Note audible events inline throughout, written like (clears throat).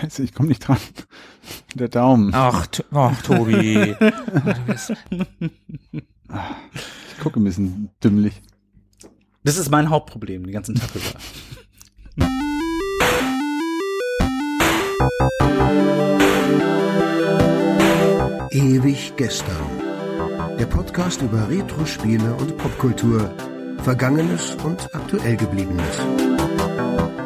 Scheiße, ich komme nicht dran. Der Daumen. Ach, ach Tobi. (laughs) Ich gucke ein bisschen dümmlich. Das ist mein Hauptproblem, den ganzen Tag über. Ewig gestern. Der Podcast über Retro-Spiele und Popkultur. Vergangenes und aktuell gebliebenes.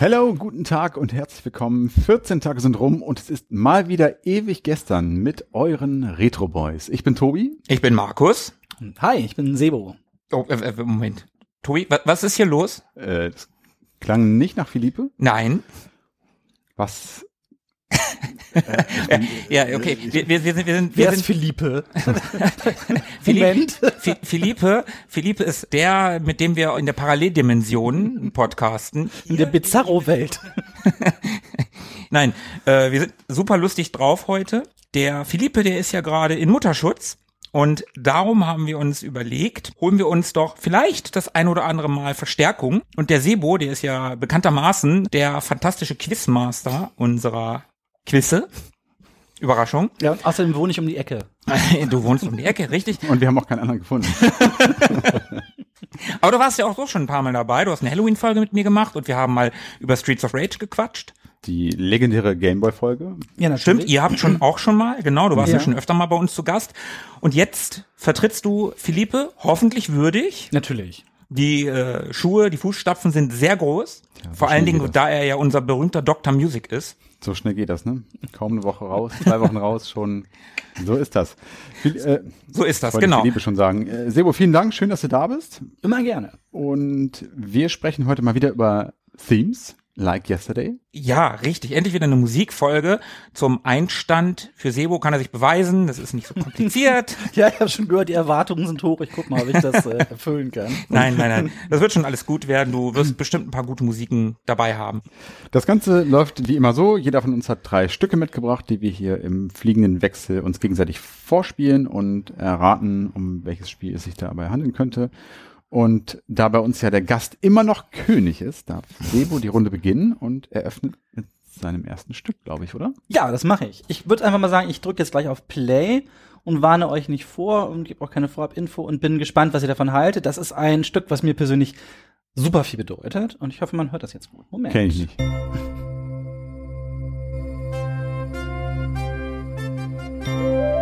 Hello, guten Tag und herzlich willkommen. 14 Tage sind rum und es ist mal wieder ewig gestern mit euren Retro Boys. Ich bin Tobi. Ich bin Markus. Hi, ich bin Sebo. Oh, äh, äh, Moment. Tobi, wa was ist hier los? Äh, das klang nicht nach Philippe. Nein. Was? Ja, okay. Wir, wir, wir sind, wir sind, wir Wer ist sind Philippe? (laughs) Philippe, Fi- Philippe, Philippe ist der, mit dem wir in der Paralleldimension podcasten. In der Bizarro-Welt. (laughs) Nein, äh, wir sind super lustig drauf heute. Der Philippe, der ist ja gerade in Mutterschutz. Und darum haben wir uns überlegt, holen wir uns doch vielleicht das ein oder andere Mal Verstärkung. Und der Sebo, der ist ja bekanntermaßen der fantastische Quizmaster unserer Quizze. Überraschung. Ja, und außerdem wohne ich um die Ecke. (laughs) Du wohnst um die Ecke, richtig? Und wir haben auch keinen anderen gefunden. (laughs) Aber du warst ja auch so schon ein paar Mal dabei. Du hast eine Halloween-Folge mit mir gemacht und wir haben mal über Streets of Rage gequatscht. Die legendäre Gameboy-Folge. Ja, natürlich. Stimmt, ihr habt schon auch schon mal, genau, du warst ja. Ja. schon öfter mal bei uns zu Gast. Und jetzt vertrittst du Philippe, hoffentlich würdig. Natürlich. Die äh, Schuhe, die Fußstapfen sind sehr groß. so Vor allen Dingen, da er ja unser berühmter Dr. Music ist. So schnell geht das, ne? Kaum eine Woche raus, zwei Wochen raus, schon. So ist das. Phil- äh, So ist das, genau. Philippe schon sagen. Äh, Sebo, vielen Dank, schön, dass du da bist. Immer gerne. Und wir sprechen heute mal wieder über Themes, like yesterday. Ja, richtig. Endlich wieder eine Musikfolge zum Einstand. Für Sebo kann er sich beweisen. Das ist nicht so kompliziert. (laughs) Ja, ich habe schon gehört, die Erwartungen sind hoch. Ich guck mal, ob ich das äh, (laughs) erfüllen kann. nein, nein, nein. Das wird schon alles gut werden. Du wirst bestimmt ein paar gute Musiken dabei haben. Das Ganze läuft wie immer so. Jeder von uns hat drei Stücke mitgebracht, die wir hier im fliegenden Wechsel uns gegenseitig vorspielen und erraten, um welches Spiel es sich dabei handeln könnte. Und da bei uns ja der Gast immer noch König ist, darf Sebo die Runde beginnen und eröffnet mit seinem ersten Stück, glaube ich, oder? Ja, das mache ich. Ich würde einfach mal sagen, ich drücke jetzt gleich auf Play und warne euch nicht vor und gebe auch keine Vorab-Info und bin gespannt, was ihr davon haltet. Das ist ein Stück, was mir persönlich super viel bedeutet und ich hoffe, man hört das jetzt gut. Moment. Kenn ich nicht. (laughs)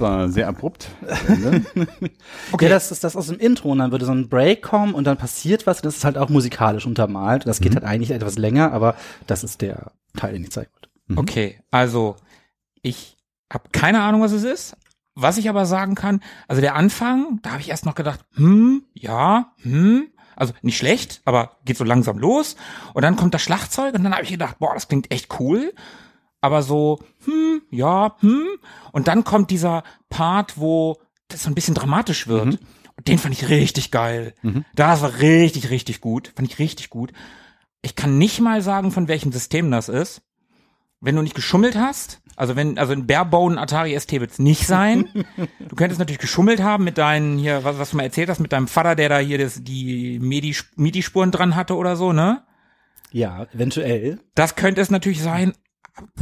Das war sehr abrupt. (laughs) Okay. Ja, das ist das aus dem Intro und dann würde so ein Break kommen und dann passiert was. Das ist halt auch musikalisch untermalt. Das geht halt eigentlich etwas länger, aber das ist der Teil, den ich zeigen wollte. Okay, also ich habe keine Ahnung, was es ist. Was ich aber sagen kann, also der Anfang, da habe ich erst noch gedacht, hm, ja, hm, also nicht schlecht, aber geht so langsam los. Und dann kommt das Schlagzeug und dann habe ich gedacht, boah, das klingt echt cool. Aber so, hm, ja, hm. Und dann kommt dieser Part, wo das so ein bisschen dramatisch wird. Und den fand ich richtig geil. Das war richtig, richtig gut. Fand ich richtig gut. Ich kann nicht mal sagen, von welchem System das ist. Wenn du nicht geschummelt hast, also wenn, also ein Barebone Atari ST wird's nicht sein. (laughs) Du könntest natürlich geschummelt haben mit deinen, hier, was, was du mal erzählt hast, mit deinem Vater, der da hier das, die MIDI, MIDI-Spuren dran hatte oder so, ne? Ja, eventuell. Das könnte es natürlich sein.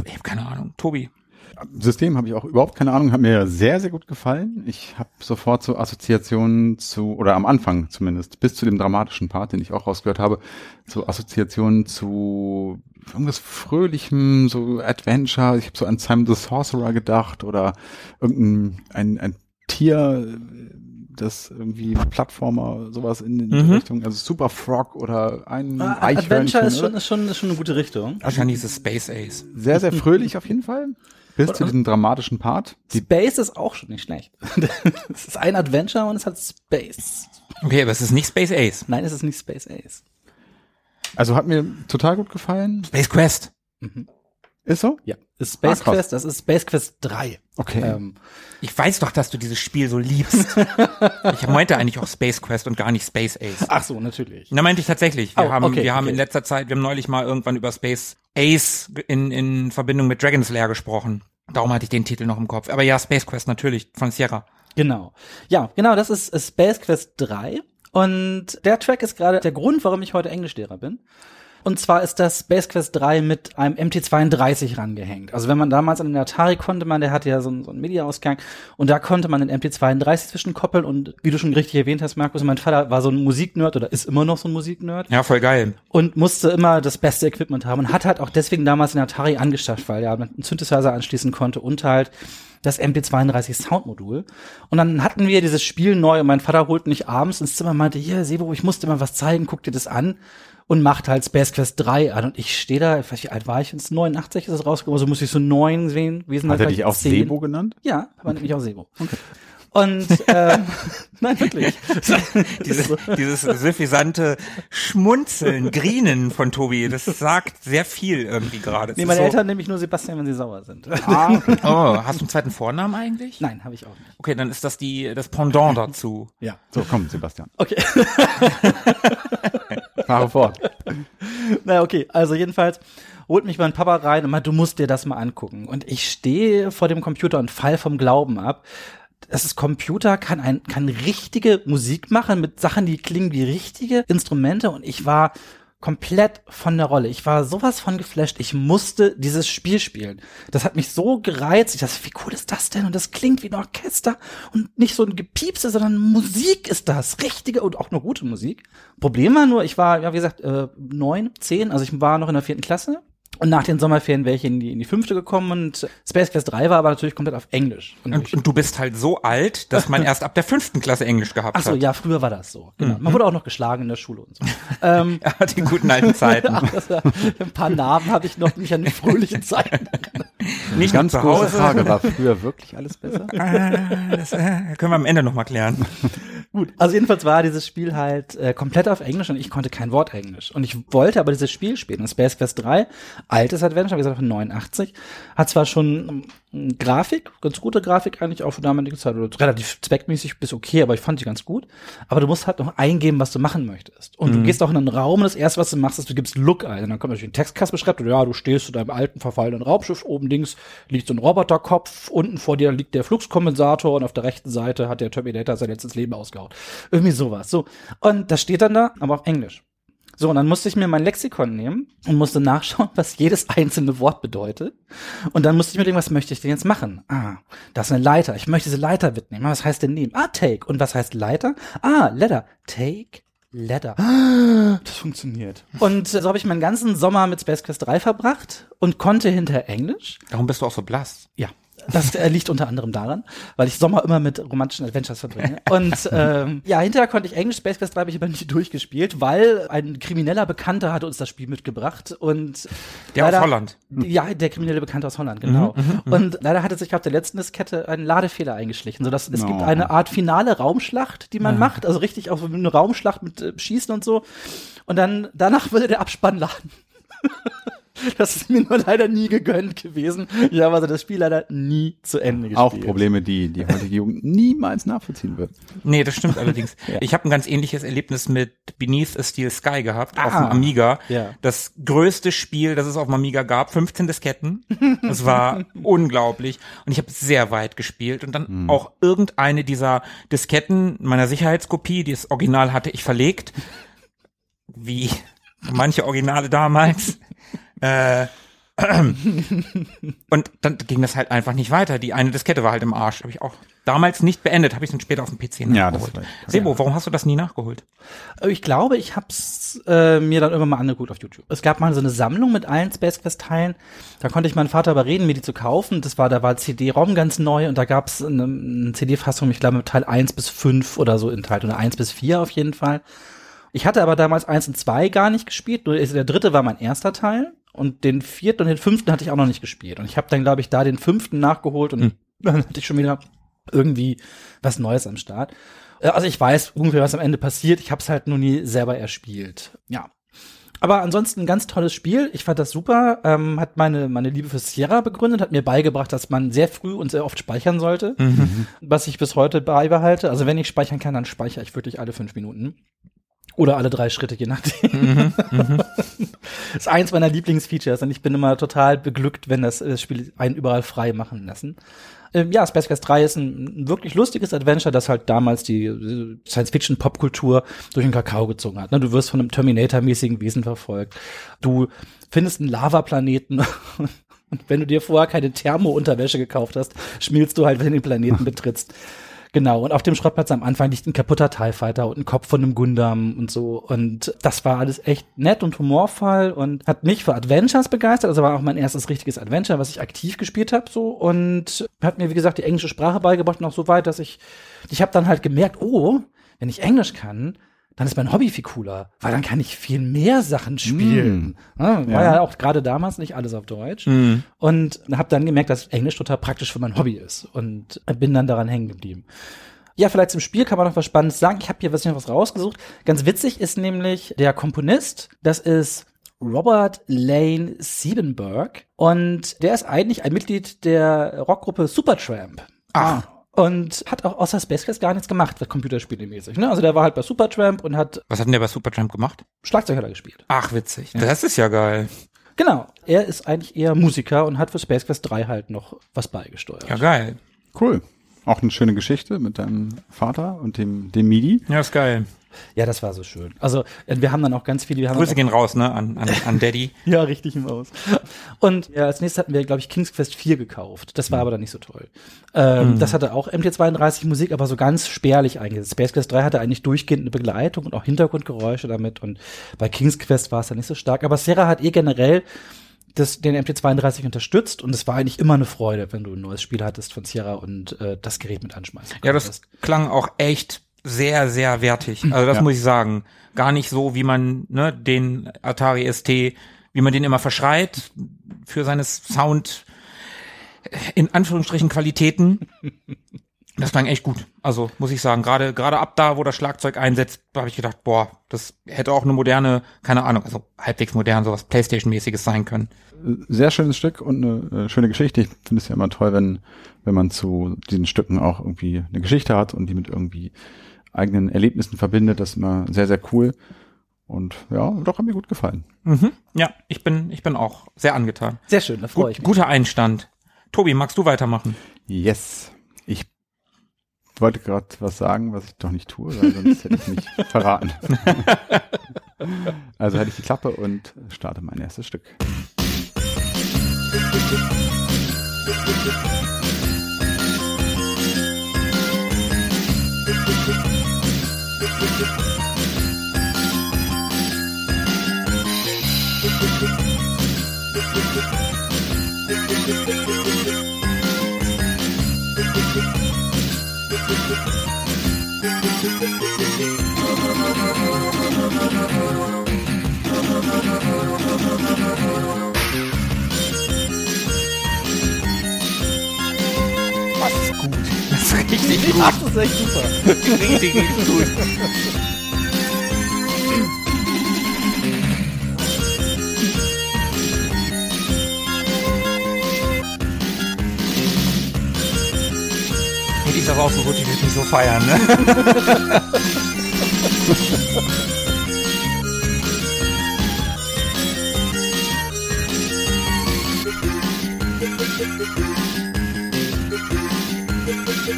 Ich habe keine Ahnung. Tobi. System habe ich auch überhaupt keine Ahnung, hat mir sehr, sehr gut gefallen. Ich habe sofort so Assoziationen zu, oder am Anfang zumindest, bis zu dem dramatischen Part, den ich auch rausgehört habe, so Assoziationen zu irgendwas Fröhlichem, so Adventure. Ich habe so an Simon the Sorcerer gedacht oder irgendein ein, ein Tier, das irgendwie Plattformer, sowas in, die Mhm. Richtung, also Super Frog oder ein Ah, Eichhörnchen. Adventure ist oder? schon, ist, schon, ist schon eine gute Richtung. Wahrscheinlich ist es Space Ace. Sehr, sehr fröhlich auf jeden Fall. Bis zu diesem dramatischen Part. Die Space ist auch schon nicht schlecht. (laughs) es ist ein Adventure und es hat Space. Okay, aber es ist nicht Space Ace. Nein, es ist nicht Space Ace. Also hat mir total gut gefallen. Space Quest. Ist so? Ja, ist Space Ah. Quest, das ist Space Quest 3. Okay. Ähm, Ich weiß doch, dass du dieses Spiel so liebst. (laughs) ich meinte eigentlich auch Space Quest und gar nicht Space Ace. ach so, natürlich. Da meinte ich tatsächlich. Wir Oh, haben, okay, wir haben okay. in letzter Zeit, wir haben neulich mal irgendwann über Space Ace in, in Verbindung mit Dragon's Lair gesprochen. Darum hatte ich den Titel noch im Kopf. Aber ja, Space Quest natürlich, von Sierra. Genau. Ja, genau, das ist Space Quest 3. Und der Track ist gerade der Grund, warum ich heute Englischlehrer bin. Und zwar ist das Space Quest 3 mit einem MT32 rangehängt. Also wenn man damals an den Atari konnte man, der hatte ja so einen, so einen MIDI-Ausgang und da konnte man den MT32 zwischenkoppeln und wie du schon richtig erwähnt hast, Markus, mein Vater war so ein Musiknerd oder ist immer noch so ein Musiknerd Ja, voll geil. und musste immer das beste Equipment haben und hat halt auch deswegen damals den Atari angeschafft, weil er einen Synthesizer anschließen konnte und halt das MP32 Soundmodul. Und dann hatten wir dieses Spiel neu und mein Vater holt mich abends ins Zimmer und meinte, hier, Sebo, ich muss dir mal was zeigen, guck dir das an. Und macht halt Space Quest 3 an. Und ich stehe da, ich weiß nicht, wie alt war ich? Ins 89 ist es rausgekommen, also muss ich so neun sehen. Wir sind Hat halt er dich auch. Sebo genannt? Ja, aber nämlich auch Sebo. Und ähm, (laughs) nein, wirklich. Diese, dieses (laughs) suffisante Schmunzeln, Grinen von Tobi, das sagt sehr viel irgendwie gerade. Nee, meine so, Eltern nämlich nur Sebastian, wenn sie sauer sind. (laughs) Oh, hast du einen zweiten Vornamen eigentlich? Nein, habe ich auch nicht. Okay, dann ist das die, das Pendant dazu. Ja. So, komm, Sebastian. Okay. Fahre fort. (laughs) Na okay, also jedenfalls holt mich mein Papa rein und meint, du musst dir das mal angucken. Und ich stehe vor dem Computer und fall vom Glauben ab. Das Computer kann ein kann richtige Musik machen mit Sachen, die klingen wie richtige Instrumente und ich war komplett von der Rolle. Ich war sowas von geflasht. Ich musste dieses Spiel spielen. Das hat mich so gereizt. Ich dachte, wie cool ist das denn? Und das klingt wie ein Orchester und nicht so ein Gepiepse, sondern Musik ist das. Richtige und auch eine gute Musik. Problem war nur, ich war, ja, wie gesagt, äh, neun, zehn, also ich war noch in der vierten Klasse. Und nach den Sommerferien wäre ich in die, in die fünfte gekommen und Space Quest 3 war aber natürlich komplett auf Englisch. Und Und, du bist halt so alt, dass man (laughs) erst ab der fünften Klasse Englisch gehabt Ach so, hat. ja, früher war das so. Genau. Man wurde auch noch geschlagen in der Schule und so. ähm, (laughs) Ja, die guten alten Zeiten. (laughs) war, ein paar Narben habe ich noch mich an die fröhlichen Zeiten. Nicht Ganz zu große Hause. Frage, war früher wirklich alles besser? Ah, das äh, können wir am Ende nochmal klären. Gut, also jedenfalls war dieses Spiel halt äh, komplett auf Englisch und ich konnte kein Wort Englisch. Und ich wollte aber dieses Spiel spielen. Und Space Quest 3, altes Adventure, wie gesagt, von 89, hat zwar schon Grafik, ganz gute Grafik eigentlich auch für damalige Zeit, oder relativ zweckmäßig bis okay, aber ich fand die ganz gut. Aber du musst halt noch eingeben, was du machen möchtest. Und du gehst auch in einen Raum und das erste, was du machst, ist, du gibst Look ein. Und dann kommt natürlich ein Textkasten beschreibt, ja, du stehst zu deinem alten, verfallenen Raumschiff, oben links liegt so ein Roboterkopf, unten vor dir liegt der Fluxkompensator und auf der rechten Seite hat der Terminator sein letztes Leben ausgehauen. Irgendwie sowas. So. Und das steht dann da, aber auf Englisch. So, und dann musste ich mir mein Lexikon nehmen und musste nachschauen, (laughs) was jedes einzelne Wort bedeutet. Und dann musste ich mir denken, was möchte ich denn jetzt machen? Ah, das ist eine Leiter. Ich möchte diese Leiter mitnehmen. Ah, Was heißt denn nehmen? Ah, take. Und was heißt Leiter? Ah, Letter. Take. Letter. (gasps) Das funktioniert. Und so habe ich meinen ganzen Sommer mit Space Quest 3 verbracht und konnte hinter Englisch. Darum bist du auch so blass. Ja. Das äh, liegt unter anderem daran, weil ich Sommer immer mit romantischen Adventures verbringe. Und (laughs) ähm, ja, hinterher konnte ich Englisch Space Quest 3 habe ich aber nicht durchgespielt, weil ein krimineller Bekannter hatte uns das Spiel mitgebracht und Der aus leider- Holland. Ja, der kriminelle Bekannte aus Holland, genau. und leider hatte sich auf der letzten Diskette ein Ladefehler eingeschlichen, sodass es gibt eine Art finale Raumschlacht, die man macht, also richtig auch so eine Raumschlacht mit äh, Schießen und so. Und dann danach würde der Abspann laden. (laughs) Das ist mir nur leider nie gegönnt gewesen. Ich habe also das Spiel leider nie zu Ende gespielt. Auch Probleme, die die heutige Jugend niemals nachvollziehen wird. Nee, das stimmt (laughs) allerdings. Ich habe ein ganz ähnliches Erlebnis mit Beneath a Steel Sky gehabt auf Ah. dem Amiga. Ja. Das größte Spiel, das es auf dem Amiga gab, 15 Disketten. Das war (laughs) unglaublich. Und ich habe sehr weit gespielt und dann auch irgendeine dieser Disketten meiner Sicherheitskopie, die das Original hatte, ich verlegt. Wie manche Originale damals. Äh, (clears throat) und dann ging das halt einfach nicht weiter. Die eine Diskette war halt im Arsch. Habe ich auch damals nicht beendet, habe ich dann später auf dem PC Ja, das nachgeholt. war- Sebo, warum hast du das nie nachgeholt? Ich glaube, ich hab's äh, mir dann irgendwann mal angeguckt auf YouTube. Es gab mal so eine Sammlung mit allen Space Quest Teilen. Da konnte ich meinen Vater überreden, mir die zu kaufen. Das war, da war CD-ROM ganz neu und da gab's eine, eine CD-Fassung, ich glaube, mit Teil 1 bis 5 oder so enthalten oder 1 bis 4 auf jeden Fall. Ich hatte aber damals 1 und 2 gar nicht gespielt. Nur der dritte war mein erster Teil und den vierten und den fünften hatte ich auch noch nicht gespielt. Und ich habe dann, glaube ich, da den fünften nachgeholt und dann hatte ich schon wieder irgendwie was Neues am Start. Äh, Also ich weiß ungefähr, was am Ende passiert. Ich habe es halt nur nie selber erspielt. Ja. Aber ansonsten ein ganz tolles Spiel. Ich fand das super. Ähm, hat meine, meine Liebe für Sierra begründet, hat mir beigebracht, dass man sehr früh und sehr oft speichern sollte. Was ich bis heute beibehalte. Also wenn ich speichern kann, dann speichere ich wirklich alle fünf Minuten. Oder alle drei Schritte, je nachdem. (laughs) ist eins meiner Lieblingsfeatures und ich bin immer total beglückt, wenn das, äh, Spiel einen überall frei machen lassen. Ähm, ja, Space Quest 3 ist ein, ein wirklich lustiges Adventure, das halt damals die äh, Science-Fiction-Popkultur durch den Kakao gezogen hat. Ne? Du wirst von einem Terminator-mäßigen Wesen verfolgt. Du findest einen Lavaplaneten (laughs) und wenn du dir vorher keine Thermo-Unterwäsche gekauft hast, schmilzt du halt, wenn du den Planeten betrittst. Genau, und auf dem Schrottplatz am Anfang liegt ein kaputter TIE Fighter und ein Kopf von einem Gundam und so. Und das war alles echt nett und humorvoll und hat mich für Adventures begeistert. Also war auch mein erstes richtiges Adventure, was ich aktiv gespielt habe so. Und hat mir, wie gesagt, die englische Sprache beigebracht, noch so weit, dass ich, ich habe dann halt gemerkt, oh, wenn ich Englisch kann, dann ist mein Hobby viel cooler, weil dann kann ich viel mehr Sachen spielen. Ja, war ja. Ja. auch gerade damals nicht alles auf Deutsch. Und habe dann gemerkt, dass Englisch total praktisch für mein Hobby ist und bin dann daran hängen geblieben. Ja, vielleicht zum Spiel kann man noch was Spannendes sagen. Ich habe hier was, noch was rausgesucht. Ganz witzig ist nämlich der Komponist, das ist Robert Lane Siebenberg und der ist eigentlich ein Mitglied der Rockgruppe Supertramp. Ah. Und hat auch außer Space Quest gar nichts gemacht, Computerspiele mäßig. Ne? Also der war halt bei Supertramp und hat Was hat denn der bei Supertramp gemacht? Schlagzeug hat er gespielt. Ach, witzig. Das ist ja geil. Genau. Er ist eigentlich eher Musiker und hat für Space Quest 3 halt noch was beigesteuert. Ja, geil. Cool. Auch eine schöne Geschichte mit deinem Vater und dem, dem MIDI. Ja, ist geil. Ja, das war so schön. Also äh, wir haben dann auch ganz viele. Wir haben Grüße gehen raus, ne, an, an, an Daddy. (laughs) Ja, richtig im Aus. Und ja, als nächstes hatten wir, glaube ich, King's Quest 4 gekauft. Das war aber dann nicht so toll. Ähm, Das hatte auch MT32 Musik, aber so ganz spärlich eingesetzt. Space Quest 3 hatte eigentlich durchgehend eine Begleitung und auch Hintergrundgeräusche damit. Und bei King's Quest war es dann nicht so stark. Aber Sarah hat eh generell das, den MT32 unterstützt und es war eigentlich immer eine Freude, wenn du ein neues Spiel hattest von Sierra und äh, das Gerät mit anschmeißen Ja, das konntest. klang auch echt sehr, sehr wertig. Also das Ja. muss ich sagen. Gar nicht so, wie man ne, den Atari ST, wie man den immer verschreit für seine Sound in Anführungsstrichen Qualitäten. Das klang echt gut. Also muss ich sagen, gerade gerade ab da, wo das Schlagzeug einsetzt, habe ich gedacht, boah, das hätte auch eine moderne, keine Ahnung, also halbwegs modern, sowas Playstation-mäßiges sein können. Sehr schönes Stück und eine äh, schöne Geschichte. Ich finde es ja immer toll, wenn, wenn man zu diesen Stücken auch irgendwie eine Geschichte hat und die mit irgendwie eigenen Erlebnissen verbindet. Das ist immer sehr, sehr cool. Und ja, doch hat mir gut gefallen. Mhm. Ja, ich bin ich bin auch sehr angetan. Sehr schön, da freue ich Gut, mich. guter Einstand. Tobi, magst du weitermachen? Yes. Ich wollte gerade was sagen, was ich doch nicht tue, weil sonst hätte ich mich (laughs) verraten. also halte ich die Klappe und starte mein erstes Stück. Das ist gut. Das ist richtig gut. Ach, das ist echt super. richtig gut. Die ist aber auch so gut, die wird mich so feiern, ne? (laughs) Ich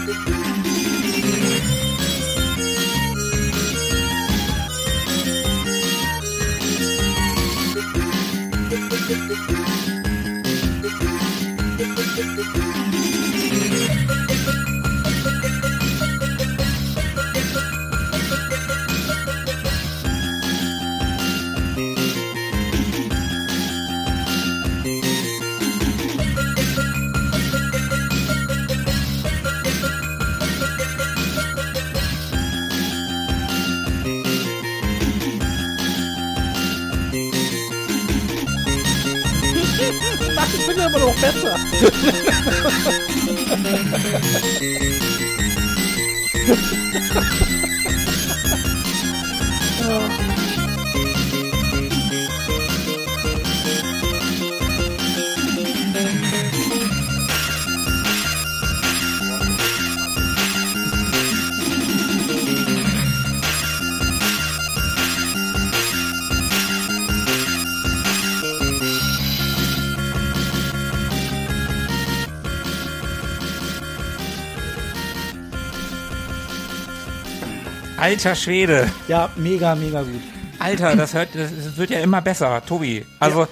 Alter Schwede. Ja, mega, mega gut. Alter, das, hört, das wird ja immer besser, Tobi. Also,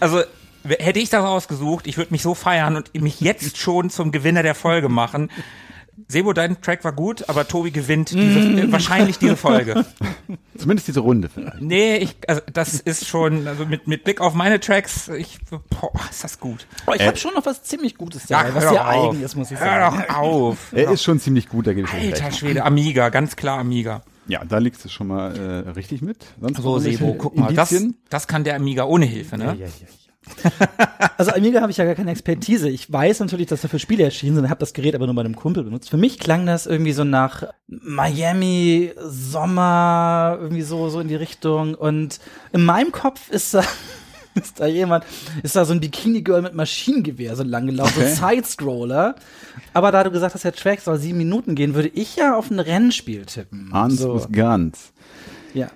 also hätte ich das ausgesucht, ich würde mich so feiern und mich jetzt schon zum Gewinner der Folge machen. Sebo, dein Track war gut, aber Tobi gewinnt diese, äh, wahrscheinlich diese Folge. (laughs) Zumindest diese Runde vielleicht. Nee, ich, also das ist schon, also mit, mit Blick auf meine Tracks, ich, boah, ist das gut. Aber ich Äh, habe schon noch was ziemlich Gutes Ja, dabei, was hör sehr auf. eigen ist, muss ich Hör sagen. doch auf. Er ist schon ziemlich gut, da gebe ich Alter recht. Schwede, Amiga, ganz klar Amiga. Ja, da liegst du schon mal äh, richtig mit. Sonst So, Sebo, guck mal, das, das kann der Amiga ohne Hilfe, ne? Ja, ja, ja. Also Amiga habe ich ja gar keine Expertise. Ich weiß natürlich, dass da für Spiele erschienen sind, habe das Gerät aber nur bei einem Kumpel benutzt. Für mich klang das irgendwie so nach Miami, Sommer, irgendwie so, so in die Richtung. Und in meinem Kopf ist da, (laughs) ist da jemand, ist da so ein Bikini-Girl mit Maschinengewehr so lang gelaufen, Okay. so Side-Scroller. Aber da du gesagt hast, der Track soll sieben Minuten gehen, würde ich ja auf ein Rennspiel tippen. Hans so, with Guns. ja.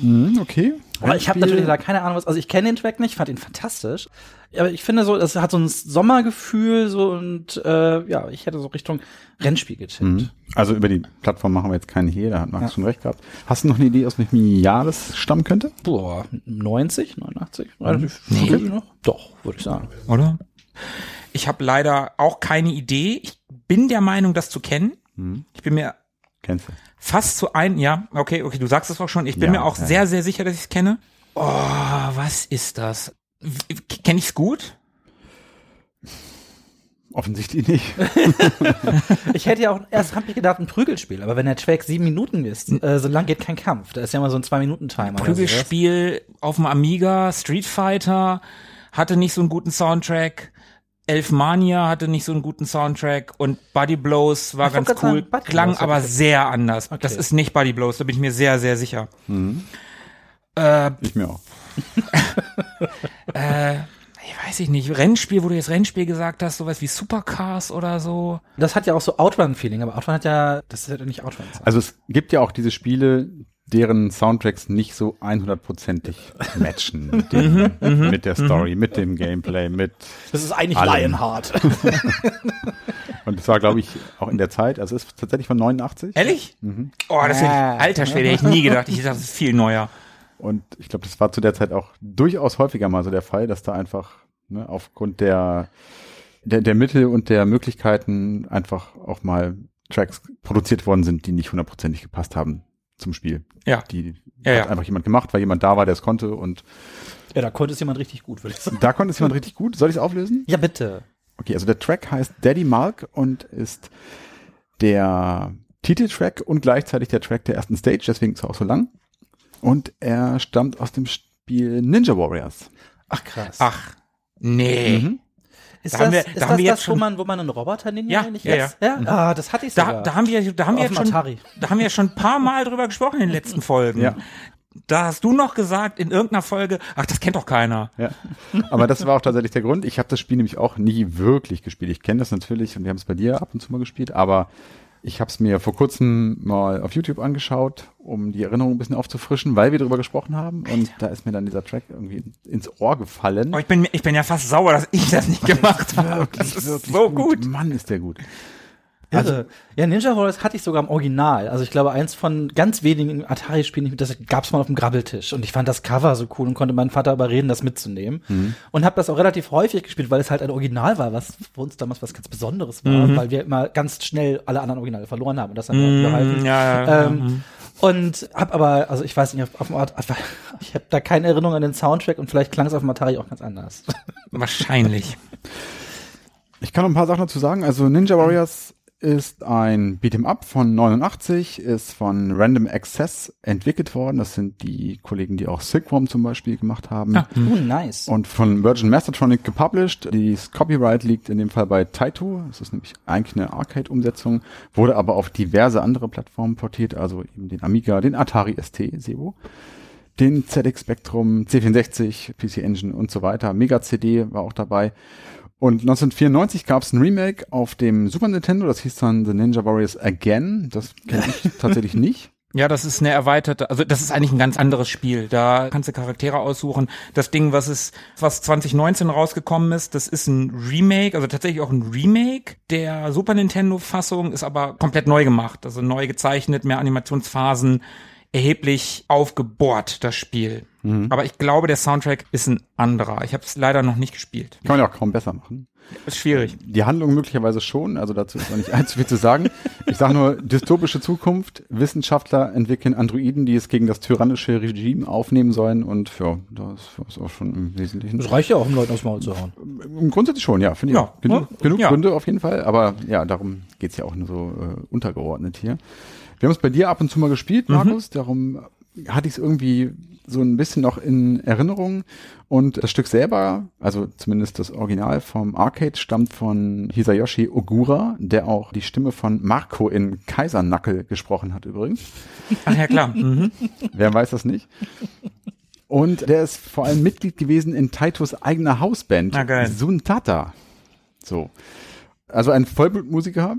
Mhm, okay. Aber ich habe natürlich da keine Ahnung was. Also ich kenne den Track nicht, fand ihn fantastisch. Aber ich finde so, das hat so ein Sommergefühl so und äh, ja, ich hätte so Richtung Rennspiel getippt. Mhm. Also über die Plattform machen wir jetzt keine hier, da hat Max schon recht gehabt. Hast du noch eine Idee, aus welchem Jahr das stammen könnte? Boah, 90, 89, relativ früh noch. Doch, würde ich sagen. oder? Ich habe leider auch keine Idee. Ich bin der Meinung, das zu kennen. Ich bin mir Kennst du? Fast zu ein, ja, okay, okay, du sagst es auch schon. Ich bin Ja, mir auch ja. sehr, sehr sicher, dass ich es kenne. Oh, was ist das? Kenne ich es gut? Offensichtlich nicht. (laughs) Ich hätte ja auch erst hab ich gedacht, ein Prügelspiel, aber wenn der Track sieben Minuten ist, äh, so lang geht kein Kampf. Da ist ja immer so ein Zwei-Minuten-Timer. Prügelspiel auf dem Amiga, Street Fighter hatte nicht so einen guten Soundtrack. Elfmania hatte nicht so einen guten Soundtrack und Body Blows war Ich ganz cool, sagen, Buddy klang Blows aber ich- sehr anders. Okay. Das ist nicht Body Blows, da bin ich mir sehr, sehr sicher. Mhm. Äh, Ich mir auch. (laughs) äh, ich weiß ich nicht, Rennspiel, wo du jetzt Rennspiel gesagt hast, sowas wie Supercars oder so. Das hat ja auch so Outrun-Feeling, aber Outrun hat ja, das ist ja nicht Outrun. Also es gibt ja auch diese Spiele, deren Soundtracks nicht so 100%ig matchen (laughs) mit, dem, mit der Story, mit dem Gameplay, mit das ist eigentlich Allem. Lionheart. (laughs) und das war glaube ich auch in der Zeit, also es ist tatsächlich von 89 Ehrlich? Mhm. Oh, das hätte ich, alter Schwede, hätte ich nie gedacht. Ich dachte, das ist viel neuer. und ich glaube, das war zu der Zeit auch durchaus häufiger mal so der Fall, dass da einfach ne, aufgrund der, der der Mittel und der Möglichkeiten einfach auch mal Tracks produziert worden sind, die nicht hundertprozentig gepasst haben zum Spiel. Ja. Die Ja, hat ja. einfach jemand gemacht, weil jemand da war, der es konnte und ja, da konnte es jemand richtig gut, würde ich sagen. da konnte es jemand richtig gut. Soll ich es auflösen? Ja, bitte. Okay, also der Track heißt Daddy Mark und ist der Titeltrack und gleichzeitig der Track der ersten Stage, deswegen ist er auch so lang. Und er stammt aus dem Spiel Ninja Warriors. Ach krass. Ach, nee. Mhm. Ist da das, haben wir- ist da das, haben wir jetzt das wo schon- man, wo man einen Roboter ninja Ja, eigentlich ja, jetzt? ja. Ah, das hatte ich sogar. Da, da haben wir, da haben wir schon, Atari. da haben wir schon ein paar Mal drüber gesprochen in den letzten (laughs) Folgen. Ja. da hast du noch gesagt in irgendeiner Folge, ach, das kennt doch keiner. Ja. (laughs) Aber das war auch tatsächlich der Grund. Ich habe das Spiel nämlich auch nie wirklich gespielt. Ich kenne das natürlich und wir haben es bei dir ab und zu mal gespielt, aber ich habe es mir vor kurzem mal auf YouTube angeschaut, um die Erinnerung ein bisschen aufzufrischen, weil wir darüber gesprochen haben. Und da ist mir dann dieser Track irgendwie ins Ohr gefallen. Oh, ich, bin, ich bin ja fast sauer, dass ich das nicht (laughs) gemacht habe. Das ist Wirklich so gut. Mann, ist der gut. Also, ja, Ninja Warriors hatte ich sogar im Original. Also ich glaube, eins von ganz wenigen Atari-Spielen, das gab's mal auf dem Grabbeltisch. Und ich fand das Cover so cool und konnte meinen Vater überreden, das mitzunehmen. Und habe das auch relativ häufig gespielt, weil es halt ein Original war, was für uns damals was ganz Besonderes war, weil wir immer ganz schnell alle anderen Originale verloren haben und das dann behalten. Mhm, ja, ja, ja. Ähm, und hab aber, also ich weiß nicht, auf, auf dem Art, (laughs) ich habe da keine Erinnerung an den Soundtrack und vielleicht klang es auf dem Atari auch ganz anders. Wahrscheinlich. (laughs) Ich kann noch ein paar Sachen dazu sagen. Also Ninja Warriors ist ein Beat'em Up von 89, ist von Random Access entwickelt worden. Das sind die Kollegen, die auch Silkworm zum Beispiel gemacht haben. Ah. Oh, nice. Und von Virgin Mastertronic gepublished. Das Copyright liegt in dem Fall bei Taito. Das ist nämlich eigentlich eine Arcade-Umsetzung, wurde aber auf diverse andere Plattformen portiert, also eben den Amiga, den Atari ST, Sebo, den ZX Spectrum, C64, PC Engine und so weiter. Mega CD war auch dabei. Und 1994 gab es ein Remake auf dem Super Nintendo, das hieß dann The Ninja Warriors Again. Das kenne ich (laughs) tatsächlich nicht. Ja, das ist eine erweiterte, also das ist eigentlich ein ganz anderes Spiel. Da kannst du Charaktere aussuchen. Das Ding, was ist, was 2019 rausgekommen ist, das ist ein Remake, also tatsächlich auch ein Remake der Super Nintendo Fassung, ist aber komplett neu gemacht, also neu gezeichnet, mehr Animationsphasen, erheblich aufgebohrt, das Spiel. Aber ich glaube, der Soundtrack ist ein anderer. Ich habe es leider noch nicht gespielt. Kann man ja auch kaum besser machen. Ist schwierig. Die Handlung möglicherweise schon, also dazu ist noch nicht (laughs) allzu viel zu sagen. Ich sage nur, dystopische Zukunft, Wissenschaftler entwickeln Androiden, die es gegen das tyrannische Regime aufnehmen sollen und ja, das ist auch schon im Wesentlichen. Das reicht ja auch, um Leuten aufs Maul zu hauen. Grundsätzlich schon, ja, finde ich Ja. Genug, ne? genug Ja. Gründe auf jeden Fall, aber ja, darum geht's ja auch nur so äh, untergeordnet hier. Wir haben es bei dir ab und zu mal gespielt, Mhm. Markus, darum hatte ich es irgendwie so ein bisschen noch in Erinnerung und das Stück selber, also zumindest das Original vom Arcade, stammt von Hisayoshi Ogura, der auch die Stimme von Marco in Kaisernackel gesprochen hat übrigens. Ach ja, klar. (laughs) Mhm. Wer weiß das nicht? Und der ist vor allem Mitglied gewesen in Taitos eigener Hausband, Ah. Suntata. So. Also ein Vollblutmusiker.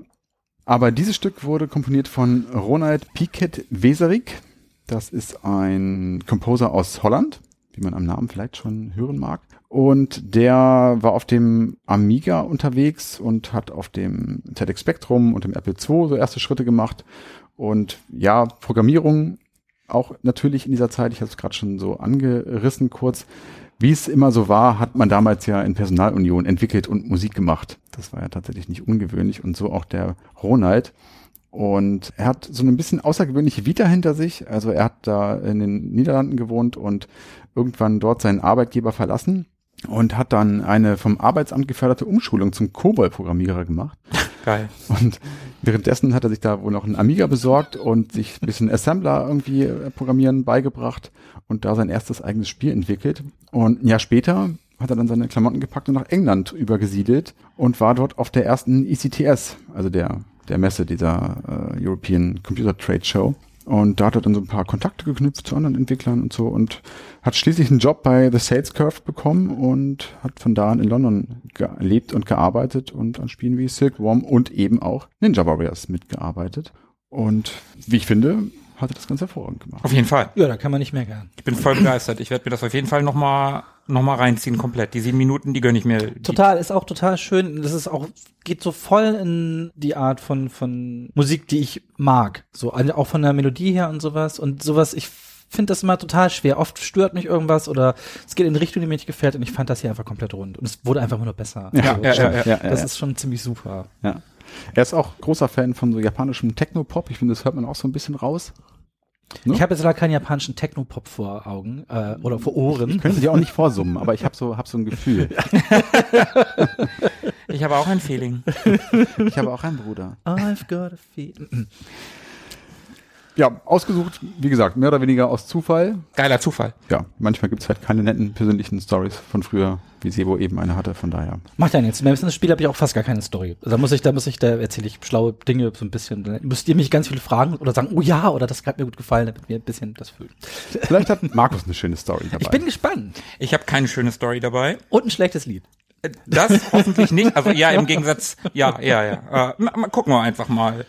Aber dieses Stück wurde komponiert von Ronald Piket Weserik. Das ist ein Composer aus Holland, wie man am Namen vielleicht schon hören mag. Und der war auf dem Amiga unterwegs und hat auf dem ZX Spectrum und dem Apple II so erste Schritte gemacht. Und ja, Programmierung auch natürlich in dieser Zeit, ich habe es gerade schon so angerissen kurz, wie es immer so war, hat man damals ja in Personalunion entwickelt und Musik gemacht. Das war ja tatsächlich nicht ungewöhnlich und so auch der Ronald. Und er hat so ein bisschen außergewöhnliche Vita hinter sich. Also er hat da in den Niederlanden gewohnt und irgendwann dort seinen Arbeitgeber verlassen und hat dann eine vom Arbeitsamt geförderte Umschulung zum COBOL-Programmierer gemacht. Geil. Und währenddessen hat er sich da wohl noch einen Amiga besorgt und sich ein bisschen Assembler irgendwie äh, programmieren beigebracht und da sein erstes eigenes Spiel entwickelt. Und ein Jahr später hat er dann seine Klamotten gepackt und nach England übergesiedelt und war dort auf der ersten ECTS, also der, der Messe dieser äh, European Computer Trade Show. Und da hat er dann so ein paar Kontakte geknüpft zu anderen Entwicklern und so und hat schließlich einen Job bei The Sales Curve bekommen und hat von da an in London gelebt und gearbeitet und an Spielen wie Silkworm und eben auch Ninja Warriors mitgearbeitet. Und wie ich finde, hat er das ganz hervorragend gemacht. Auf jeden Fall. Ja, da kann man nicht meckern. Ich bin voll begeistert. Ich werde mir das auf jeden Fall noch mal, noch mal reinziehen komplett. Die sieben Minuten, die gönne ich mir. Die- Total, ist auch total schön. Das ist auch, geht so voll in die Art von, von Musik, die ich mag. So, also auch von der Melodie her und sowas. Und sowas, ich finde das immer total schwer. Oft stört mich irgendwas oder es geht in eine Richtung, die mir nicht gefällt. Und ich fand das hier einfach komplett rund. Und es wurde einfach immer nur besser. Ja, Also, ja, schon- ja, ja, ja, Das ja. ist schon ziemlich super. Ja. Er ist auch großer Fan von so japanischem Techno-Pop. Ich finde, das hört man auch so ein bisschen raus. Ne? Ich habe jetzt leider keinen japanischen Technopop vor Augen äh, oder vor Ohren. Können Sie auch nicht vorsummen, aber ich habe so, hab so ein Gefühl. (laughs) Ich habe auch ein Feeling. Ich habe auch einen Bruder. I've got a feeling. Ja, ausgesucht, wie gesagt, mehr oder weniger aus Zufall. Geiler Zufall. Ja, manchmal gibt's halt keine netten persönlichen Stories von früher, wie Sebo eben eine hatte, von daher. Macht ja nichts. Beim letzten Spiel habe ich auch fast gar keine Story. Da muss ich, da muss ich, da erzähle ich schlaue Dinge so ein bisschen. Da müsst ihr mich ganz viele fragen oder sagen, oh ja, oder das hat mir gut gefallen, damit mir ein bisschen das fühlt. Vielleicht hat (laughs) Markus eine schöne Story dabei. Ich bin gespannt. Ich habe keine schöne Story dabei. Und ein schlechtes Lied. Äh, Das hoffentlich nicht. Also ja, im (laughs) Gegensatz, ja, ja, ja. Äh, gucken wir einfach mal.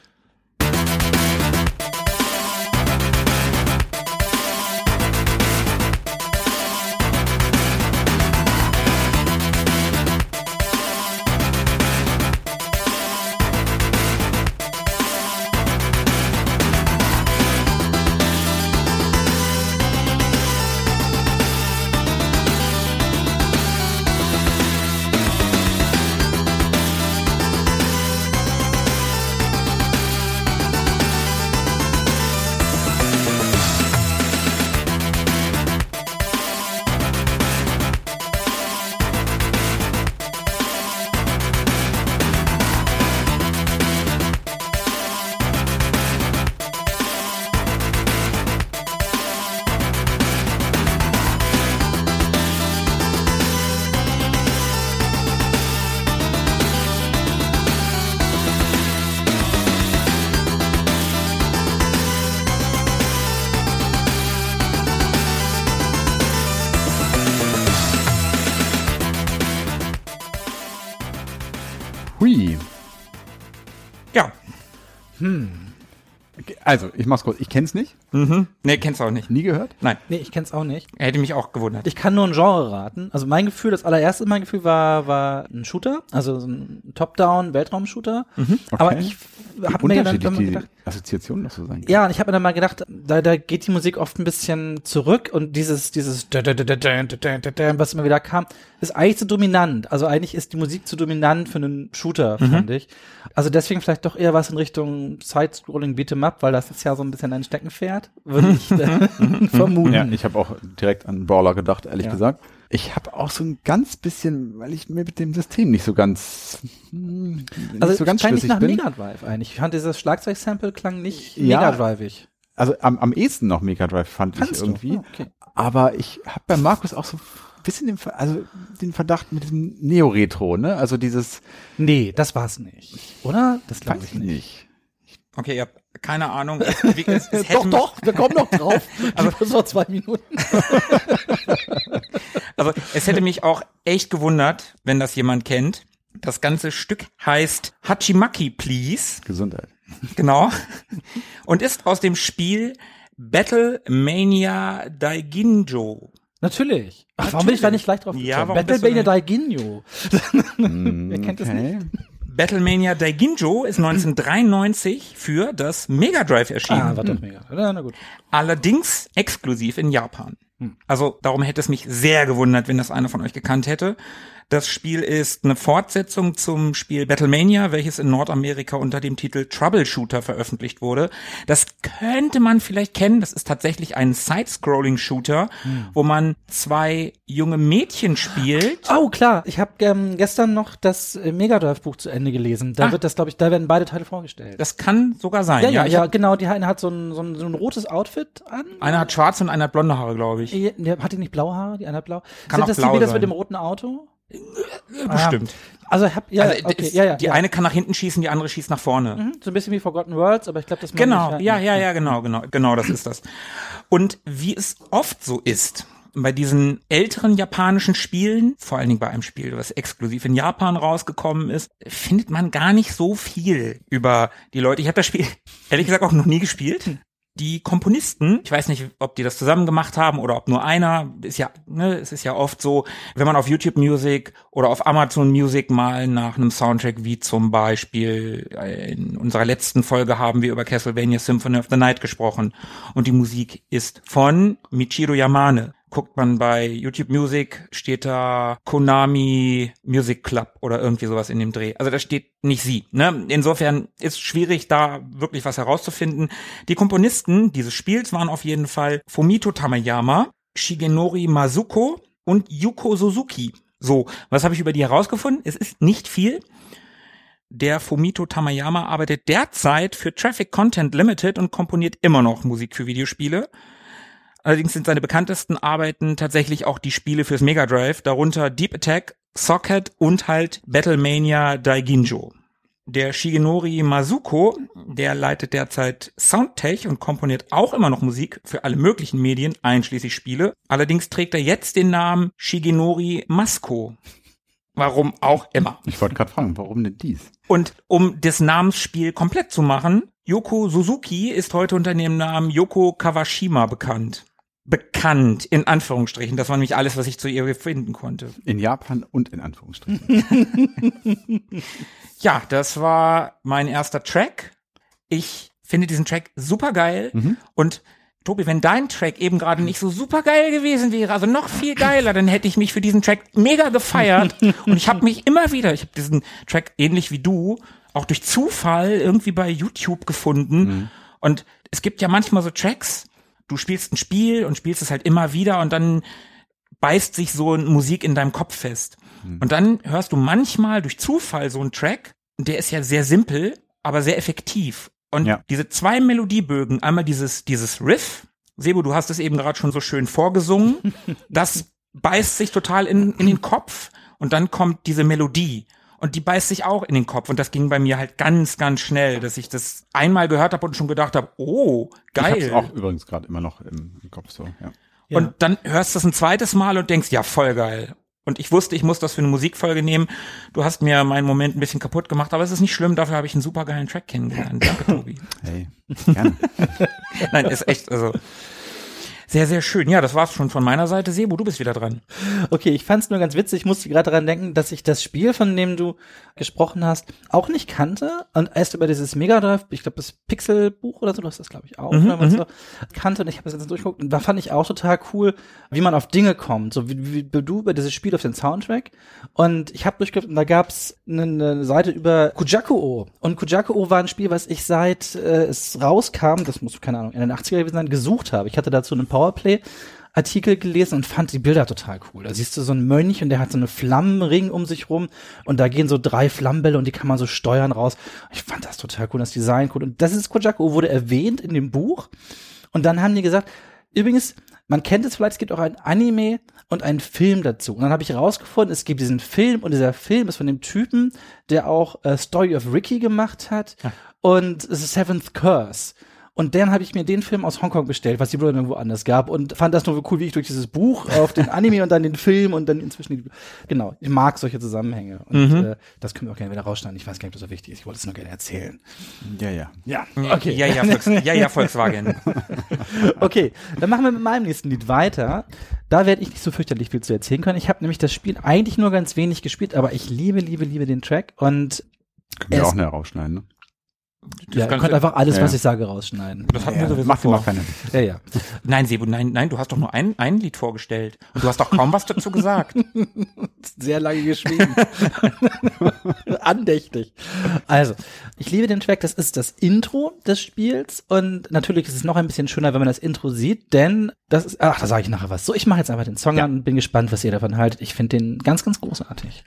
Also, ich mach's kurz. Ich kenn's nicht, Mhm. Nee, kennst du auch nicht. nie gehört. Nein. Nee, ich kenn's auch nicht. Hätte mich auch gewundert. Ich kann nur ein Genre raten. Also mein Gefühl, das allererste mein Gefühl war, war ein Shooter, also so ein Top-Down-Weltraum-Shooter. Aber ich habe mir dann man die gedacht, Assoziationen noch so sein. ja, und ich habe mir dann mal gedacht, da, da geht die Musik oft ein bisschen zurück und dieses, dieses, was immer wieder kam, ist eigentlich zu dominant. Also eigentlich ist die Musik zu dominant für einen Shooter, fand ich. Also deswegen vielleicht doch eher was in Richtung Side-Scrolling Beat'em Up, weil das ist ja so ein bisschen ein Steckenpferd, würde ich (laughs) (laughs) vermuten. Ja, ich habe auch direkt an Brawler gedacht, ehrlich Ja. gesagt. Ich habe auch so ein ganz bisschen, weil ich mir mit dem System nicht so ganz, hm, nicht Also so ganz nicht schlüssig nach bin. Mega Drive eigentlich. Ich fand dieses Schlagzeug-Sample klang nicht Ja. Mega Driveig. Also am, am ehesten noch Mega Drive fand Fandst ich du? irgendwie. Oh, okay. Aber ich habe bei Markus auch so ein bisschen den, Ver- also den Verdacht mit diesem Neo-Retro, ne? Also dieses, Nee, das war's nicht. Oder? Das glaube ich nicht. nicht. Okay, ihr habt keine Ahnung. Es, wie- es, es (laughs) hätte mich- wir kommen noch drauf. (laughs) Aber das war zwei Minuten. (laughs) Also es hätte mich auch echt gewundert, wenn das jemand kennt. Das ganze Stück heißt Hachimaki Please, Gesundheit. genau, und ist aus dem Spiel Battle Mania Daiginjo. Natürlich. Ach, warum bin ich da nicht gleich drauf Ja, gekommen? warum bist Battle denn- Daiginyo. Wer kennt das Okay. nicht? Battlemania Daiginjo ist 1993 für das Mega Drive erschienen. Ah, war doch mega. Na, na gut. Allerdings exklusiv in Japan. Also darum hätte es mich sehr gewundert, wenn das einer von euch gekannt hätte. Das Spiel ist eine Fortsetzung zum Spiel Battlemania, welches in Nordamerika unter dem Titel Troubleshooter veröffentlicht wurde. Das könnte man vielleicht kennen. Das ist tatsächlich ein Side-Scrolling-Shooter, wo man zwei junge Mädchen spielt. Oh, klar. Ich habe ähm, gestern noch das äh, Mega Drive Buch zu Ende gelesen. Da Ah. wird das, glaube ich, da werden beide Teile vorgestellt. Das kann sogar sein. ja, ja, ja, genau. Die eine hat so ein, so ein, so ein rotes Outfit an. Einer hat schwarze und einer hat blonde Haare, glaube ich. Die, hat die nicht blaue Haare? Die eine hat blau. Kann Sind das blau die Mädels mit dem roten Auto? Bestimmt. Also hab, ja, also, okay, d- ja, ja. die ja. eine kann nach hinten schießen, die andere schießt nach vorne. Mhm, so ein bisschen wie Forgotten Worlds, aber ich glaube, das Genau, ich, ja, ja, ja, genau, genau, genau, das ist das. Und wie es oft so ist, bei diesen älteren japanischen Spielen, vor allen Dingen bei einem Spiel, was exklusiv in Japan rausgekommen ist, findet man gar nicht so viel über die Leute. Ich habe das Spiel ehrlich gesagt auch noch nie gespielt. Die Komponisten, ich weiß nicht, ob die das zusammen gemacht haben oder ob nur einer, ist ja, ne, es ist ja oft so, wenn man auf YouTube Music oder auf Amazon Music mal nach einem Soundtrack wie zum Beispiel äh, in unserer letzten Folge haben wir über Castlevania Symphony of the Night gesprochen und die Musik ist von Michiro Yamane. Guckt man bei YouTube Music, steht da Konami Music Club oder irgendwie sowas in dem Dreh. Also da steht nicht sie. Ne? Insofern ist schwierig, da wirklich was herauszufinden. Die Komponisten dieses Spiels waren auf jeden Fall Fumito Tamayama, Shigenori Mazuko und Yuko Suzuki. So, was habe ich über die herausgefunden? Es ist nicht viel. Der Fumito Tamayama arbeitet derzeit für Traffic Content Limited und komponiert immer noch Musik für Videospiele. Allerdings sind seine bekanntesten Arbeiten tatsächlich auch die Spiele fürs Mega Drive, darunter Deep Attack, Socket und halt Battlemania Daiginjo. Der Shigenori Masuko, der leitet derzeit Soundtech und komponiert auch immer noch Musik für alle möglichen Medien, einschließlich Spiele. Allerdings trägt er jetzt den Namen Shigenori Masko. Warum auch immer. Ich wollte gerade fragen, warum denn dies? Und um das Namensspiel komplett zu machen, Yoko Suzuki ist heute unter dem Namen Yoko Kawashima bekannt bekannt, in Anführungsstrichen. Das war nämlich alles, was ich zu ihr finden konnte. In Japan und in Anführungsstrichen. (laughs) ja, das war mein erster Track. Ich finde diesen Track super geil mhm. und Tobi, wenn dein Track eben gerade nicht so super geil gewesen wäre, also noch viel geiler, dann hätte ich mich für diesen Track mega gefeiert (laughs) und ich habe mich immer wieder, ich habe diesen Track ähnlich wie du auch durch Zufall irgendwie bei YouTube gefunden mhm. und es gibt ja manchmal so Tracks, du spielst ein Spiel und spielst es halt immer wieder und dann beißt sich so Musik in deinem Kopf fest. Mhm. Und dann hörst du manchmal durch Zufall so einen Track, der ist ja sehr simpel, aber sehr effektiv. Und ja. diese zwei Melodiebögen, einmal dieses, dieses Riff, Sebo, du hast es eben gerade schon so schön vorgesungen, (laughs) das beißt sich total in, in den Kopf und dann kommt diese Melodie und die beißt sich auch in den Kopf und das ging bei mir halt ganz, ganz schnell, dass ich das einmal gehört habe und schon gedacht habe, oh, geil. Ich hab's auch übrigens gerade immer noch im, Kopf so, ja. ja. Und dann hörst du es ein zweites Mal und denkst, ja, voll geil. Und ich wusste, ich muss das für eine Musikfolge nehmen. Du hast mir meinen Moment ein bisschen kaputt gemacht, aber es ist nicht schlimm, dafür habe ich einen super geilen Track kennengelernt. Danke, Tobi. Hey, gerne. (laughs) Nein, ist echt, also sehr, sehr schön. Ja, das war's schon von meiner Seite. Sebo, du bist wieder dran. Okay, ich fand's nur ganz witzig. Ich musste gerade daran denken, dass ich das Spiel, von dem du gesprochen hast, auch nicht kannte und erst über dieses Mega Drive, ich glaube das Pixelbuch oder so, du hast das glaube ich auch, mhm, oder so, kannte und ich habe das jetzt durchgeguckt und da fand ich auch total cool, wie man auf Dinge kommt, so wie, wie du über dieses Spiel auf den Soundtrack und ich habe durchgeguckt und da gab's eine, eine Seite über Kujaku-O und Kujaku-O war ein Spiel, was ich seit äh, es rauskam, das muss keine Ahnung, in den 80er gewesen sein, gesucht habe. Ich hatte dazu einen Powerplay Artikel gelesen und fand die Bilder total cool. Da siehst du so einen Mönch und der hat so eine Flammenring um sich rum und da gehen so drei Flammenbälle und die kann man so steuern raus. Ich fand das total cool, das Design cool. Und das ist Kojako, wurde erwähnt in dem Buch. Und dann haben die gesagt, übrigens, man kennt es vielleicht, es gibt auch ein Anime und einen Film dazu. Und dann habe ich herausgefunden, es gibt diesen Film und dieser Film ist von dem Typen, der auch äh, Story of Ricky gemacht hat ja. und The Seventh Curse. Und dann habe ich mir den Film aus Hongkong bestellt, was die wohl irgendwo anders gab und fand das nur so cool, wie ich durch dieses Buch auf den Anime und dann den Film und dann inzwischen die, genau, ich mag solche Zusammenhänge und mhm. äh, das können wir auch gerne wieder rausschneiden. Ich weiß gar nicht, ob das so wichtig ist. Ich wollte es nur gerne erzählen. Ja, ja. Ja, okay. Ja, ja, Volks ja, ja Volkswagen. (laughs) okay, dann machen wir mit meinem nächsten Lied weiter. Da werde ich nicht so fürchterlich viel zu erzählen können. Ich habe nämlich das Spiel eigentlich nur ganz wenig gespielt, aber ich liebe, liebe, liebe den Track und können wir auch näher rausschneiden, ne? Das ja, ihr könnt einfach alles, ja. was ich sage, rausschneiden. Das hatten ja, wir sowieso macht vor. keine. Ja, ja. Nein, Sebu, nein, nein, du hast doch nur ein, ein Lied vorgestellt. Und du hast doch kaum was dazu gesagt. (laughs) Sehr lange geschrieben. (laughs) Andächtig. Also, ich liebe den Track. Das ist das Intro des Spiels. Und natürlich ist es noch ein bisschen schöner, wenn man das Intro sieht, denn das ist, ach, da sage ich nachher was. So, ich mache jetzt einfach den Song an und bin gespannt, was ihr davon haltet. Ich finde den ganz, ganz großartig.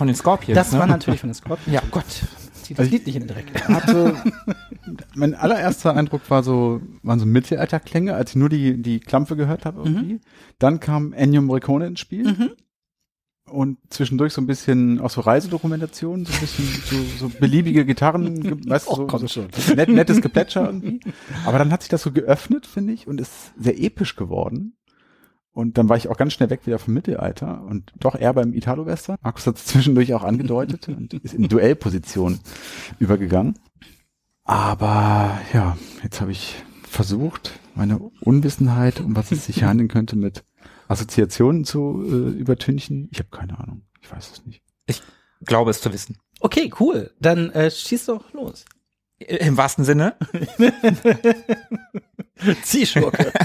Von den Scorpions, das ne? war natürlich von den Scorpions. Ja, Gott, zieh das Also Lied nicht in den Dreck. Hatte, (laughs) mein allererster Eindruck war so, waren so Mittelalterklänge, als ich nur die, die Klampfe gehört habe irgendwie. Dann kam Ennio Morricone ins Spiel. Mhm. Und zwischendurch so ein bisschen auch so Reisedokumentationen, so ein bisschen so, so beliebige Gitarren, (laughs) weißt du, so, komm so schon. Net, nettes Geplätscher irgendwie. Aber dann hat sich das so geöffnet, finde ich, und ist sehr episch geworden. Und dann war ich auch ganz schnell weg wieder vom Mittelalter und doch eher beim Italo-Western. Markus hat es zwischendurch auch angedeutet und ist in Duellposition übergegangen. Aber ja, jetzt habe ich versucht, meine Unwissenheit, um was es sich (laughs) handeln könnte, mit Assoziationen zu äh, übertünchen. Ich habe keine Ahnung. Ich weiß es nicht. Ich glaube es zu wissen. Okay, cool. Dann äh, schieß doch los. Im wahrsten Sinne. (laughs) Zieh Schurke. (laughs)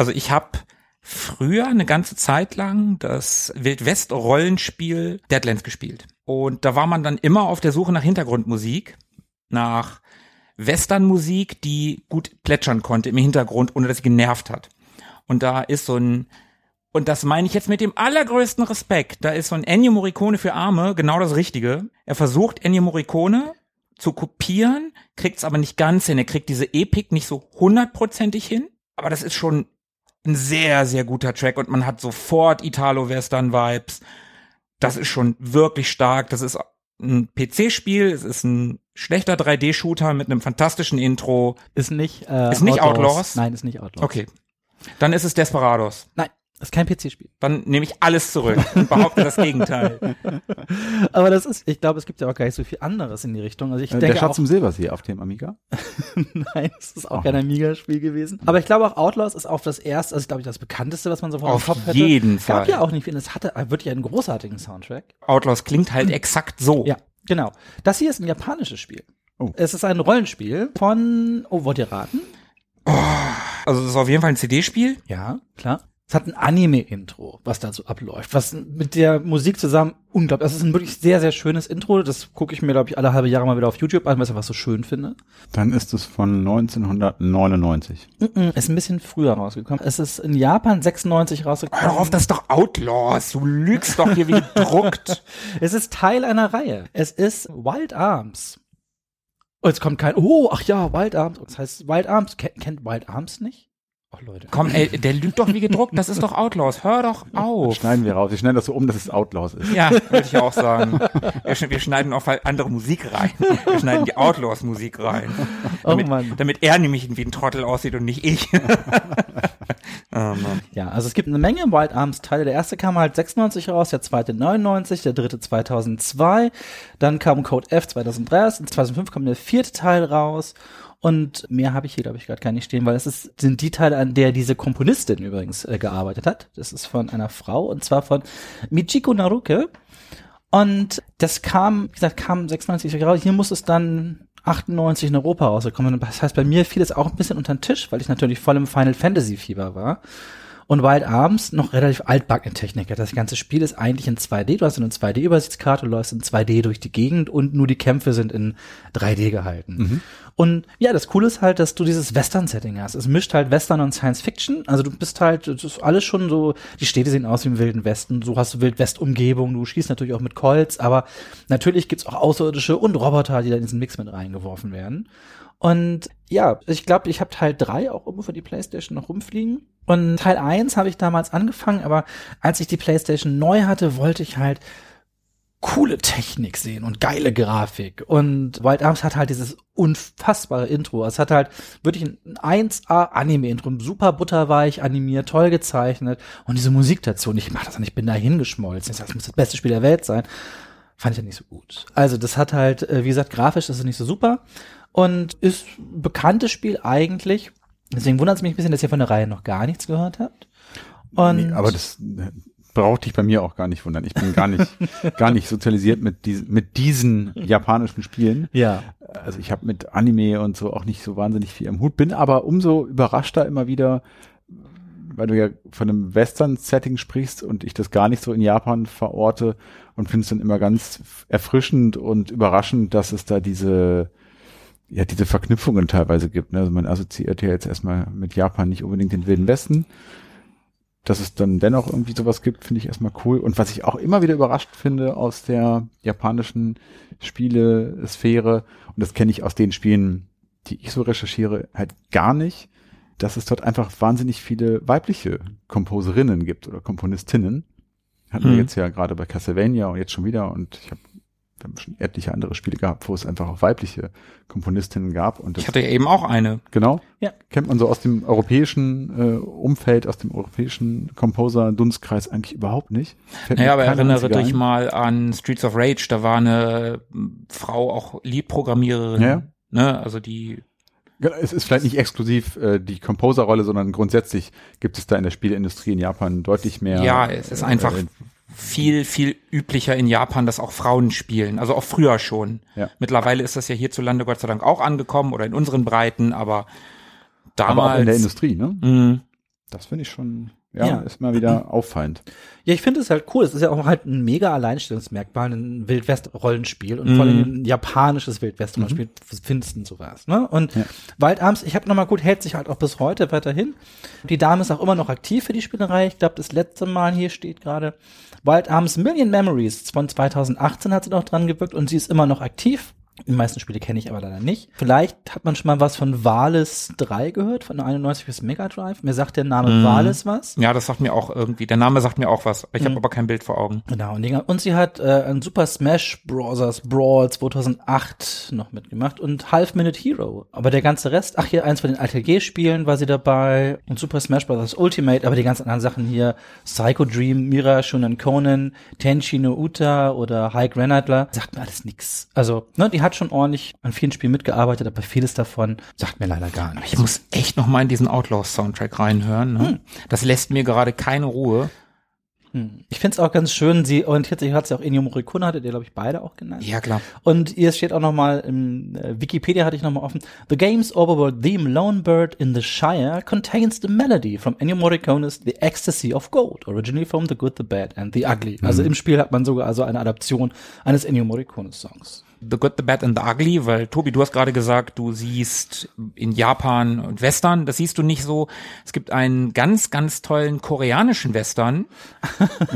Also ich habe früher eine ganze Zeit lang das Wildwest-Rollenspiel Deadlands gespielt. Und da war man dann immer auf der Suche nach Hintergrundmusik, nach Westernmusik, die gut plätschern konnte im Hintergrund, ohne dass sie genervt hat. Und da ist so ein, und das meine ich jetzt mit dem allergrößten Respekt, da ist so ein Ennio Morricone für Arme genau das Richtige. Er versucht Ennio Morricone zu kopieren, kriegt es aber nicht ganz hin. Er kriegt diese Epik nicht so hundertprozentig hin, aber das ist schon ein sehr, sehr guter Track und man hat sofort Italo-Western-Vibes. Das ist schon wirklich stark. Das ist ein PC-Spiel, es ist ein schlechter 3D-Shooter mit einem fantastischen Intro. Ist nicht, äh, Ist nicht Outlaws? Nein, ist nicht Outlaws. Okay. Dann ist es Desperados. Nein, ist kein PC-Spiel. Dann nehme ich alles zurück und behaupte das Gegenteil. (laughs) Aber das ist, ich glaube, es gibt ja auch gar nicht so viel anderes in die Richtung. Also ich Äh, denke der Schatz auch, im Silbersee auf dem Amiga. (laughs) nein, es ist auch Auch kein Amiga-Spiel gewesen. Aber ich glaube auch Outlaws ist auch das erste, also ich glaube das bekannteste, was man sofort Auf im Kopf hätte. jeden Gab Fall. ja auch nicht viel. Es hatte wirklich einen großartigen Soundtrack. Outlaws klingt halt (clears throat) exakt so. Ja, genau. Das hier ist ein japanisches Spiel. Oh. Es ist ein Rollenspiel von, oh, wollt ihr raten? Also es ist auf jeden Fall ein CD-Spiel. Ja, klar. Es hat ein Anime-Intro, was dazu abläuft, was mit der Musik zusammen unglaublich. Das ist ein wirklich sehr, sehr schönes Intro. Das gucke ich mir, glaube ich, alle halbe Jahre mal wieder auf YouTube an, weil ich es einfach so schön finde. Dann ist es von 1999. Mhm, Ist ein bisschen früher rausgekommen. Es ist in Japan 96 Hör rausgekommen. doch auf, das ist doch Outlaws. Du lügst doch hier wie (laughs) gedruckt. Es ist Teil einer Reihe. Es ist Wild Arms. Oh, jetzt kommt kein, oh, ach ja, Wild Arms. Das heißt Wild Arms. Ken, kennt Wild Arms nicht? Ach, Leute. Komm, ey, der lügt doch wie gedruckt. Das ist doch Outlaws. Hör doch auf. Schneiden wir raus. Wir schneiden das so um, dass es Outlaws ist. Ja, würde ich auch sagen. Wir, schn- wir schneiden auch halt andere Musik rein. Wir schneiden die Outlaws-Musik rein. Oh Damit, Mann. damit er nämlich wie ein Trottel aussieht und nicht ich. (laughs) oh Mann. Ja, also es gibt eine Menge Wild Arms Teile. Der erste kam halt 96 raus, der zweite 99, der dritte 2002. Dann kam Code F 2003, und 2005 kam der vierte Teil raus. Und mehr habe ich hier, glaube ich, gerade gar nicht stehen, weil das ist, sind die Teile, an der diese Komponistin übrigens äh, gearbeitet hat. Das ist von einer Frau und zwar von Michiko Naruke. Und das kam, wie gesagt, kam 96 raus. Hier muss es dann 98 in Europa rausgekommen. Das heißt, bei mir fiel es auch ein bisschen unter den Tisch, weil ich natürlich voll im Final Fantasy Fieber war. Und Wild Arms noch relativ altbackene Technik. hat. Das ganze Spiel ist eigentlich in 2D. Du hast eine 2D-Übersichtskarte, du läufst in 2D durch die Gegend und nur die Kämpfe sind in 3D gehalten. Und ja, das Coole ist halt, dass du dieses Western-Setting hast. Es mischt halt Western und Science Fiction. Also du bist halt, das ist alles schon so, die Städte sehen aus wie im Wilden Westen. So hast du Wild-West-Umgebung. Du schießt natürlich auch mit Colts, aber natürlich gibt's auch Außerirdische und Roboter, die da in diesen Mix mit reingeworfen werden. Und ja, ich glaube, ich habe Teil 3 auch irgendwo für die Playstation noch rumfliegen. Und Teil 1 habe ich damals angefangen, aber als ich die Playstation neu hatte, wollte ich halt coole Technik sehen und geile Grafik. Und Wild Arms hat halt dieses unfassbare Intro. Es hat halt wirklich ein 1A Anime-Intro, super butterweich animiert, toll gezeichnet. Und diese Musik dazu. Und ich mach das und ich bin da hingeschmolzen. Das muss das beste Spiel der Welt sein. Fand ich ja nicht so gut. Also das hat halt, äh, wie gesagt, grafisch ist es nicht so super. Und ist ein bekanntes Spiel eigentlich. Deswegen wundert es mich ein bisschen, dass ihr von der Reihe noch gar nichts gehört habt. Und Nee, aber das äh, braucht dich bei mir auch gar nicht wundern. Ich bin gar nicht, (laughs) gar nicht sozialisiert mit, diesen mit diesen japanischen Spielen. ja, Also ich habe mit Anime und so auch nicht so wahnsinnig viel am Hut, bin aber umso überraschter immer wieder, weil du ja von einem Western-Setting sprichst und ich das gar nicht so in Japan verorte und finde es dann immer ganz erfrischend und überraschend, dass es da diese ja diese Verknüpfungen teilweise gibt. Ne? Also man assoziiert ja jetzt erstmal mit Japan nicht unbedingt den Wilden Westen. dass es dann dennoch irgendwie sowas gibt, finde ich erstmal cool. Und was ich auch immer wieder überrascht finde aus der japanischen Spielesphäre, und das kenne ich aus den Spielen, die ich so recherchiere, halt gar nicht, dass es dort einfach wahnsinnig viele weibliche Komposerinnen gibt oder Komponistinnen. Hatten wir Mhm. jetzt ja gerade bei Castlevania und jetzt schon wieder und ich habe wir haben schon etliche andere Spiele gehabt, wo es einfach auch weibliche Komponistinnen gab. Und Ich hatte ja eben auch eine. Genau. Ja. Kennt man so aus dem europäischen äh, Umfeld, aus dem europäischen Composer-Dunstkreis eigentlich überhaupt nicht. Fällt Naja, aber erinnere dich ein. mal an Streets of Rage, da war eine m, Frau auch Liedprogrammiererin. Ja. Ne, also die, Genau, Es ist vielleicht nicht exklusiv äh, die Composer-Rolle, sondern grundsätzlich gibt es da in der Spieleindustrie in Japan deutlich mehr. ja, es ist einfach Äh, viel, viel üblicher in Japan, dass auch Frauen spielen. Also auch früher schon. Ja. Mittlerweile ist das ja hierzulande Gott sei Dank auch angekommen oder in unseren Breiten, aber damals. aber auch in der Industrie, ne? Mhm. Das finde ich schon, ja, Ja. ist mal wieder auffallend. Ja, ich finde es halt cool. Es ist ja auch halt ein mega Alleinstellungsmerkmal, ein Wildwest-Rollenspiel und vor allem ein japanisches Wildwest-Rollenspiel findest du sowas. Ne? Und Ja. Waldabends, ich habe nochmal gut, hält sich halt auch bis heute weiterhin. Die Dame ist auch immer noch aktiv für die Spielerei. Ich glaube, das letzte Mal hier steht gerade Waldabends Million Memories von 2018 hat sie noch dran gewirkt und sie ist immer noch aktiv. Die meisten Spiele kenne ich aber leider nicht. Vielleicht hat man schon mal was von Valis 3 gehört, von 91 bis Mega Drive. Mir sagt der Name Valis was. Ja, das sagt mir auch irgendwie. Der Name sagt mir auch was. Ich Mhm. habe aber kein Bild vor Augen. Genau, und, sie hat äh, ein Super Smash Bros. Brawl 2008 noch mitgemacht und Half Minute Hero. Aber der ganze Rest, ach hier, eins von den Atelier-Spielen war sie dabei und Super Smash Bros. Ultimate, aber die ganzen anderen Sachen hier, Psycho Dream, Mira, Shunan Conan, Tenchi no Uta oder High Granadler, sagt mir alles nix. Also, ne, die hat schon ordentlich an vielen Spielen mitgearbeitet, aber vieles davon sagt mir leider gar nichts. Ich muss echt noch mal in diesen Outlaws-Soundtrack reinhören. Ne? Hm. Das lässt mir gerade keine Ruhe. Hm. Ich finde es auch ganz schön, sie orientiert sich, hat sie auch Ennio Morricone, hattet ihr, glaube ich, beide auch genannt. Ja, klar. Und hier steht auch noch mal im äh, Wikipedia hatte ich noch mal offen. The game's overworld theme Lone Bird in the Shire contains the melody from Ennio Morricone's The Ecstasy of Gold, originally from The Good, the Bad and the Ugly. Also im Spiel hat man sogar also eine Adaption eines Ennio Morricone Songs. The Good, the Bad and the Ugly, weil Tobi, du hast gerade gesagt, du siehst in Japan und Western, das siehst du nicht so. Es gibt einen ganz, ganz tollen koreanischen Western.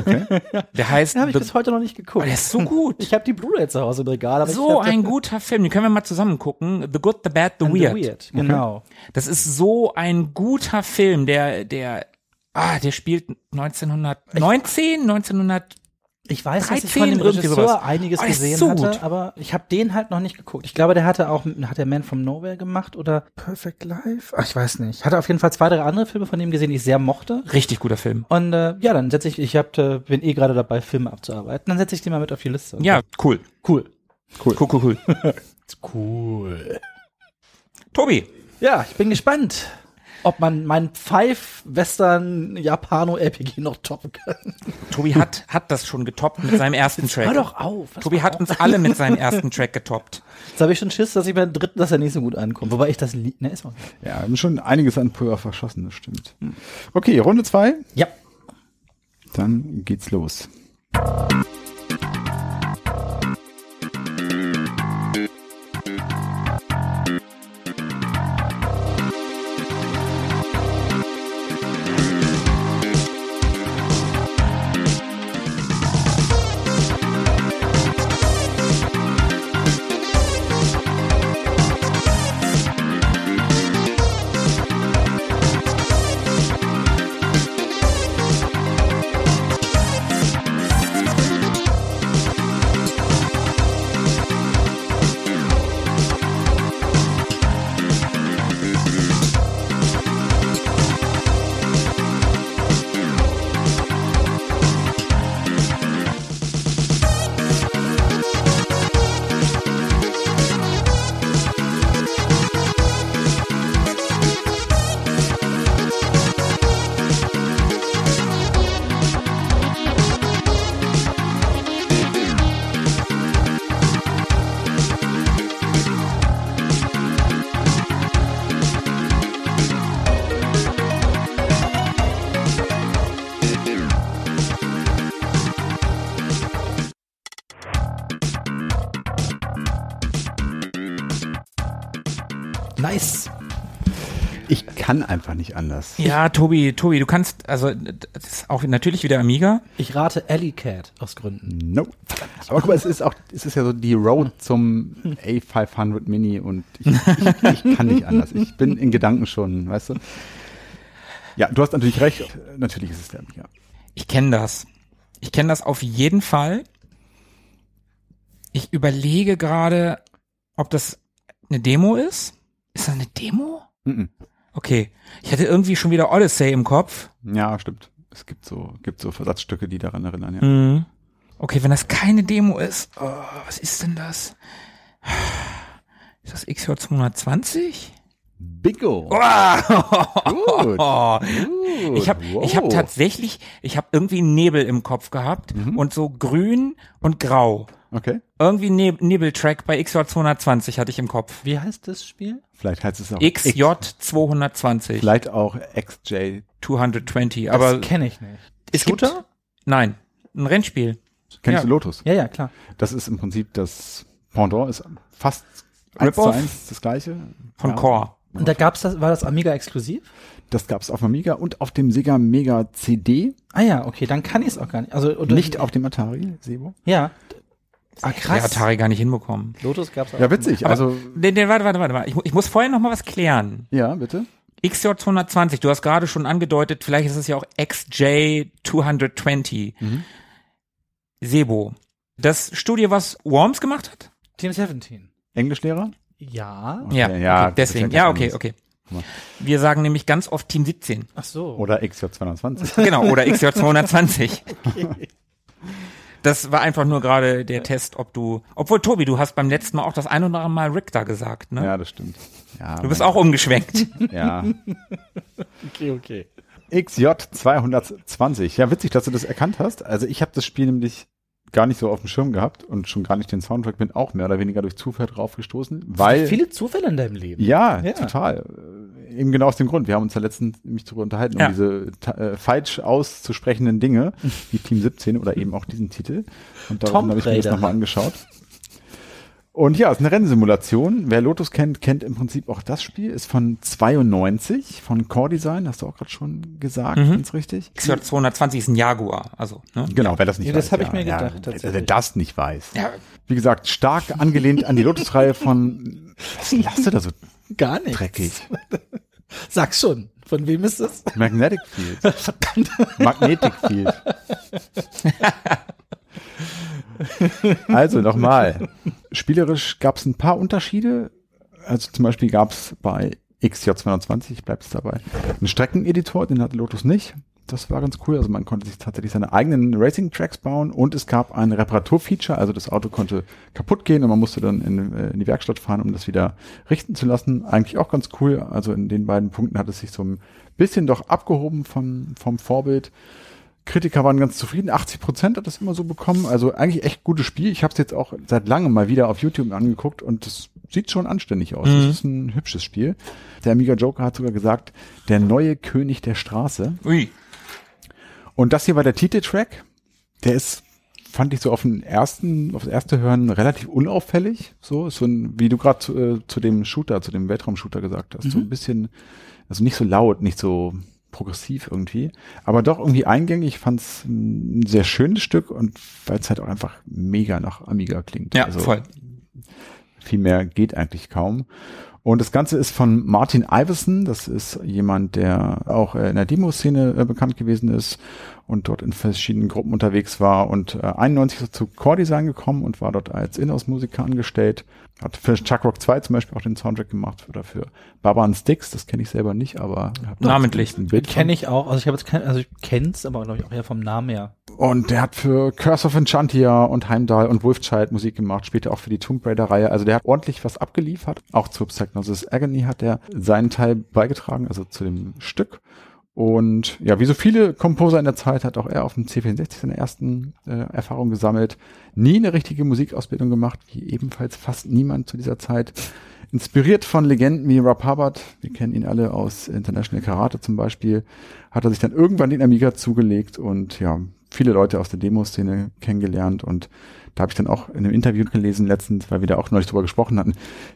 (laughs) Der heißt Den habe ich The, bis heute noch nicht oh, geguckt. der ist so gut. Ich habe die Blu-ray zu Hause im Regal, aber so ich ein (laughs) guter Film, den können wir mal zusammen gucken. The Good, the Bad, the and Weird. Weird. Genau. Das ist so ein guter Film, der, der, ah, der spielt 1919, 1900, Ich weiß, dass ich 13, von dem Regisseur einiges Oh, gesehen so hatte, aber ich habe den halt noch nicht geguckt. Ich glaube, der hatte auch, hat der Man from Nowhere gemacht oder Perfect Life? Ach, ich weiß nicht. Ich hatte auf jeden Fall zwei, drei andere Filme von dem gesehen, die ich sehr mochte. richtig guter Film. Und äh, ja, dann setze ich, ich hab, äh, bin eh gerade dabei, Filme abzuarbeiten. Dann setze ich die mal mit auf die Liste. Ja, cool. cool. Cool, cool, cool. Cool. (laughs) Tobi, Ja, ich bin gespannt, ob man mein Pfeif-Western-Japano-RPG noch toppen kann. Tobi hat, hat das schon getoppt mit seinem ersten Track. Hör doch auf. Tobi hat auf. uns alle mit seinem ersten Track getoppt. Jetzt habe ich schon Schiss, dass ich beim dritten, dass er nicht so gut ankommt. Wobei ich das Lied, ne, ist mal. Ja, wir haben schon einiges an Pulver verschossen, das stimmt. Okay, Runde zwei, Ja. dann geht's los. Kann einfach nicht anders. Ja, Tobi, Tobi, du kannst, also das ist auch natürlich wieder Amiga. Ich rate Alley Cat aus Gründen. No. Aber guck mal, es ist auch, es ist ja so die Road zum A500 Mini und ich, ich, ich kann nicht anders. Ich bin in Gedanken schon, weißt du? Ja, du hast natürlich recht. Natürlich ist es der Amiga. Ich kenne das. Ich kenne das auf jeden Fall. Ich überlege gerade, ob das eine Demo ist. Ist das eine Demo? Mhm. Okay. Ich hatte irgendwie schon wieder Odyssey im Kopf. Ja, stimmt. Es gibt so, gibt so Versatzstücke, die daran erinnern, ja. Mhm. Okay, wenn das keine Demo ist, oh, was ist denn das? Ist das XJ 220? Bingo! Oh. Gut. Ich habe ich hab Wow. tatsächlich, ich habe irgendwie Nebel im Kopf gehabt und so grün und grau. Okay. Irgendwie Neb Nebeltrack bei XJ 220 hatte ich im Kopf. Wie heißt das Spiel? Vielleicht heißt es auch XJ X, 220, vielleicht auch XJ. 220, Das aber kenne ich nicht. es gibt, Shooter? nein, ein Rennspiel. Kennst Ja. du Lotus? Ja, ja, klar. Das ist im Prinzip das Pendant, ist fast zu Rip-Off? eins das gleiche. Von Ja. Core. Und da gab's das, war das Amiga exklusiv? Das gab's auf dem Amiga und auf dem Sega Mega CD, Ah ja, okay, dann kann ich es auch gar nicht. Also oder, nicht auf dem Atari, Sebo. Ja. Ah, Der krass. Atari gar nicht hinbekommen. Lotus gab's auch. Ja, witzig. Aber- Also, Nee, nee, warte, warte, warte, warte. Ich, ich muss vorher noch mal was klären. ja, bitte. XJ 220, du hast gerade schon angedeutet, vielleicht ist es ja auch XJ 220. Sebo. Das Studio, was Worms gemacht hat? Team 17. Englischlehrer? Ja. Okay, ja, ja, okay, deswegen. ja okay, okay. Wir sagen nämlich ganz oft Team 17. Ach so. Oder XJ220. Genau, oder XJ 220. (laughs) Das war einfach nur gerade der Test, ob du, obwohl Tobi, du hast beim letzten Mal auch das ein oder andere Mal Richter gesagt, ne? ja, das stimmt. Ja, Du bist auch umgeschwenkt. (laughs) Ja. (laughs) Okay, okay. XJ220. Ja, witzig, dass du das erkannt hast. Also ich habe das Spiel nämlich gar nicht so auf dem Schirm gehabt und schon gar nicht den Soundtrack, bin auch mehr oder weniger durch Zufall drauf gestoßen, weil Viele Zufälle in deinem Leben. ja, Ja. total. Äh, Eben genau aus dem Grund. Wir haben uns ja letztens mich darüber unterhalten, Ja. um diese äh, falsch auszusprechenden Dinge, wie Team 17 oder eben auch diesen Titel. Und daraufhin habe ich mir das nochmal angeschaut. Und ja, es ist eine Rennsimulation. Wer Lotus kennt, kennt im Prinzip auch das Spiel. Ist von 92, von Core Design, hast du auch gerade schon gesagt, Mhm. ganz richtig. XJ 220 ist ein Jaguar, also, ne? Genau, wer das nicht Ja, weiß. das habe ich mir gedacht, wer- tatsächlich. Wer das nicht weiß. Ja, Wie gesagt, stark angelehnt an die Lotus-Reihe von, (laughs) was lachst du da so Gar nicht. dreckig? (laughs) Sag schon. Von wem ist das? Magnetic Field. (laughs) Verdammt. Magnetic Field. (laughs) Also nochmal. Spielerisch gab es ein paar Unterschiede. Also zum Beispiel gab es bei XJ220, bleibt es dabei, einen Streckeneditor, den hatte Lotus nicht. Das war ganz cool. Also man konnte sich tatsächlich seine eigenen Racing-Tracks bauen und es gab ein Reparaturfeature. Also das Auto konnte kaputt gehen und man musste dann in, äh, in die Werkstatt fahren, um das wieder richten zu lassen. Eigentlich auch ganz cool. Also in den beiden Punkten hat es sich so ein bisschen doch abgehoben vom, vom Vorbild. Kritiker waren ganz zufrieden. 80 Prozent hat das immer so bekommen. Also eigentlich echt gutes Spiel. Ich habe es jetzt auch seit langem mal wieder auf YouTube angeguckt und das sieht schon anständig aus. Mhm. Das ist ein hübsches Spiel. Der Amiga Joker hat sogar gesagt, der neue König der Straße. ui. Und das hier war der Titeltrack. Der ist, fand ich so auf den ersten, auf das erste Hören relativ unauffällig. So, ist so ein, wie du gerade zu, äh, zu dem Shooter, zu dem Weltraumshooter gesagt hast. So ein bisschen, also nicht so laut, nicht so progressiv irgendwie, aber doch irgendwie eingängig. Ich fand es ein sehr schönes Stück und weil es halt auch einfach mega nach Amiga klingt. Ja, also, voll. viel mehr geht eigentlich kaum. Und das Ganze ist von Martin Iverson. Das ist jemand, der auch in der Demo-Szene äh, bekannt gewesen ist und dort in verschiedenen Gruppen unterwegs war. Und äh, 91 ist er zu Core Design gekommen und war dort als Inhouse-Musiker angestellt. Hat für Chuck Rock 2 zum Beispiel auch den Soundtrack gemacht oder für Baba and Sticks. Das kenne ich selber nicht, aber Namentlich. Kenne ich auch. Also ich habe jetzt kein, also ich kenn's, aber glaube ich auch eher vom Namen her. Und der hat für Curse of Enchantia und Heimdall und Wolfchild Musik gemacht, später auch für die Tomb Raider Reihe. Also der hat ordentlich was abgeliefert. Auch zu Psychnosis Agony hat er seinen Teil beigetragen, also zu dem Stück. Und ja, wie so viele Komposer in der Zeit hat auch er auf dem C64 seine ersten äh, Erfahrungen gesammelt. Nie eine richtige Musikausbildung gemacht, wie ebenfalls fast niemand zu dieser Zeit. Inspiriert von Legenden wie Rob Hubbard, wir kennen ihn alle aus International Karate zum Beispiel, hat er sich dann irgendwann den Amiga zugelegt und ja, viele Leute aus der Demoszene kennengelernt und da habe ich dann auch in einem Interview gelesen letztens, weil wir da auch neulich drüber gesprochen hatten,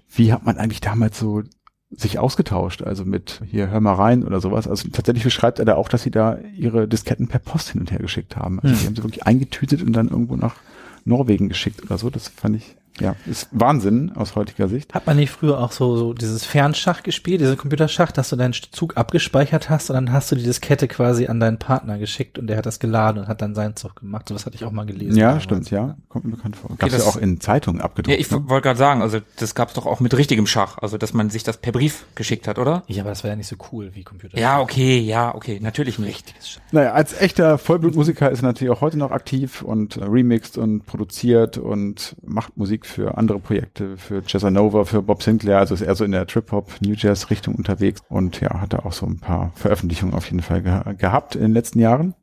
wie hat man eigentlich damals so sich ausgetauscht, also mit hier hör mal rein oder sowas. Also tatsächlich beschreibt er da auch, dass sie da ihre Disketten per Post hin und her geschickt haben. Also Hm. die haben sie wirklich eingetütet und dann irgendwo nach Norwegen geschickt oder so. Das fand ich, ja, ist Wahnsinn aus heutiger Sicht. Hat man nicht früher auch so, so dieses Fernschach gespielt, diese Computerschach, dass du deinen Zug abgespeichert hast und dann hast du die Diskette quasi an deinen Partner geschickt und der hat das geladen und hat dann seinen Zug gemacht. So was hatte ich auch mal gelesen. Ja, damals. stimmt, ja. Kommt mir bekannt vor. Gab's das- ja auch in Zeitungen Ja, abgedruckt. ich ne? wollte gerade sagen, also das gab's doch auch mit richtigem Schach, also dass man sich das per Brief geschickt hat, oder? Ja, aber das war ja nicht so cool wie Computer. Ja, okay, ja, okay, natürlich nicht. Naja, als echter Vollblutmusiker ist er natürlich auch heute noch aktiv und äh, remixt und produziert und macht Musik für andere Projekte, für Jazzanova, für Bob Sinclair, also ist eher so in der Trip-Hop, New Jazz Richtung unterwegs und ja, hat da auch so ein paar Veröffentlichungen auf jeden Fall geha gehabt in den letzten Jahren.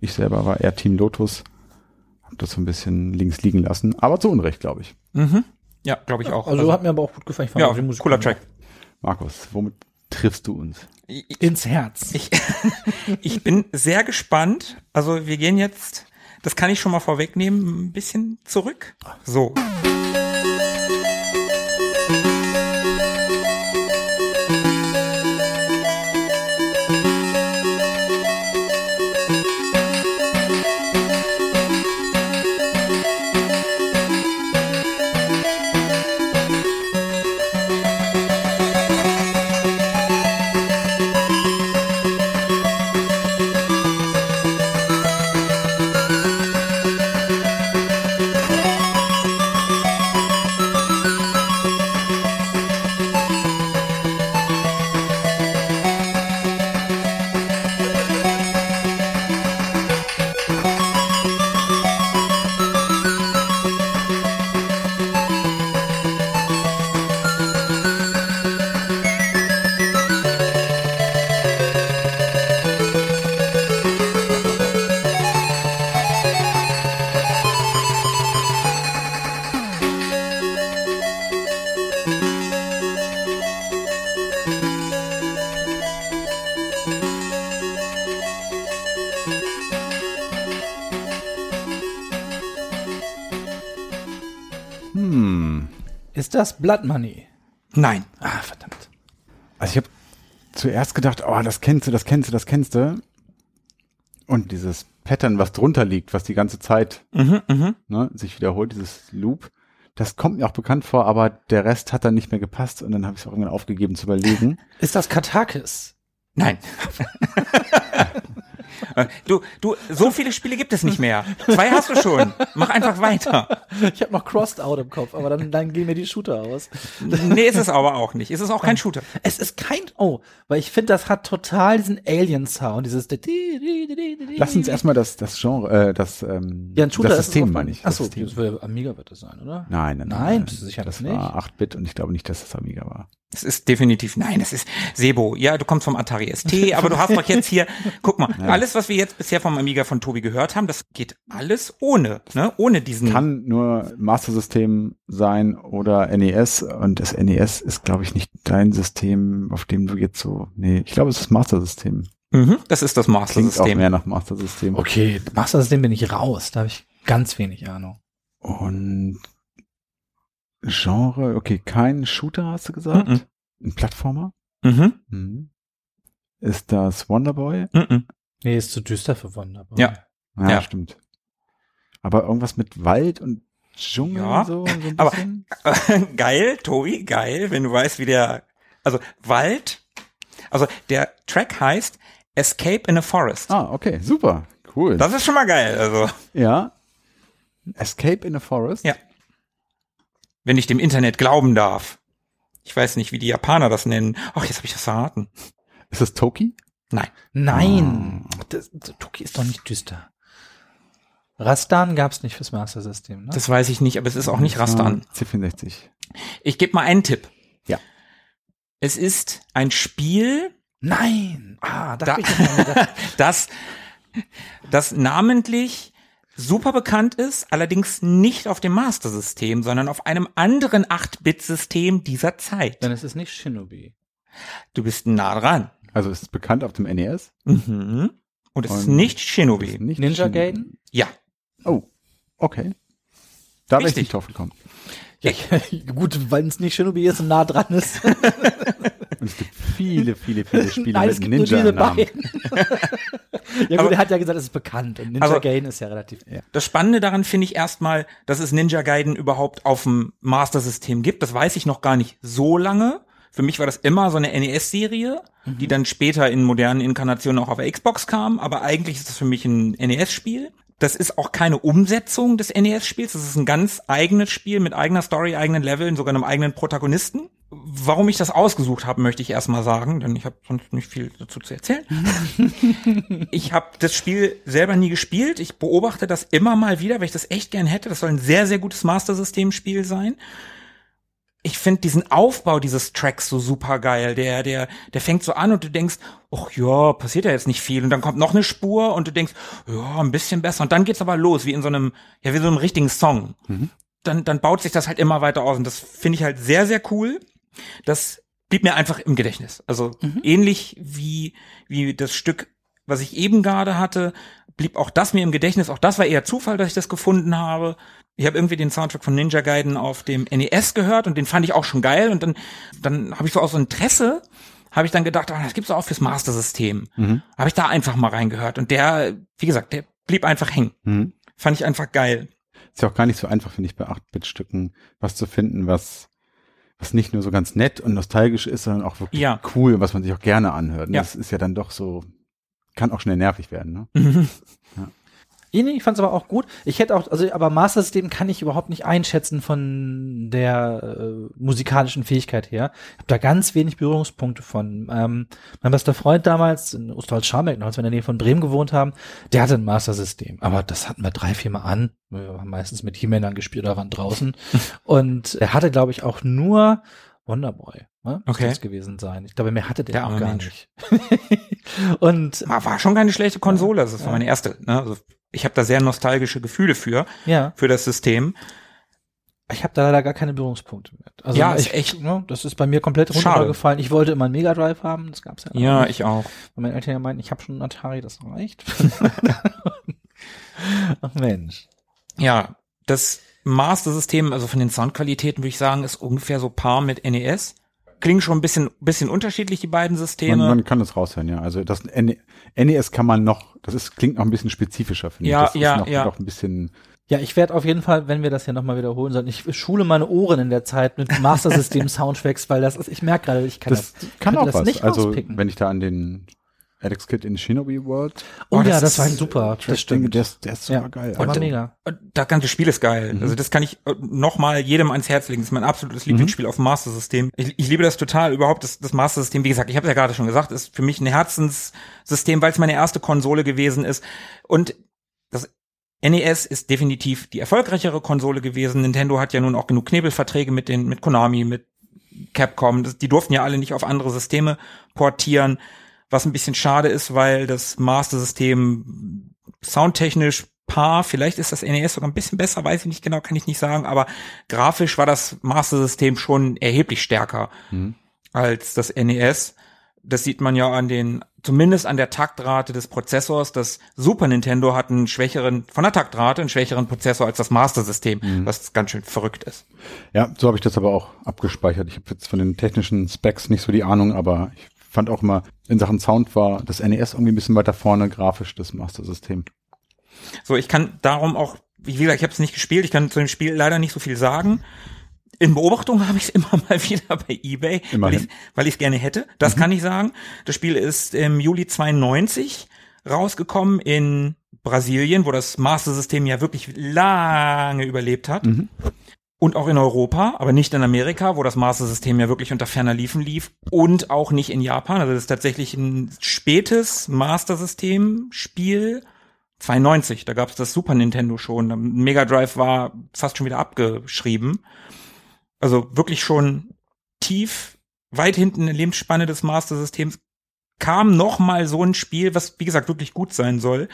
Ich selber war eher Team Lotus, hab das so ein bisschen links liegen lassen, aber zu Unrecht, glaube ich. Mhm. Ja, glaube ich auch. Also, hat mir aber auch gut gefallen. Ich fand ja, auch die Musik cooler. Track. Markus, womit triffst du uns? Ins Herz. Ich, (laughs) ich bin sehr gespannt. Also wir gehen jetzt, das kann ich schon mal vorwegnehmen, ein bisschen zurück. So. Blood Money? Nein. Ah, verdammt. Also ich habe zuerst gedacht, oh, das kennst du, das kennst du, das kennst du. Und dieses Pattern, was drunter liegt, was die ganze Zeit Mhm, mhm. ne, sich wiederholt, dieses Loop, das kommt mir auch bekannt vor, aber der Rest hat dann nicht mehr gepasst und dann habe ich es auch irgendwann aufgegeben zu überlegen. Ist das Katakis? Nein. (laughs) du, du, so viele Spiele gibt es nicht mehr. Zwei hast du schon. Mach einfach weiter. Ich habe noch Crossed Out im Kopf, aber dann, dann gehen mir die Shooter aus. Nee, ist es aber auch nicht. Ist es auch kein Shooter. Es ist kein, oh, weil ich finde, das hat total diesen Alien-Sound, dieses. Lass uns erstmal das, das Genre, äh, das, ähm, Ja, ein Shooter das ist System meine ich. Ach das so, System. das will, Amiga wird das sein, oder? Nein, nein, nein. Nein, bist du sicher, das das nicht? war 8-Bit und ich glaube nicht, dass es Amiga war. Es ist definitiv, nein, es ist Sebo. Ja, du kommst vom Atari ST, aber du hast doch jetzt hier, (laughs) guck mal, alles, was wir jetzt bisher vom Amiga von Tobi gehört haben, das geht alles ohne, ne, ohne diesen. Kann nur Master System sein oder NES und das NES ist, glaube ich, nicht dein System, auf dem du jetzt so, nee, ich glaube, es ist Master System. Mhm, das ist das Master Klingt auch System. mehr nach Master System. Okay, Master System bin ich raus, da habe ich ganz wenig Ahnung. Und Genre, okay, kein Shooter hast du gesagt? Mhm. Ein Plattformer? Mhm, Mhm. Ist das Wonderboy? mhm. Nee, ist zu düster für Wonderboy. Ja. Ja, Ja. stimmt. Aber irgendwas mit Wald und Dschungel Ja, so, so ein aber- bisschen? (laughs) geil, Tobi, geil, wenn du weißt, wie der, also Wald, also der Track heißt Escape in a Forest. Ah, okay, super, cool. Das ist schon mal geil, also. ja. Escape in a Forest? Ja. Wenn ich dem Internet glauben darf. Ich weiß nicht, wie die Japaner das nennen. Ach, jetzt habe ich das verraten. Ist das Toki? Nein. Nein, das, das, Tuki ist doch nicht düster. Rastan gab's nicht fürs Master System, ne? Das weiß ich nicht, aber es ist auch nicht Rastan. C64. Ich gebe mal einen Tipp. Ja. Es ist ein Spiel, Nein! Ah, da, (laughs) das, das namentlich super bekannt ist, allerdings nicht auf dem Master-System, sondern auf einem anderen 8-Bit-System dieser Zeit. Dann ist es nicht Shinobi. Du bist nah dran. Also ist es bekannt auf dem NES? Mhm. Und es ist Und nicht Ist Shinobi. nicht Ninja Shinobi. Gaiden? Ja. Oh, okay. Da wäre ich Richtig. nicht drauf gekommen. Ja, (laughs) gut, weil es nicht Shinobi ist und nah dran ist. (laughs) Und es gibt viele, viele, viele (laughs) Spiele Nein, mit es gibt nur diese Ninja-Namen. beiden. (laughs) ja gut, Aber- er hat ja gesagt, es ist bekannt und Ninja Also- Gaiden ist ja relativ. Ja. Das Spannende daran finde ich erstmal, dass es Ninja Gaiden überhaupt auf dem Master-System gibt. Das weiß ich noch gar nicht so lange. Für mich war das immer so eine NES-Serie, die dann später in modernen Inkarnationen auch auf der Xbox kam. Aber eigentlich ist das für mich ein NES-Spiel. Das ist auch keine Umsetzung des NES-Spiels. Das ist ein ganz eigenes Spiel mit eigener Story, eigenen Leveln, sogar einem eigenen Protagonisten. Warum ich das ausgesucht habe, möchte ich erstmal sagen, denn ich habe sonst nicht viel dazu zu erzählen. (laughs) Ich habe das Spiel selber nie gespielt. Ich beobachte das immer mal wieder, weil ich das echt gern hätte. Das soll ein sehr, sehr gutes Master-System-Spiel sein. Ich finde diesen Aufbau dieses Tracks so super geil. Der, der, der fängt so an und du denkst, ach ja, passiert ja jetzt nicht viel. Und dann kommt noch eine Spur und du denkst, ja, ein bisschen besser. Und dann geht's aber los, wie in so einem, ja, wie so einem richtigen Song. Dann, dann baut sich das halt immer weiter aus. Und das finde ich halt sehr, sehr cool. Das blieb mir einfach im Gedächtnis. Also ähnlich wie, wie das Stück, was ich eben gerade hatte, blieb auch das mir im Gedächtnis. Auch das war eher Zufall, dass ich das gefunden habe. Ich habe irgendwie den Soundtrack von Ninja Gaiden auf dem NES gehört und den fand ich auch schon geil. Und dann, dann habe ich so aus Interesse, habe ich dann gedacht, ah, das gibt's auch fürs Master-System. Mhm. Habe ich da einfach mal reingehört. Und der, wie gesagt, der blieb einfach hängen. Mhm. Fand ich einfach geil. Ist ja auch gar nicht so einfach, finde ich, bei 8-Bit-Stücken was zu finden, was, was nicht nur so ganz nett und nostalgisch ist, sondern auch wirklich Ja. cool, was man sich auch gerne anhört. Und Ja. Das ist ja dann doch so, kann auch schnell nervig werden, ne? (laughs) Nee, ich fand's aber auch gut. Ich hätte auch, also aber Master System kann ich überhaupt nicht einschätzen von der äh, musikalischen Fähigkeit her. Ich habe da ganz wenig Berührungspunkte von. Ähm, mein bester Freund damals in Ostwald-Scharmbeck, als wir in der Nähe von Bremen gewohnt haben, der hatte ein Master System. Aber das hatten wir drei, vier Mal an. Wir haben meistens mit He-Man gespielt oder waren draußen. (laughs) Und er hatte, glaube ich, auch nur Wonderboy. Ne? Okay. Das gewesen sein. Ich glaube, mehr hatte der, Der auch gar Mensch. nicht. (laughs) Und War, schon keine schlechte Konsole. Das war meine erste. Ne? Also ich habe da sehr nostalgische Gefühle für, ja. für das System. Ich habe da leider gar keine Berührungspunkte mit. Also Ja, ist ich, echt- Ne, das ist bei mir komplett Schade. runtergefallen. Ich wollte immer einen Mega Drive haben, das gab's ja. Ja, nicht. ich auch. Weil meine Eltern ja meinten, ich habe schon einen Atari, das reicht. (laughs) Ach Mensch. Ja, das Master-System, also von den Soundqualitäten würde ich sagen, ist ungefähr so paar mit NES. Klingen schon ein bisschen, bisschen unterschiedlich, die beiden Systeme. Man, man kann das raushören, ja. Also das N NES kann man noch, das ist, klingt noch ein bisschen spezifischer, finde Ja, ich. Das ja, ist noch, ja. noch ein bisschen, Ja, ich werde auf jeden Fall, wenn wir das hier nochmal wiederholen sollten, ich schule meine Ohren in der Zeit mit Master System Soundtracks, weil das ist, ich merke gerade, ich kann das, das, kann auch das was. nicht also, rauspicken. wenn ich da an den Alex Kidd in Shinobi World, Oh, Oh, ja, das das war ein super, Track das stimmt. der ist, der ist Ja. super geil. Aber Also, mega. Und Das ganze Spiel ist geil. Mhm. Also das kann ich nochmal jedem ans Herz legen. Das ist mein absolutes Lieblingsspiel auf dem Master-System. Ich, ich liebe das total überhaupt, das, das Master-System. Wie gesagt, ich habe ja gerade schon gesagt, ist für mich ein Herzenssystem, weil es meine erste Konsole gewesen ist. Und das NES ist definitiv die erfolgreichere Konsole gewesen. Nintendo hat ja nun auch genug Knebelverträge mit den, mit Konami, mit Capcom. Das, die durften ja alle nicht auf andere Systeme portieren. Was ein bisschen schade ist, weil das Master-System soundtechnisch paar, vielleicht ist das NES sogar ein bisschen besser, weiß ich nicht genau, kann ich nicht sagen, aber grafisch war das Master-System schon erheblich stärker Mhm. als das NES. Das sieht man ja an den, zumindest an der Taktrate des Prozessors. Das Super Nintendo hat einen schwächeren, von der Taktrate einen schwächeren Prozessor als das Master-System, was ganz schön verrückt ist. Ja, so habe ich das aber auch abgespeichert. Ich habe jetzt von den technischen Specs nicht so die Ahnung, aber ich fand auch immer, in Sachen Sound war das NES irgendwie ein bisschen weiter vorne, grafisch das Master-System. So, ich kann darum auch, wie gesagt, ich habe es nicht gespielt, ich kann zu dem Spiel leider nicht so viel sagen. In Beobachtung (laughs) habe ich es immer mal wieder bei eBay, weil Immerhin. ich weil ich es gerne hätte. Das kann ich sagen. Das Spiel ist im Juli 92 rausgekommen in Brasilien, wo das Master-System ja wirklich lange überlebt hat. Und auch in Europa, aber nicht in Amerika, wo das Master-System ja wirklich unter ferner Liefen lief. Und auch nicht in Japan. Also das ist tatsächlich ein spätes Master-System-Spiel. 92, da gab es das Super Nintendo schon. Mega Drive war fast schon wieder abgeschrieben. Also wirklich schon tief, weit hinten in der Lebensspanne des Master-Systems kam noch mal so ein Spiel, was wie gesagt wirklich gut sein soll.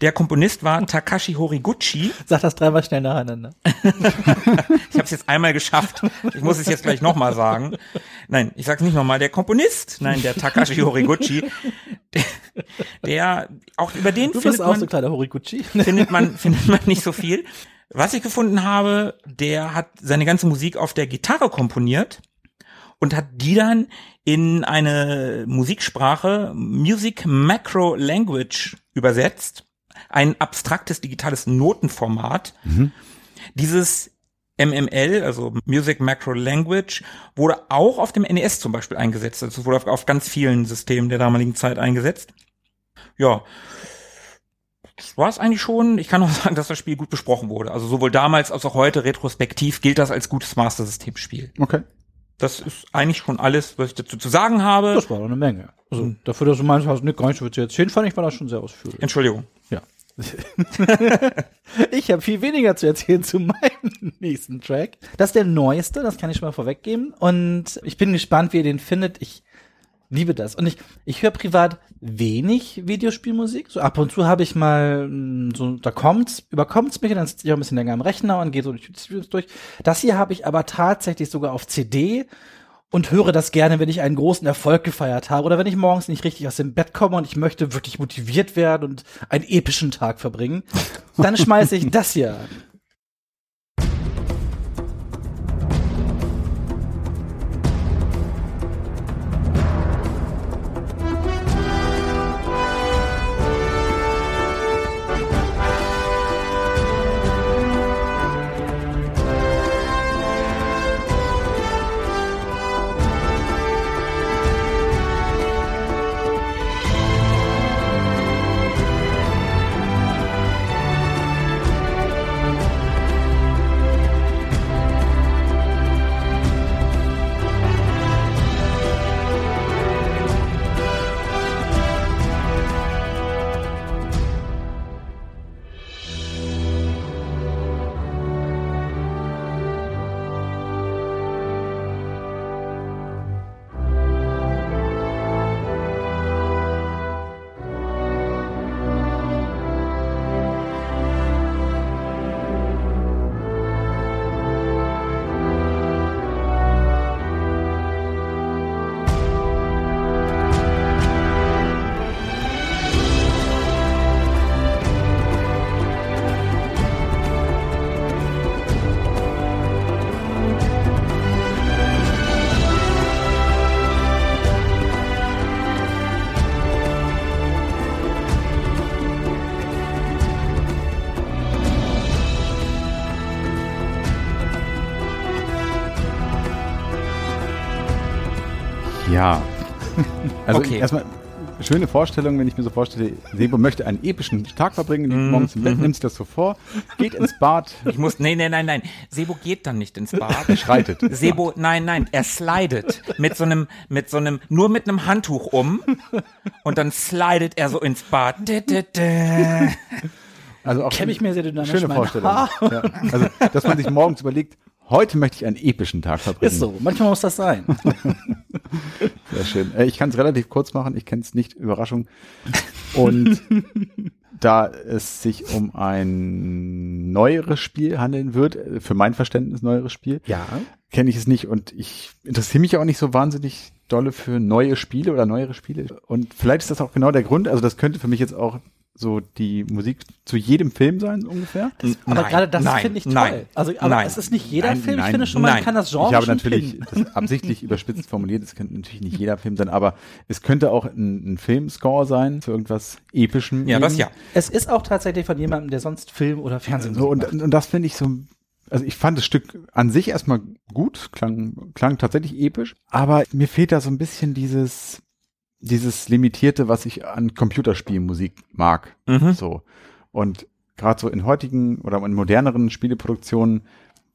Der Komponist war Takashi Horiguchi. (laughs) Sag das dreimal schnell nacheinander. Ich habe es jetzt einmal geschafft. Ich muss es jetzt gleich noch mal sagen. Nein, ich sag's nicht noch mal. Der Komponist, nein, der Takashi Horiguchi, der, (laughs) der auch über den Du findet auch man so ein kleiner Horiguchi. findet man, findet man nicht so viel. Was ich gefunden habe, der hat seine ganze Musik auf der Gitarre komponiert und hat die dann in eine Musiksprache, Music Macro Language übersetzt. Ein abstraktes digitales Notenformat. Dieses MML, also Music Macro Language, wurde auch auf dem NES zum Beispiel eingesetzt. Also es wurde auf, auf ganz vielen Systemen der damaligen Zeit eingesetzt. Ja. Das war es eigentlich schon. Ich kann auch (laughs) sagen, dass das Spiel gut besprochen wurde. Also sowohl damals als auch heute retrospektiv gilt das als gutes Master System Spiel. Okay. Das ist eigentlich schon alles, was ich dazu zu sagen habe. Das war doch eine Menge. Also dafür, dass du meinst, hast nicht gar nicht so viel zu erzählen, fand ich, war das schon sehr ausführlich. Entschuldigung. Ja. (laughs) ich habe viel weniger zu erzählen zu meinem (laughs) nächsten Track. Das ist der neueste, das kann ich schon mal vorweggeben. Und ich bin gespannt, wie ihr den findet. Ich liebe das. Und ich, ich höre privat wenig Videospielmusik. So ab und zu habe ich mal, mm, so, da kommt's, überkommt's mich, dann sitze ich auch ein bisschen länger am Rechner und gehe so durch die Streams durch. Das hier habe ich aber tatsächlich sogar auf CD und höre das gerne, wenn ich einen großen Erfolg gefeiert habe oder wenn ich morgens nicht richtig aus dem Bett komme und ich möchte wirklich motiviert werden und einen epischen Tag verbringen. Dann schmeiße ich das hier. Ja. (laughs) Also Okay. erstmal schöne Vorstellung, wenn ich mir so vorstelle, Sebo möchte einen epischen Tag verbringen, liegt morgens im Bett, nimmt sich das so vor, geht ins Bad, Ich muss, nee, nee, nein, nein. Sebo geht dann nicht ins Bad. schreitet. Sebo, nein, nein, er slidet mit so einem, mit so einem, nur mit einem Handtuch um und dann slidet er so ins Bad. Also auch Kämme ich mir sehr dynamisch schöne Vorstellung. Ja. Also, dass man sich morgens überlegt, heute möchte ich einen epischen Tag verbringen. Ist so. Manchmal muss das sein. (laughs) Sehr schön. Äh, Ich kann es relativ kurz machen, ich kenne es nicht, Überraschung. Und (laughs) da es sich um ein neueres Spiel handeln wird, äh, für mein Verständnis neueres Spiel, Ja. kenne ich es nicht und ich interessiere mich auch nicht so wahnsinnig dolle für neue Spiele oder neuere Spiele. Und vielleicht ist das auch genau der Grund, also das könnte für mich jetzt auch so die Musik zu jedem Film sein, ungefähr. Aber Nein, gerade das finde ich toll. nein, also, aber nein. es ist nicht jeder Nein, Film. nein, ich finde schon, man nein. kann das Genre Ich habe natürlich das absichtlich überspitzt formuliert, es könnte natürlich nicht jeder Film sein, aber es könnte auch ein, ein Filmscore sein für irgendwas Epischem. Ja, das eben. ja. Es ist auch tatsächlich von jemandem, der sonst Film oder Fernsehen So, und, macht. und das finde ich so, also ich fand das Stück an sich erstmal gut, klang, klang tatsächlich episch, aber mir fehlt da so ein bisschen dieses, dieses Limitierte, was ich an Computerspielmusik mag. Mhm. So. Und gerade so in heutigen oder in moderneren Spieleproduktionen,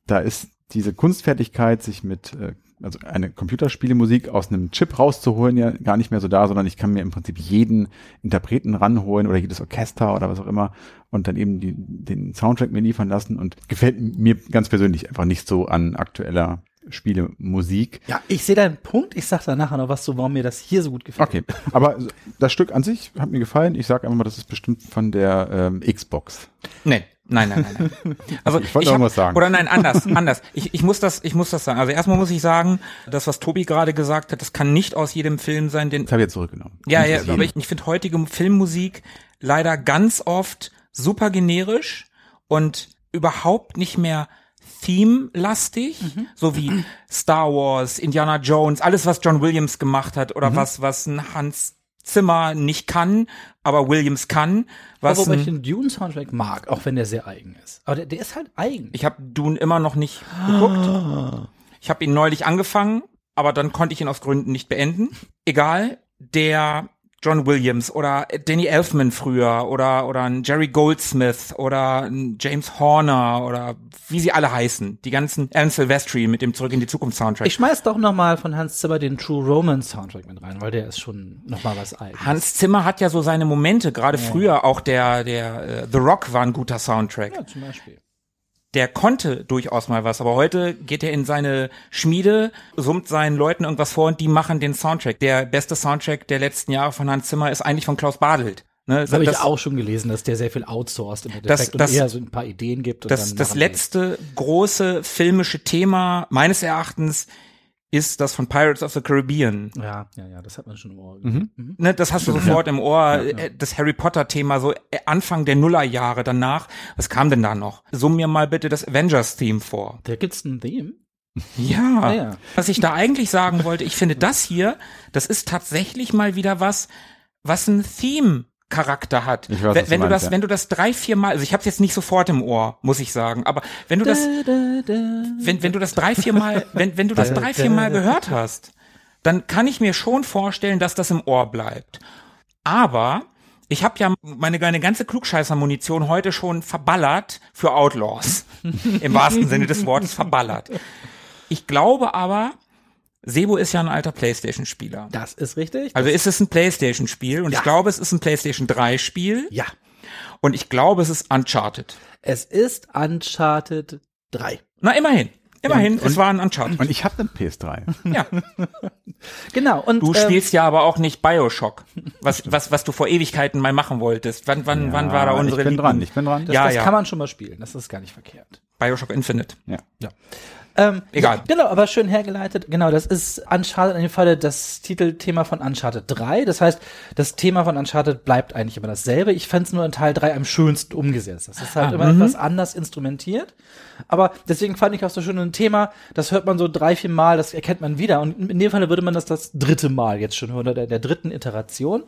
da ist diese Kunstfertigkeit, sich mit, äh, also eine Computerspielemusik aus einem Chip rauszuholen, ja gar nicht mehr so da, sondern ich kann mir im Prinzip jeden Interpreten ranholen oder jedes Orchester oder was auch immer und dann eben die, den Soundtrack mir liefern lassen und gefällt mir ganz persönlich einfach nicht so an aktueller Spielemusik. Ja, ich sehe deinen Punkt. Ich sag da nachher noch was zu, warum mir das hier so gut gefällt. Okay, aber das Stück an sich hat mir gefallen. Ich sage einfach mal, das ist bestimmt von der ähm, Xbox. Nee. Nein, nein, nein, nein. (laughs) Also Ich wollte hab- irgendwas sagen. Oder nein, anders, anders. Ich, ich muss das, ich muss das sagen. Also erstmal muss ich sagen, das, was Tobi gerade gesagt hat, das kann nicht aus jedem Film sein, den Das habe ich jetzt zurückgenommen. Ja, ja, aber ich, ich finde heutige Filmmusik leider ganz oft super generisch und überhaupt nicht mehr theme-lastig, so wie Star Wars, Indiana Jones, alles was John Williams gemacht hat oder was was ein Hans Zimmer nicht kann, aber Williams kann, was Wobei ich ein, den Dune-Soundtrack mag, auch wenn der sehr eigen ist. Aber der, der ist halt eigen. ich habe Dune immer noch nicht geguckt. Ich habe ihn neulich angefangen, aber dann konnte ich ihn aus Gründen nicht beenden. Egal, der John Williams oder Danny Elfman früher oder oder ein Jerry Goldsmith oder ein James Horner oder wie sie alle heißen, die ganzen Alan Silvestri mit dem Zurück in die Zukunft Soundtrack. Ich schmeiß doch noch mal von Hans Zimmer den True Romance Soundtrack mit rein, weil der ist schon noch mal was eigenes. Hans Zimmer hat ja so seine Momente, gerade früher auch der der äh, The Rock war ein guter Soundtrack. ja, zum Beispiel. Der konnte durchaus mal was, aber heute geht er in seine Schmiede, summt seinen Leuten irgendwas vor und die machen den Soundtrack. Der beste Soundtrack der letzten Jahre von Hans Zimmer ist eigentlich von Klaus Badelt. Ne, Das habe ich auch schon gelesen, dass der sehr viel outsourced im Endeffekt das- und eher so ein paar Ideen gibt. Und das, dann das letzte große filmische Thema meines Erachtens ist das von Pirates of the Caribbean. Ja, ja, ja, das hat man schon im Ohr. Mhm. Mhm. Ne, das hast du sofort im Ohr, äh, das Harry Potter Thema, so äh, Anfang der Nullerjahre danach. Was kam denn da noch? Summ mir mal bitte das Avengers Theme vor. Da gibt's ein Theme. (laughs) Ja. Ah, ja. Was ich da eigentlich sagen wollte, ich finde (laughs) das hier, das ist tatsächlich mal wieder was, was ein Theme Charakter hat. Ich weiß, wenn wenn du meinst, das, ja. wenn du das drei, vier Mal, also ich habe jetzt nicht sofort im Ohr, muss ich sagen, aber wenn du das, wenn, wenn du das drei, vier Mal, wenn, wenn du das (laughs) drei, vier Mal gehört hast, dann kann ich mir schon vorstellen, dass das im Ohr bleibt. Aber ich habe ja meine, meine ganze Klugscheißer-Munition heute schon verballert für Outlaws. (laughs) Im wahrsten Sinne des Wortes verballert. Ich glaube aber, Sebo ist ja ein alter Playstation-Spieler. Das ist richtig. Also ist es ein Playstation-Spiel und ich glaube, es ist ein Playstation 3-Spiel ja, und ich glaube, es ist Uncharted. es ist Uncharted 3. Na, immerhin. Immerhin, es war ein Uncharted. Und ich habe einen PS3. Ja. (laughs) Genau. Und Du ähm, spielst ja aber auch nicht Bioshock, was, was, was du vor Ewigkeiten mal machen wolltest. Wann, wann, wann war da Ja, unsere Ich bin Lieben- dran, ich bin dran. das, ja, das ja. kann man schon mal spielen. Das ist gar nicht verkehrt. Bioshock Infinite. Ja. Ähm, Egal. Genau, aber schön hergeleitet. Genau, das ist Uncharted in dem Falle das Titelthema von Uncharted 3. Das heißt, das Thema von Uncharted bleibt eigentlich immer dasselbe. Ich fand es nur in Teil 3 am schönsten umgesetzt. Das ist halt immer etwas anders instrumentiert. Aber deswegen fand ich auch so schön ein Thema, das hört man so drei, vier Mal, das erkennt man wieder. Und in dem Falle würde man das das dritte Mal jetzt schon hören, oder der, der dritten Iteration.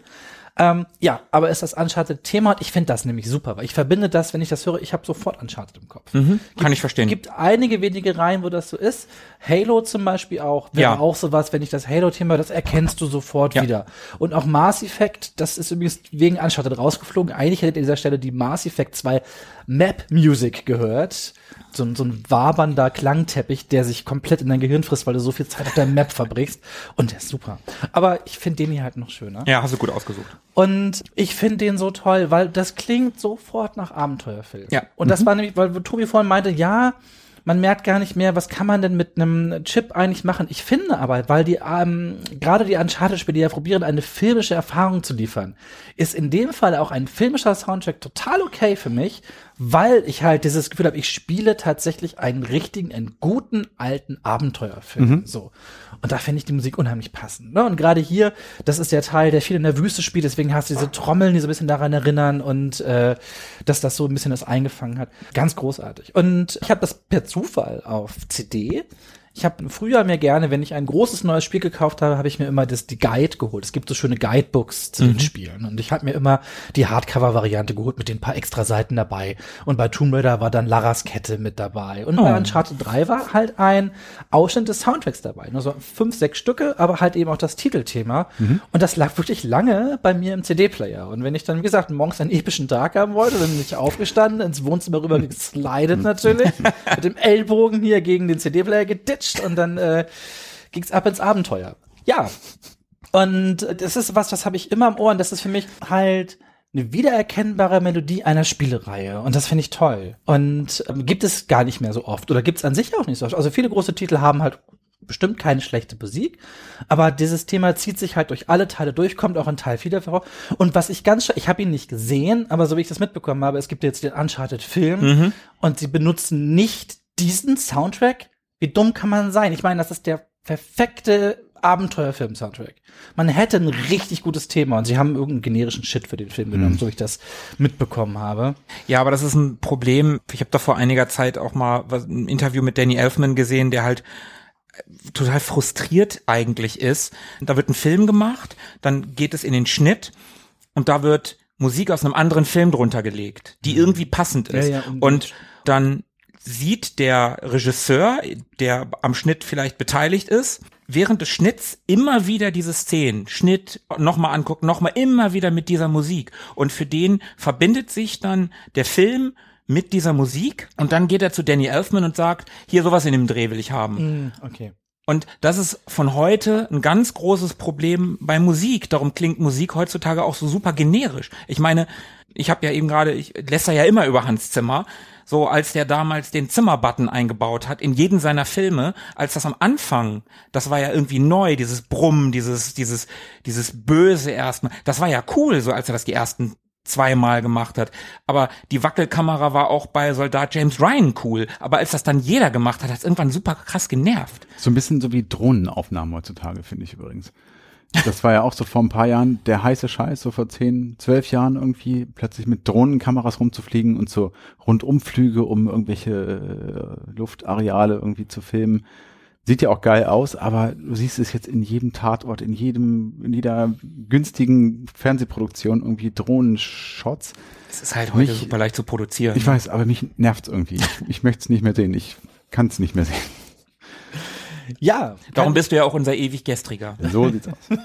Ähm, ja, aber ist das Uncharted-Thema und ich finde das nämlich super, weil ich verbinde das, wenn ich das höre, ich habe sofort Uncharted im Kopf. Kann ich verstehen. gibt einige wenige Reihen, wo das so ist. Halo zum Beispiel auch. Wäre Ja. auch sowas, wenn ich das Halo-Thema, das erkennst du sofort Ja. wieder. Und auch Mass Effect, das ist übrigens wegen Uncharted rausgeflogen. Eigentlich hättet ihr an dieser Stelle die Mass Effect 2 Map Music gehört. So, ein- so ein wabernder Klangteppich, der sich komplett in dein Gehirn frisst, weil du so viel Zeit auf der Map verbrichst. Und der ist super. Aber ich finde den hier halt noch schöner. Ja, hast du gut ausgesucht. Und ich finde den so toll, weil das klingt sofort nach Abenteuerfilm. Ja. Und das war nämlich, weil Tobi vorhin meinte, ja, man merkt gar nicht mehr, was kann man denn mit einem Chip eigentlich machen. Ich finde aber, weil die ähm, gerade die Uncharted-Spiele die ja probieren, eine filmische Erfahrung zu liefern, ist in dem Fall auch ein filmischer Soundtrack total okay für mich, weil ich halt dieses Gefühl habe, ich spiele tatsächlich einen richtigen, einen guten alten Abenteuerfilm. So. Und da finde ich die Musik unheimlich passend. Ne? Und gerade hier, das ist der Teil, der viel in der Wüste spielt, deswegen hast du diese Trommeln, die so ein bisschen daran erinnern und äh, dass das so ein bisschen das eingefangen hat. Ganz großartig. Und ich habe das per Zufall auf CD. Ich habe früher mir gerne, wenn ich ein großes neues Spiel gekauft habe, habe ich mir immer das die Guide geholt. Es gibt so schöne Guidebooks zu den Spielen und ich habe mir immer die Hardcover-Variante geholt mit den paar extra Seiten dabei. Und bei Tomb Raider war dann Laras Kette mit dabei. Und bei Uncharted 3 war halt ein Ausschnitt des Soundtracks dabei. Nur so fünf, sechs Stücke, aber halt eben auch das Titelthema. Und das lag wirklich lange bei mir im CD-Player. Und wenn ich dann, wie gesagt, morgens einen epischen Tag haben wollte, dann bin ich aufgestanden, ins Wohnzimmer rüber geslidet natürlich, (laughs) mit dem Ellbogen hier gegen den CD-Player geditscht und dann äh, ging's ab ins Abenteuer. Ja. Und das ist was, das habe ich immer im Ohr und das ist für mich halt eine wiedererkennbare Melodie einer Spielereihe und das finde ich toll. Und ähm, gibt es gar nicht mehr so oft oder gibt es an sich auch nicht so oft. Also viele große Titel haben halt bestimmt keine schlechte Musik, aber dieses Thema zieht sich halt durch alle Teile durch, kommt auch in Teil 4 vor. Und was ich ganz, ich habe ihn nicht gesehen, aber so wie ich das mitbekommen habe, es gibt jetzt den Uncharted-Film und sie benutzen nicht diesen Soundtrack. Wie dumm kann man sein? Ich meine, das ist der perfekte Abenteuerfilm-Soundtrack. Man hätte ein richtig gutes Thema und sie haben irgendeinen generischen Shit für den Film genommen, Mhm. so ich das mitbekommen habe. Ja, aber das ist ein Problem. Ich habe da vor einiger Zeit auch mal ein Interview mit Danny Elfman gesehen, der halt äh, total frustriert eigentlich ist. Da wird ein Film gemacht, dann geht es in den Schnitt und da wird Musik aus einem anderen Film drunter gelegt, die irgendwie passend ist. Ja, ja, und dann sieht der Regisseur, der am Schnitt vielleicht beteiligt ist, während des Schnitts immer wieder diese Szenen, Schnitt, nochmal angucken, nochmal immer wieder mit dieser Musik. Und für den verbindet sich dann der Film mit dieser Musik und dann geht er zu Danny Elfman und sagt, hier sowas in dem Dreh will ich haben. Hm, okay. Und das ist von heute ein ganz großes Problem bei Musik. Darum klingt Musik heutzutage auch so super generisch. Ich meine, ich habe ja eben gerade, ich lässt ja immer über Hans Zimmer, so als der damals den Zimmer-Button eingebaut hat in jeden seiner Filme, als das am Anfang, das war ja irgendwie neu, dieses Brummen, dieses, dieses, dieses Böse erstmal, das war ja cool, so als er das die ersten zweimal gemacht hat. Aber die Wackelkamera war auch bei Soldat James Ryan cool. Aber als das dann jeder gemacht hat, hat es irgendwann super krass genervt. So ein bisschen so wie Drohnenaufnahmen heutzutage, finde ich übrigens. Das war ja auch so vor ein paar Jahren der heiße Scheiß, so vor zehn, zwölf Jahren irgendwie, plötzlich mit Drohnenkameras rumzufliegen und so Rundumflüge, um irgendwelche äh, Luftareale irgendwie zu filmen. Sieht ja auch geil aus, aber du siehst es jetzt in jedem Tatort, in jedem, in jeder günstigen Fernsehproduktion irgendwie Drohnenshots. Es ist halt heute Mich- super leicht zu produzieren. Ich weiß, aber mich nervt's irgendwie. Ich, ich möchte es nicht mehr sehen. Ich kann es nicht mehr sehen. Ja, Darum bist du ja auch unser ewig Gestriger. So sieht's aus. (laughs)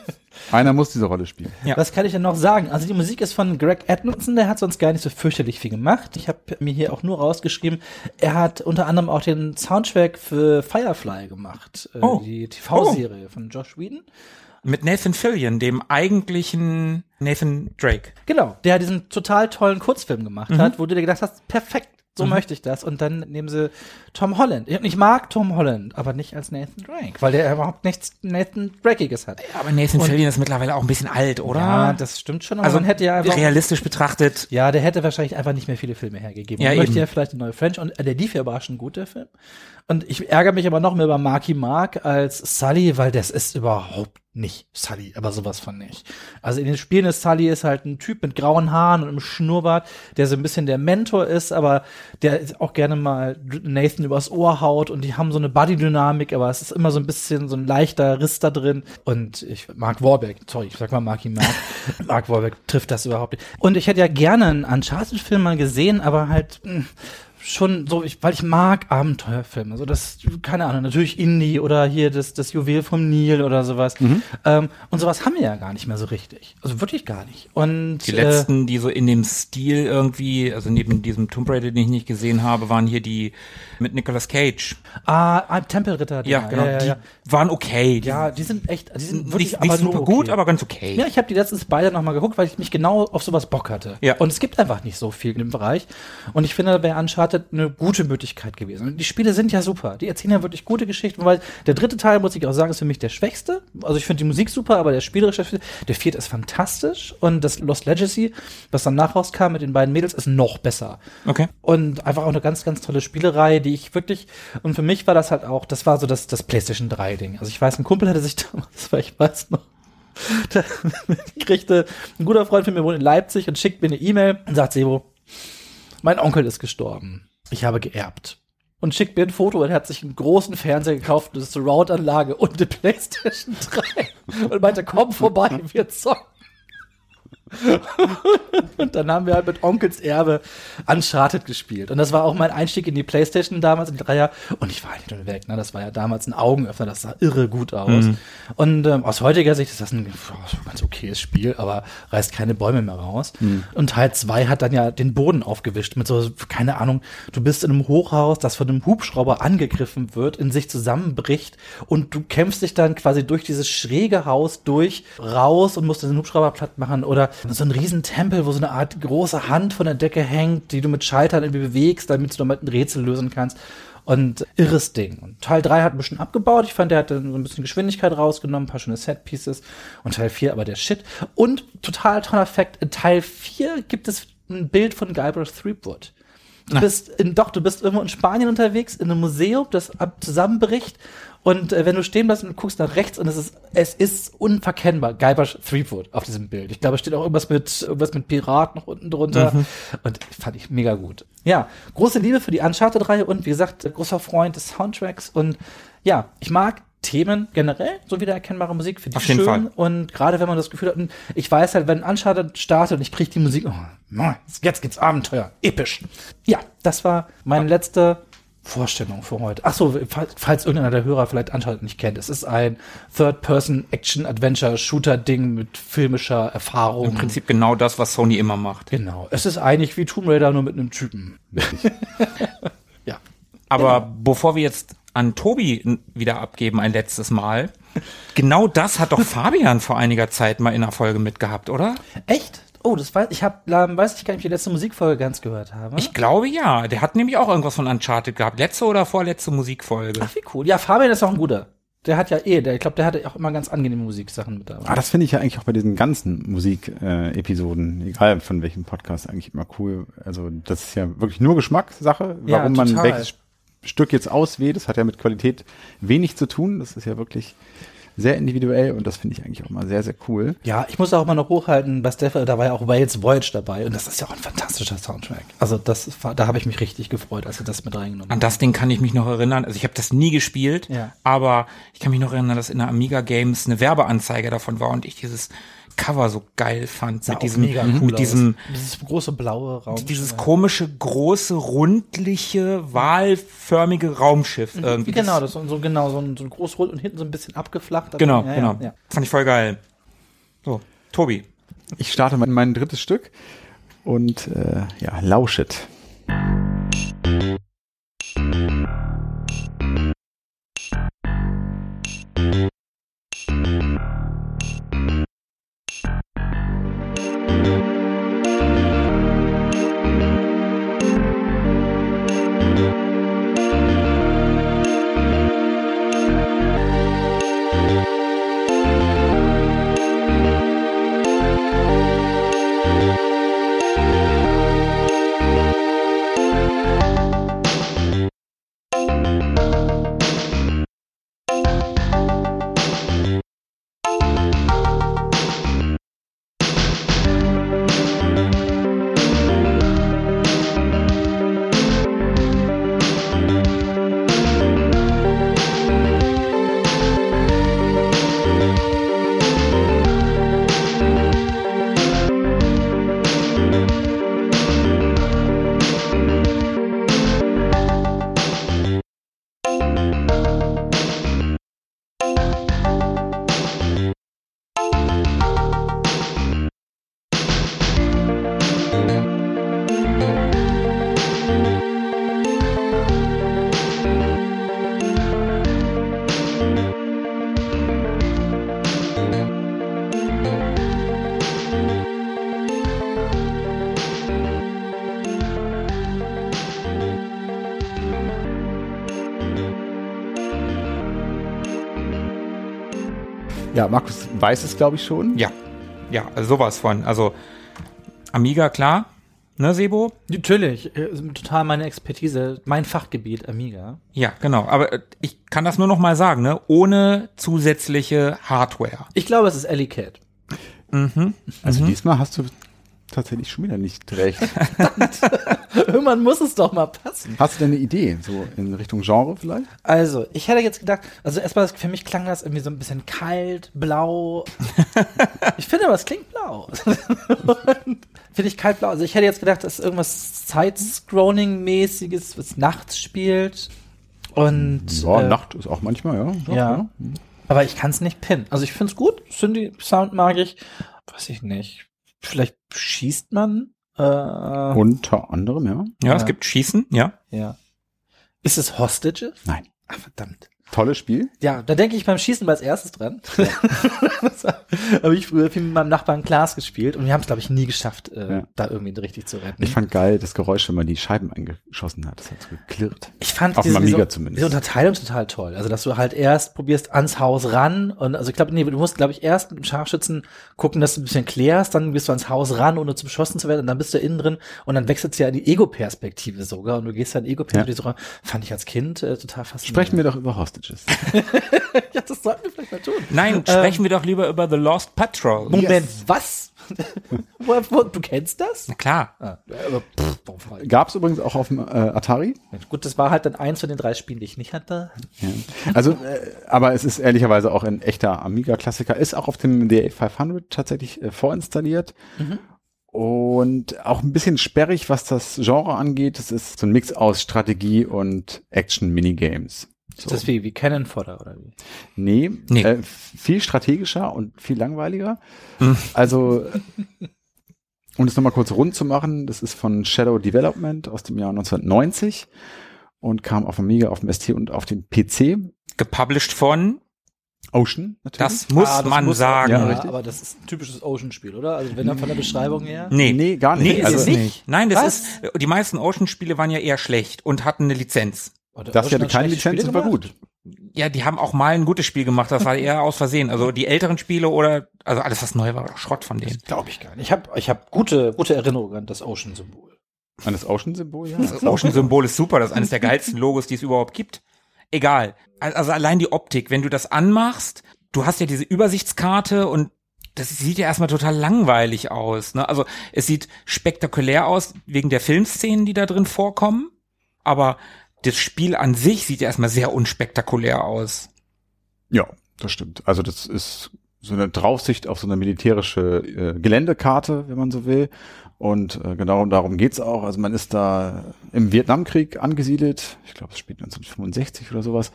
Einer muss diese Rolle spielen. Ja. Was kann ich denn noch sagen? Also die Musik ist von Greg Edmondson, der hat sonst gar nicht so fürchterlich viel gemacht. Ich habe mir hier auch nur rausgeschrieben, er hat unter anderem auch den Soundtrack für Firefly gemacht, äh, Oh. die TV-Serie von Josh Whedon. Mit Nathan Fillion, dem eigentlichen Nathan Drake. Genau, der diesen total tollen Kurzfilm gemacht hat, wo du dir gedacht hast, perfekt, so möchte ich das. Und dann nehmen sie Tom Holland. Ich ich mag Tom Holland, aber nicht als Nathan Drake, weil der überhaupt nichts Nathan Drakiges hat. Aber Nathan Fillion ist mittlerweile auch ein bisschen alt, oder? Ja, das stimmt schon, also man hätte ja einfach realistisch betrachtet. Ja, der hätte wahrscheinlich einfach nicht mehr viele Filme hergegeben. Ja, Man möchte ja vielleicht eine neue French und äh, der lief ja überraschend gut, der Film. Und ich ärgere mich aber noch mehr über Marky Mark als Sully, weil das ist überhaupt nicht Sully, aber sowas von nicht. Also in den Spielen ist Sully ist halt ein Typ mit grauen Haaren und einem Schnurrbart, der so ein bisschen der Mentor ist, aber der ist auch gerne mal Nathan übers Ohr haut und die haben so eine Buddy-Dynamik, aber es ist immer so ein bisschen so ein leichter Riss da drin. Und ich Mark Warbeck, sorry, ich sag mal Marky Mark. (laughs) Mark Warbeck trifft das überhaupt nicht. Und ich hätte ja gerne einen Uncharted-Film mal gesehen, aber halt mh, schon so, ich, weil ich mag Abenteuerfilme. So das, keine Ahnung, natürlich Indie oder hier das, das Juwel vom Nil oder sowas. Ähm, und sowas haben wir ja gar nicht mehr so richtig. Also wirklich gar nicht. Und Die äh, letzten, die so in dem Stil irgendwie, also neben diesem Tomb Raider, den ich nicht gesehen habe, waren hier die mit Nicolas Cage. ah, ah, Tempelritter. Ja, genau. Ja, ja, die ja. Waren okay. Die ja, die sind echt, die sind wirklich nicht, nicht super okay. gut, aber ganz okay. Ja, ich habe die letztens beide nochmal geguckt, weil ich mich genau auf sowas Bock hatte. Ja. Und es gibt einfach nicht so viel im Bereich. Und ich finde, da wäre Uncharted eine gute Möglichkeit gewesen. Und die Spiele sind ja super. Die erzählen ja wirklich gute Geschichten, weil der dritte Teil, muss ich auch sagen, ist für mich der schwächste. Also ich finde die Musik super, aber der spielerische, der vierte ist fantastisch. Und das Lost Legacy, was dann nach rauskam mit den beiden Mädels, ist noch besser. Okay. Und einfach auch eine ganz, ganz tolle Spielerei, die ich wirklich, und für mich war das halt auch, das war so das, das PlayStation 3 Ding. Also ich weiß, ein Kumpel hatte sich (laughs) damals, weil ich weiß noch, da (laughs) kriegte ein guter Freund von mir wohnt in Leipzig und schickt mir eine E-Mail und sagt, Sebo, mein Onkel ist gestorben. Ich habe geerbt. Und schickt mir ein Foto und er hat sich einen großen Fernseher gekauft, eine Surround-Anlage und eine Playstation (laughs) 3. Und meinte, komm vorbei, wir zocken. (laughs) Und dann haben wir halt mit Onkels Erbe Uncharted gespielt. Und das war auch mein Einstieg in die Playstation damals, in die Dreier. Und ich war nicht nur weg, ne? Das war ja damals ein Augenöffner, das sah irre gut aus. Und ähm, aus heutiger Sicht ist das ein ganz okayes Spiel, aber reißt keine Bäume mehr raus. Und Teil 2 hat dann ja den Boden aufgewischt mit so, keine Ahnung, du bist in einem Hochhaus, das von einem Hubschrauber angegriffen wird, in sich zusammenbricht und du kämpfst dich dann quasi durch dieses schräge Haus durch, raus und musst den Hubschrauber platt machen oder so ein riesen Tempel, wo so eine Art große Hand von der Decke hängt, die du mit Schaltern irgendwie bewegst, damit du damit ein Rätsel lösen kannst. Und irres Ding. Und Teil 3 hat ein bisschen abgebaut. Ich fand, der hat dann so ein bisschen Geschwindigkeit rausgenommen, ein paar schöne Set-Pieces. Und Teil 4 aber der Shit. Und total toller Fakt, in Teil 4 gibt es ein Bild von Guybrush Threepwood. Du bist in, doch, du bist irgendwo in Spanien unterwegs, in einem Museum, das ab zusammenbricht. Und äh, wenn du stehen bleibst und guckst nach rechts und es ist, es ist unverkennbar. Guybrush Threepwood auf diesem Bild. Ich glaube, es steht auch irgendwas mit, irgendwas mit Pirat noch unten drunter. Und fand ich mega gut. Ja, große Liebe für die Uncharted-Reihe und wie gesagt, großer Freund des Soundtracks. Und ja, ich mag Themen generell, so wiedererkennbare Musik, finde ich schön. Fall. Und gerade wenn man das Gefühl hat, und ich weiß halt, wenn Uncharted startet und ich kriege die Musik, oh, jetzt geht's Abenteuer, episch. Ja, das war meine letzte Vorstellung für heute. Ach so, falls, falls irgendeiner der Hörer vielleicht Uncharted nicht kennt, es ist ein Third-Person-Action-Adventure-Shooter-Ding mit filmischer Erfahrung. Im Prinzip genau das, was Sony immer macht. Genau. Es ist eigentlich wie Tomb Raider, nur mit einem Typen. (laughs) ja. Aber bevor wir jetzt an Tobi wieder abgeben, ein letztes Mal, genau das hat doch (laughs) Fabian vor einiger Zeit mal in einer Folge mitgehabt, oder? Echt? Oh, das weiß ich. Hab, ähm, weiß ich gar nicht, ob ich die letzte Musikfolge ganz gehört habe. Ich glaube ja. Der hat nämlich auch irgendwas von Uncharted gehabt. Letzte oder vorletzte Musikfolge. Ach, wie cool. Ja, Fabian ist auch ein guter. Der hat ja eh, der, ich glaube, der hatte auch immer ganz angenehme Musiksachen mit dabei. Ah, das finde ich ja eigentlich auch bei diesen ganzen Musik-Episoden, egal von welchem Podcast, eigentlich immer cool. Also das ist ja wirklich nur Geschmackssache, Ja, warum man total. welches Stück jetzt auswählt. Das hat ja mit Qualität wenig zu tun. Das ist ja wirklich sehr individuell und das finde ich eigentlich auch mal sehr, sehr cool. Ja, ich muss auch mal noch hochhalten, bei Stefan, da war ja auch Wales Voyage dabei und das ist ja auch ein fantastischer Soundtrack. Also das, da habe ich mich richtig gefreut, als er das mit reingenommen An hat. das Ding kann ich mich noch erinnern. Also ich habe das nie gespielt, Ja. aber ich kann mich noch erinnern, dass in der Amiga Games eine Werbeanzeige davon war und ich dieses Cover so geil fand Sah mit diesem mega cool mit aus. diesem dieses große blaue Raum. dieses komische große rundliche wahlförmige Raumschiff irgendwie. genau, das ist so genau so ein, so ein groß rund und hinten so ein bisschen abgeflacht. Genau, ja, genau. Ja, ja. Fand ich voll geil. So, Tobi. Ich starte mein, mein drittes Stück und äh, ja, lauschet. Ja, Markus weiß es, glaube ich, schon. Ja. Ja, also sowas von. Also Amiga, klar. Ne, Sebo? Natürlich, äh, total meine Expertise, mein Fachgebiet, Amiga. Ja, genau. Aber äh, ich kann das nur noch mal sagen, ne? Ohne zusätzliche Hardware. Ich glaube, es ist Ellie Cat. Also diesmal hast du tatsächlich schon wieder nicht recht. (laughs) Irgendwann muss es doch mal passen. Hast du denn eine Idee, so in Richtung Genre vielleicht? Also, ich hätte jetzt gedacht, also erstmal, für mich klang das irgendwie so ein bisschen kalt, blau. (laughs) ich finde aber, es klingt blau. (laughs) finde ich kalt, blau. Also, ich hätte jetzt gedacht, das ist irgendwas Side-Scrolling-mäßiges, was nachts spielt. Und, Ja, äh, Nacht ist auch manchmal, ja. Doch, ja. Aber ich kann es nicht pinnen. Also, ich finde es gut. Cindy-Sound mag ich. Weiß ich nicht. Vielleicht schießt man. Äh, Unter anderem, ja. Ja, es Ja. gibt Schießen, ja. ja. Ist es Hostages? Nein. Ach, verdammt. Tolles Spiel. Ja, da denke ich beim Schießen als erstes dran. (laughs) das habe ich früher viel mit meinem Nachbarn Klaas gespielt und wir haben es, glaube ich, nie geschafft, äh, Ja. da irgendwie richtig zu retten. Ich fand geil das Geräusch, wenn man die Scheiben eingeschossen hat. Das hat so geklirrt. Ich fand Auf diese, Amiga zumindest. diese Unterteilung total toll. Also, dass du halt erst probierst ans Haus ran und also ich glaube, nee, du musst, glaube ich, erst mit dem Scharfschützen gucken, dass du ein bisschen klärst, dann bist du ans Haus ran, ohne zu beschossen zu werden und dann bist du innen drin und dann wechselt ja in die Ego-Perspektive sogar und du gehst dann Ego-Perspektive sogar. Fand ich als Kind äh, total faszinierend. Sprechen wir doch über Hostages. (laughs) Ja, das sollten wir vielleicht mal tun. Nein, sprechen wir doch lieber über The Lost Patrol. Moment, was? (laughs) wo, wo, du kennst das? Na klar. Ah, ich? Gab es übrigens auch auf dem äh, Atari. Gut, das war halt dann eins von den drei Spielen, die ich nicht hatte. Ja. Also, äh, aber es ist ehrlicherweise auch ein echter Amiga-Klassiker. Ist auch auf dem DA500 tatsächlich äh, vorinstalliert. Und auch ein bisschen sperrig, was das Genre angeht. Es ist so ein Mix aus Strategie und Action-Minigames. So. Ist das wie, wie Cannon Fodder oder wie? Nee, Nee. Äh, viel strategischer und viel langweiliger. Also, um es nochmal kurz rund zu machen, das ist von Shadow Development aus dem Jahr 1990 und kam auf Amiga, auf dem ST und auf dem PC. Gepublished von, Ocean, natürlich. das muss Ah, das man muss- sagen. Ja, Ja, aber das ist ein typisches Ocean-Spiel, oder? Also wenn dann von der Beschreibung her. Nee. Nee, gar nicht. Nee, ist Also- es nicht. Nein, das Was? ist, die meisten Ocean-Spiele waren ja eher schlecht und hatten eine Lizenz. Der Das hier Ocean hatte keine schlechte Lizenz und Spiele war gut. Ja, die haben auch mal ein gutes Spiel gemacht, das war (laughs) eher aus Versehen. Also die älteren Spiele oder, also alles, was neu war, war Schrott von denen. Glaube ich gar nicht. Ich habe ich hab gute, gute Erinnerungen an das Ocean-Symbol. An das Ocean-Symbol, ja. Das Ocean-Symbol ist super, das ist eines der geilsten Logos, die es überhaupt gibt. Egal. Also allein die Optik, wenn du das anmachst, du hast ja diese Übersichtskarte und das sieht ja erstmal total langweilig aus. Ne? Also es sieht spektakulär aus wegen der Filmszenen, die da drin vorkommen, aber das Spiel an sich sieht ja erstmal sehr unspektakulär aus. Ja, das stimmt. Also das ist so eine Draufsicht auf so eine militärische äh, Geländekarte, wenn man so will. Und äh, genau darum geht's auch. Also man ist da im Vietnamkrieg angesiedelt. Ich glaube, es spielt 1965 oder sowas.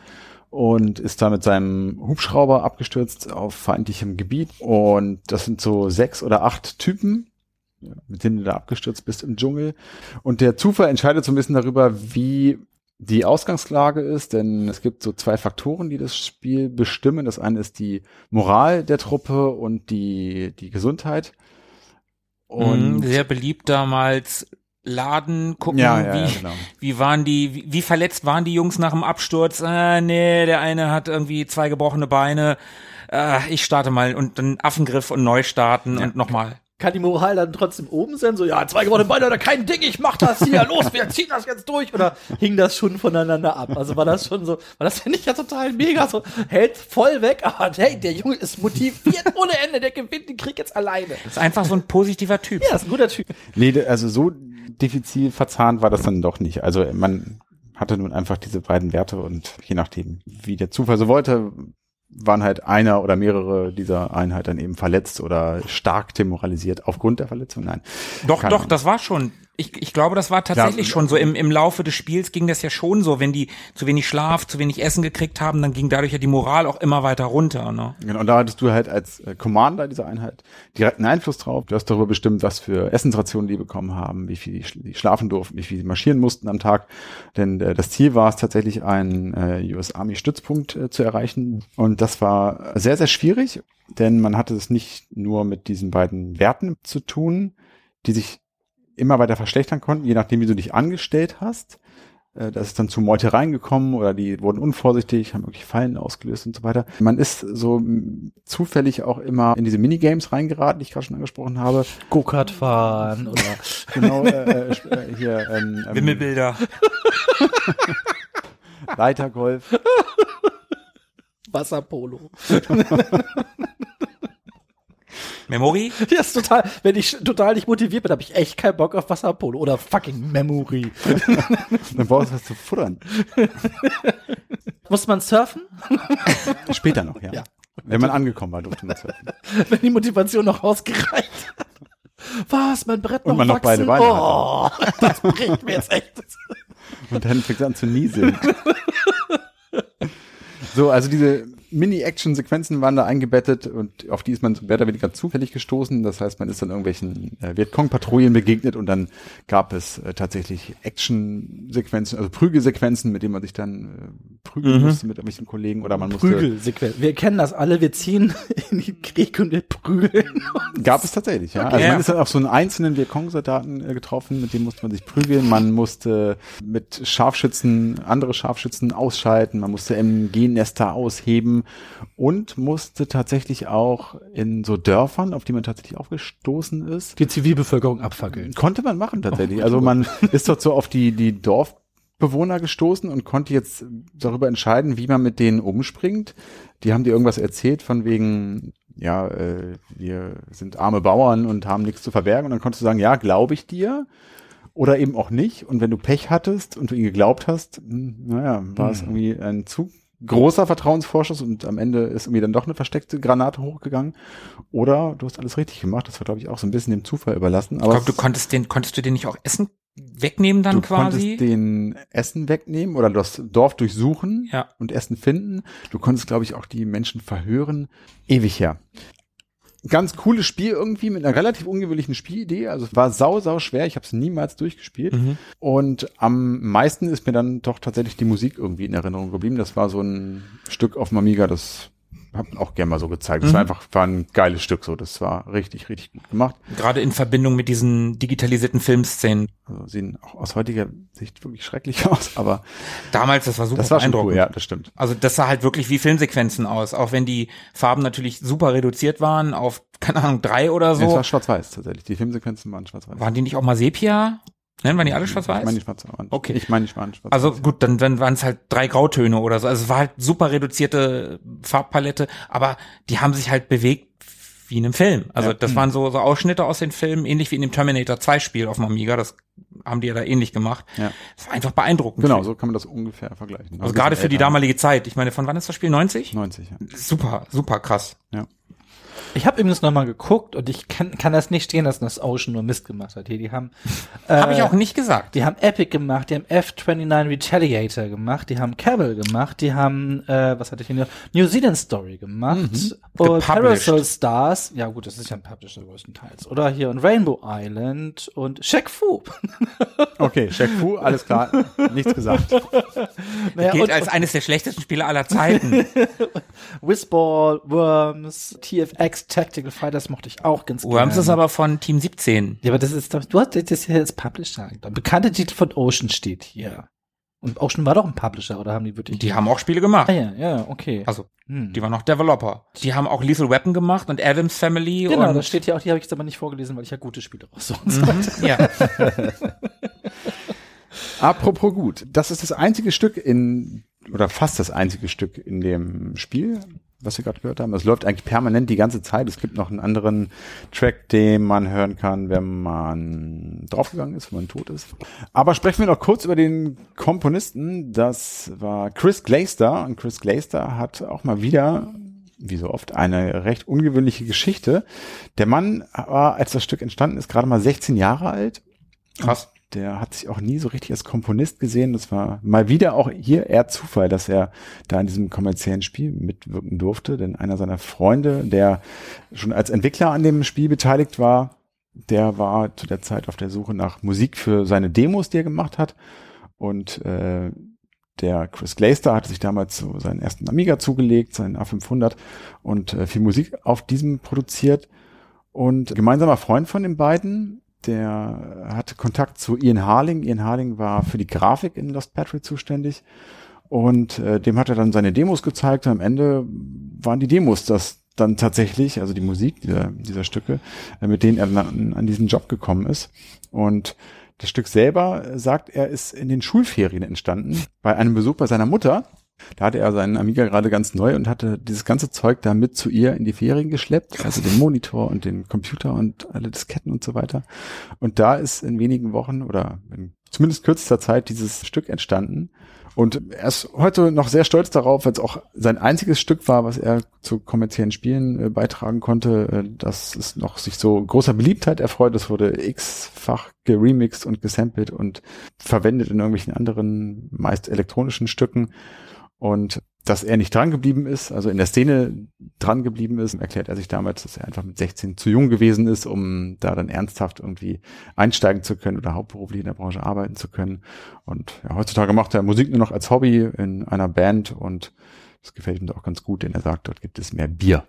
Und ist da mit seinem Hubschrauber abgestürzt auf feindlichem Gebiet. Und das sind so sechs oder acht Typen, mit denen du da abgestürzt bist im Dschungel. Und der Zufall entscheidet so ein bisschen darüber, wie die Ausgangslage ist, denn es gibt so zwei Faktoren, die das Spiel bestimmen. Das eine ist die Moral der Truppe und die, die Gesundheit. Und Und sehr beliebt damals Laden gucken, ja, ja, wie, ja, genau. wie waren die, wie, wie verletzt waren die Jungs nach dem Absturz? Ah, nee, der eine hat irgendwie zwei gebrochene Beine. Ah, ich starte mal und dann Affengriff und neu starten und nochmal. Kann die Moral dann trotzdem oben sein? So, ja, zwei gewonnene Beine oder kein Ding, ich mach das hier, los, wir ziehen das jetzt durch. Oder hing das schon voneinander ab? Also war das schon so, war das finde ich ja total mega, so hält voll weg, aber hey, der Junge ist motiviert ohne Ende, der gewinnt den Krieg jetzt alleine. Das ist einfach so ein positiver Typ. Ja, ist ein guter Typ. Nee, also so diffizil verzahnt war das dann doch nicht. Also man hatte nun einfach diese beiden Werte und je nachdem, wie der Zufall so wollte, waren halt einer oder mehrere dieser Einheit dann eben verletzt oder stark demoralisiert aufgrund der Verletzung. Nein. Doch, Keine doch, Ahnung. das war schon. Ich, ich glaube, das war tatsächlich Klar. schon so. Im, Im Laufe des Spiels ging das ja schon so. Wenn die zu wenig Schlaf, zu wenig Essen gekriegt haben, dann ging dadurch ja die Moral auch immer weiter runter. Ne? Genau, und da hattest du halt als äh, Commander dieser Einheit direkten Einfluss drauf. Du hast darüber bestimmt, was für Essensrationen die bekommen haben, wie viel die, sch- die schlafen durften, wie viel sie marschieren mussten am Tag. Denn äh, das Ziel war es tatsächlich, einen äh, US Army Stützpunkt äh, zu erreichen. Und das war sehr, sehr schwierig, denn man hatte es nicht nur mit diesen beiden Werten zu tun, die sich immer weiter verschlechtern konnten, je nachdem, wie du dich angestellt hast. Äh, Da ist dann zu Meutereien gekommen oder die wurden unvorsichtig, haben wirklich Fallen ausgelöst und so weiter. Man ist so zufällig auch immer in diese Minigames reingeraten, die ich gerade schon angesprochen habe. Go-Kart fahren oder (laughs) Genau, äh, äh, äh, hier ähm, ähm, Wimmelbilder. (laughs) Leitergolf. Wasserpolo. (laughs) Memory? (laughs) Ja, ist total, wenn ich total nicht motiviert bin, habe ich echt keinen Bock auf Wasserpolo oder fucking Memory. (laughs) Dann brauchst du was zu futtern. Muss man surfen? Später noch, ja. Ja. Wenn man angekommen war, durfte man surfen. (laughs) wenn die Motivation noch ausgereicht hat. Was, mein Brett noch Und man noch wachsen? beide Beine Oh, das bricht mir jetzt echt. Und dann fängt es an zu nieseln. so, also diese Mini-Action-Sequenzen waren da eingebettet und auf die ist man mehr oder weniger zufällig gestoßen. Das heißt, man ist dann irgendwelchen äh, Vietcong-Patrouillen begegnet und dann gab es äh, tatsächlich Action-Sequenzen, also Prügelsequenzen, mit denen man sich dann äh, prügeln Mhm. musste mit irgendwelchen Kollegen oder man musste. Prügelsequenz. Wir kennen das alle, wir ziehen (laughs) in den Krieg und wir prügeln. Gab es tatsächlich, ja. Okay. Also man ist dann auf so einen einzelnen Vietcong-Soldaten äh, getroffen, mit dem musste man sich prügeln. Man musste mit Scharfschützen, andere Scharfschützen ausschalten. Man musste MG-Nester ausheben und musste tatsächlich auch in so Dörfern, auf die man tatsächlich aufgestoßen ist, Die Zivilbevölkerung abfackeln. konnte man machen tatsächlich. Also man ist dort so auf die, die Dorfbewohner gestoßen und konnte jetzt darüber entscheiden, wie man mit denen umspringt. Die haben dir irgendwas erzählt von wegen, ja, äh, wir sind arme Bauern und haben nichts zu verbergen. Und dann konntest du sagen, ja, glaube ich dir. Oder eben auch nicht. Und wenn du Pech hattest und du ihn geglaubt hast, hm, naja, war es irgendwie ein zu großer Vertrauensvorschuss und am Ende ist irgendwie dann doch eine versteckte Granate hochgegangen. Oder du hast alles richtig gemacht. Das war, glaube ich, auch so ein bisschen dem Zufall überlassen. Ich Aber glaube, du es- konntest den, konntest du den nicht auch Essen wegnehmen dann du quasi? konntest den Essen wegnehmen oder das Dorf durchsuchen Ja. und Essen finden. Du konntest, glaube ich, auch die Menschen verhören. Ewig her. Ganz cooles Spiel irgendwie mit einer relativ ungewöhnlichen Spielidee. Also es war sau, sau schwer. Ich habe es niemals durchgespielt. Mhm. Und am meisten ist mir dann doch tatsächlich die Musik irgendwie in Erinnerung geblieben. Das war so ein Stück auf dem Amiga, das hab auch gerne mal so gezeigt. Das Mhm. war einfach, war ein geiles Stück so. Das war richtig, richtig gut gemacht. Gerade in Verbindung mit diesen digitalisierten Filmszenen. Also sehen auch aus heutiger Sicht wirklich schrecklich (laughs) aus, aber Damals, das war super das war beeindruckend. cool, ja, das stimmt. Also das sah halt wirklich wie Filmsequenzen aus, auch wenn die Farben natürlich super reduziert waren auf, keine Ahnung, drei oder Nee, es so. war schwarz-weiß tatsächlich. Die Filmsequenzen waren schwarz-weiß. waren die nicht auch mal Sepia? Nein, waren die alle schwarz-weiß? Ich meine, die schwarz waren. Okay. Ich meine, die waren schwarz Also gut, dann, dann waren es halt drei Grautöne oder so. Also es war halt super reduzierte Farbpalette, aber die haben sich halt bewegt wie in einem Film. Also Ja. das waren so, so Ausschnitte aus den Filmen, ähnlich wie in dem Terminator 2 Spiel auf dem Amiga. Das haben die ja da ähnlich gemacht. Ja. Das war einfach beeindruckend. Genau, so kann man das ungefähr vergleichen. Also gerade für die damalige Zeit. Ich meine, von wann ist das Spiel? 90? 90, ja. Super, super krass. Ich habe übrigens noch mal geguckt und ich kann, kann das nicht stehen dass Ocean nur Mist gemacht hat. Hier, die haben, äh, Habe ich auch nicht gesagt. Die haben Epic gemacht, die haben F29 Retaliator gemacht, die haben Cabal gemacht, die haben, äh, was hatte ich hier noch? New Zealand Story gemacht. Und Gepublished. Parasol Stars, ja gut, das ist ja ein Publisher größtenteils. Oder hier und Rainbow Island und Shaq Fu. (laughs) Okay, Shaq Fu, alles klar. Nichts gesagt. Naja, (laughs) Gilt und, als eines der schlechtesten Spiele aller Zeiten. (laughs) Whizball, Worms, TFX, Tactical Fighters mochte ich auch ganz Worms gerne. ist aber von Team 17. Ja, aber das ist, doch- du hast das hier als Publisher. Der bekannte Titel von Ocean steht hier. Und Ocean war doch ein Publisher, oder haben die wirklich? Die haben auch Spiele gemacht. Ah ja, ja, okay. Also, Hm. die waren noch Developer. Die haben auch Lethal Weapon gemacht und Adams Family Genau, und das steht hier auch, die habe ich jetzt aber nicht vorgelesen, weil ich ja gute Spiele raussuchen Mhm, ja. (laughs) Apropos gut, das ist das einzige Stück in, oder fast das einzige Stück in dem Spiel, was wir gerade gehört haben. Es läuft eigentlich permanent die ganze Zeit. Es gibt noch einen anderen Track, den man hören kann, wenn man draufgegangen ist, wenn man tot ist. Aber sprechen wir noch kurz über den Komponisten. Das war Chris Glaister. Und Chris Glaister hat auch mal wieder wie so oft, eine recht ungewöhnliche Geschichte. Der Mann war, als das Stück entstanden ist, gerade mal 16 Jahre alt. Krass. Der hat sich auch nie so richtig als Komponist gesehen. Das war mal wieder auch hier eher Zufall, dass er da in diesem kommerziellen Spiel mitwirken durfte. Denn einer seiner Freunde, der schon als Entwickler an dem Spiel beteiligt war, der war zu der Zeit auf der Suche nach Musik für seine Demos, die er gemacht hat. Und äh, der Chris Glaister hatte sich damals so seinen ersten Amiga zugelegt, seinen A500 und äh, viel Musik auf diesem produziert. Und gemeinsamer Freund von den beiden, der hatte Kontakt zu Ian Harling. Ian Harling war für die Grafik in Lost Patrick zuständig. Und äh, dem hat er dann seine Demos gezeigt. Und am Ende waren die Demos das dann tatsächlich, also die Musik dieser, dieser Stücke, äh, mit denen er dann an diesen Job gekommen ist. Und das Stück selber, sagt er, ist in den Schulferien entstanden, bei einem Besuch bei seiner Mutter. Da hatte er seinen Amiga gerade ganz neu und hatte dieses ganze Zeug da mit zu ihr in die Ferien geschleppt, also den Monitor und den Computer und alle Disketten und so weiter. Und da ist in wenigen Wochen oder in zumindest kürzester Zeit dieses Stück entstanden. Und er ist heute noch sehr stolz darauf, weil es auch sein einziges Stück war, was er zu kommerziellen Spielen äh, beitragen konnte, äh, dass es noch sich so großer Beliebtheit erfreut. Es wurde x-fach geremixed und gesampelt und verwendet in irgendwelchen anderen, meist elektronischen Stücken. Und dass er nicht dran geblieben ist, also in der Szene dran geblieben ist, erklärt er sich damals, dass er einfach mit 16 zu jung gewesen ist, um da dann ernsthaft irgendwie einsteigen zu können oder hauptberuflich in der Branche arbeiten zu können. Und ja, heutzutage macht er Musik nur noch als Hobby in einer Band und das gefällt ihm auch ganz gut, denn er sagt, dort gibt es mehr Bier.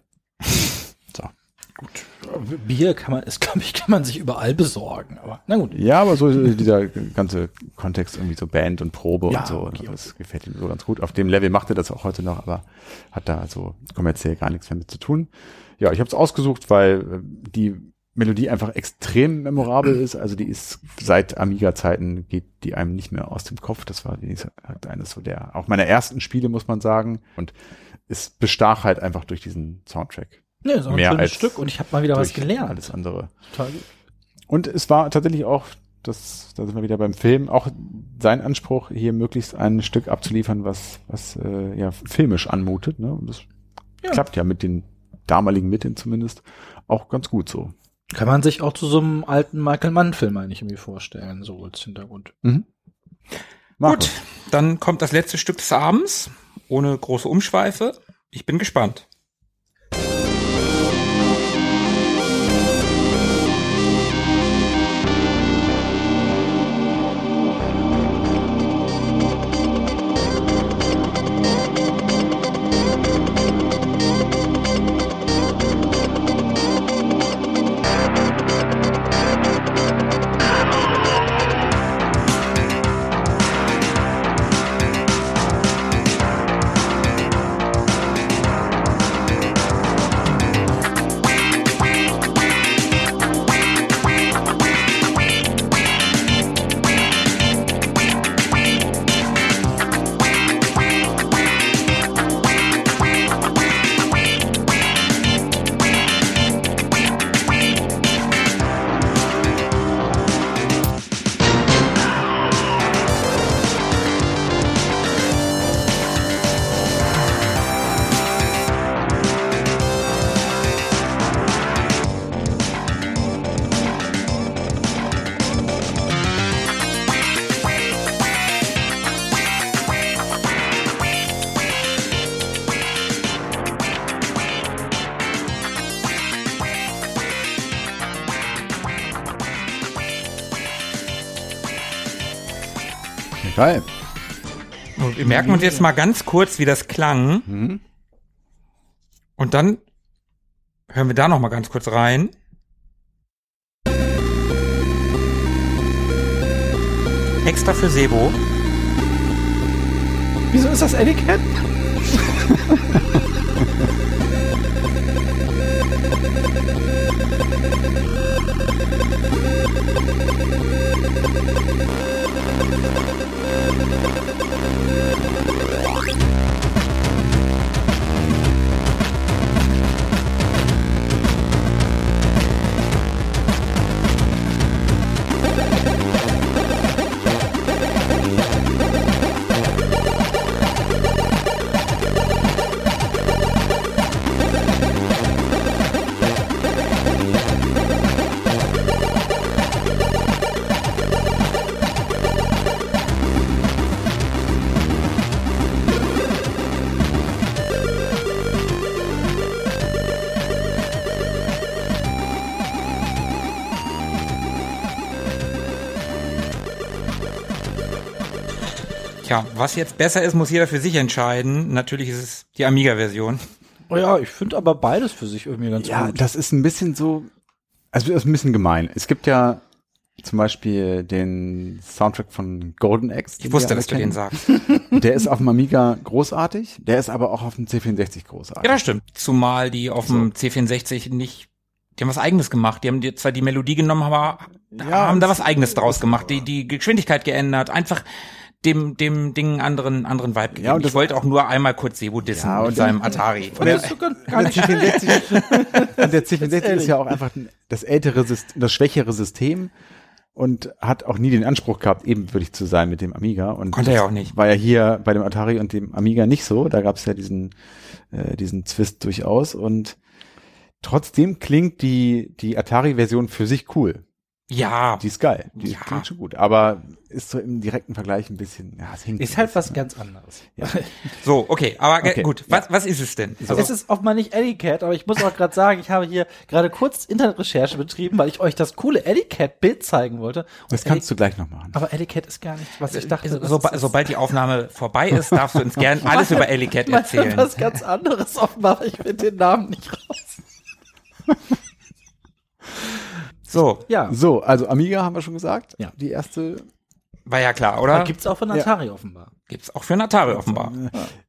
So. Bier kann man, ist, (laughs) glaube ich, kann man sich überall besorgen. Aber na gut. Ja, aber so dieser ganze Kontext irgendwie so Band und Probe Ja, und so, okay, das gefällt ihm so ganz gut. Auf dem Level macht er das auch heute noch, aber hat da so kommerziell gar nichts mehr mit zu tun. Ja, ich habe es ausgesucht, weil äh, die Melodie einfach extrem memorabel ist. Also die ist seit Amiga-Zeiten geht die einem nicht mehr aus dem Kopf. Das war eines so der auch meiner ersten Spiele, muss man sagen. Und es bestach halt einfach durch diesen Soundtrack. Nee, ist auch ein Mehr schönes als Stück und ich habe mal wieder was gelernt. Alles andere. Total gut. Und es war tatsächlich auch, das, da sind wir wieder beim Film, auch sein Anspruch, hier möglichst ein Stück abzuliefern, was, was äh, ja filmisch anmutet. Ne? Und das Ja. klappt ja mit den damaligen Mitteln zumindest auch ganz gut so. Kann man sich auch zu so einem alten Michael Mann-Film eigentlich irgendwie vorstellen, so als Hintergrund. Mhm. Gut, dann kommt das letzte Stück des Abends, ohne große Umschweife. Ich bin gespannt. Merken uns jetzt mal ganz kurz, wie das klang. Mhm. Und dann hören wir da noch mal ganz kurz rein. Extra für Sebo. Wieso ist das Anakin? (laughs) was jetzt besser ist, muss jeder für sich entscheiden. Natürlich ist es die Amiga-Version. Oh ja, ich finde aber beides für sich irgendwie ganz Ja, gut. das ist ein bisschen so, also das ist ein bisschen gemein. Es gibt ja zum Beispiel den Soundtrack von Golden Axe. Ich wusste, dass du alle den kennen. sagst. (laughs) Der ist auf dem Amiga großartig, der ist aber auch auf dem C64 großartig. Ja, das stimmt. Zumal die auf dem C64 nicht, die haben was eigenes gemacht. Die haben die, zwar die Melodie genommen, aber Ja, haben da was eigenes draus gemacht. Die, die Geschwindigkeit geändert. Einfach dem, dem Ding anderen, anderen Vibe gegeben. Ja, und ich wollte auch nur einmal kurz Sebo dissen Ja, mit und- seinem Atari. Und der, Das ist sogar und der C64, (laughs) und der C64 ist ja auch einfach das ältere System, das schwächere System und hat auch nie den Anspruch gehabt, ebenbürtig zu sein mit dem Amiga. Und Konnte er ja auch nicht. War ja hier bei dem Atari und dem Amiga nicht so. Da gab es ja diesen, äh, diesen Zwist durchaus. Und trotzdem klingt die, die Atari-Version für sich cool. Ja, Die ist geil. Die Ja. klingt schon gut. Aber ist so im direkten Vergleich ein bisschen, ja, es hinkt Ist halt was bisschen, ganz anderes. (laughs) so, okay, aber ge- Okay, gut, was, was ist es denn? Also, es ist auch mal nicht Alley-Cat, aber ich muss auch gerade sagen, ich habe hier gerade kurz Internetrecherche betrieben, weil ich euch das coole Alley-Cat-Bild zeigen wollte. Und Das kannst du gleich noch machen. Aber Alley-Cat ist gar nicht, was ich dachte. so, was soba- ist- sobald die Aufnahme vorbei ist, darfst du uns gern (laughs) alles über Meine erzählen. was ganz anderes offenbar, ich finde den Namen nicht raus. (laughs) So, Ja, So, also Amiga haben wir schon gesagt. Ja. Die erste, war ja klar, oder? gibt's auch von Atari offenbar. Gibt's auch für einen Atari offenbar.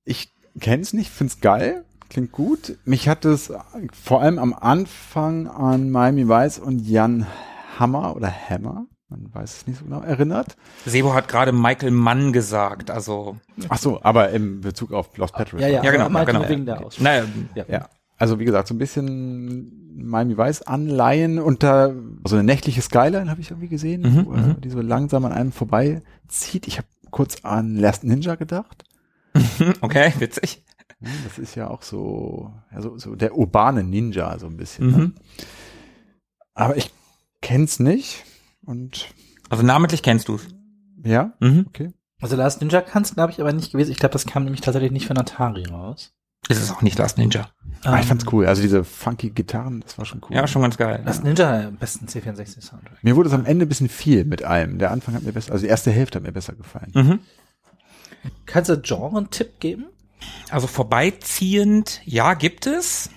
ich kenn's nicht, find's geil, klingt gut. Mich hat es vor allem am Anfang an Miami Vice und Jan Hammer oder Hammer, man weiß es nicht so genau, erinnert. Sebo hat gerade Michael Mann gesagt, also, Ach so, aber im Bezug auf Lost Patrick. Ja, ja, Ja, genau, meinte genau. wegen der naja, Ja. Also wie gesagt, so ein bisschen Miami Vice anleihen und da so eine nächtliche Skyline habe ich irgendwie gesehen, Mhm, wo, äh, die so langsam an einem vorbeizieht. Ich habe kurz an Last Ninja gedacht. (laughs) okay, witzig. Ja, Das ist ja auch so, ja, so, so der urbane Ninja so ein bisschen. Ne? Mhm. Aber ich kenn's nicht und Also namentlich kennst du's. ja, Mhm. okay. Also Last Ninja kann's, glaube ich, aber nicht gewesen. Ich glaube, das kam nämlich tatsächlich nicht von Atari raus. Ist es auch nicht Last Ninja. Aber ich Ähm, fand's cool. Also diese funky Gitarren, das war schon cool. Ja, schon ganz geil. Last Ninja, am besten C64-Soundtrack. Mir wurde es am Ende ein bisschen viel mit allem. Der Anfang hat mir besser, also die erste Hälfte hat mir besser gefallen. Mhm. Kannst du Genre einen Tipp geben? Also vorbeiziehend, ja, gibt es.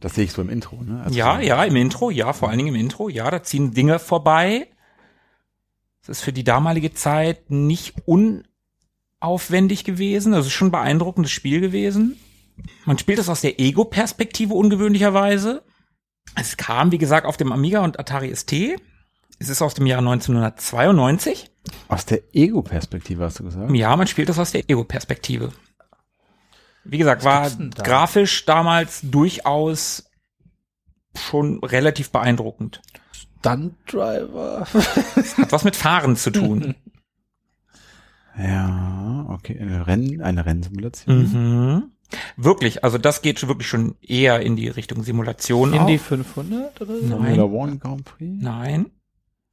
Das sehe ich so im Intro, ne? Also ja, so, ja, im Intro, ja, vor allen Dingen im Intro, ja, da ziehen Dinge vorbei. Das ist für die damalige Zeit nicht unaufwendig gewesen. Das ist schon ein beeindruckendes Spiel gewesen. Man spielt es aus der Ego-Perspektive ungewöhnlicherweise. Es kam, wie gesagt, auf dem Amiga und Atari ST. Es ist aus dem Jahr 1992. Aus der Ego-Perspektive hast du gesagt? Ja, man spielt das aus der Ego-Perspektive. Wie gesagt, war da? grafisch damals durchaus schon relativ beeindruckend. Stunt Driver. Hat was mit Fahren zu tun. (laughs) Ja, okay. Eine, Renn, eine Rennsimulation. mhm. Wirklich, also das geht schon wirklich schon eher in die Richtung Simulation. Indy auch. 500 oder so? Nein. Formula One Grand Prix? Nein.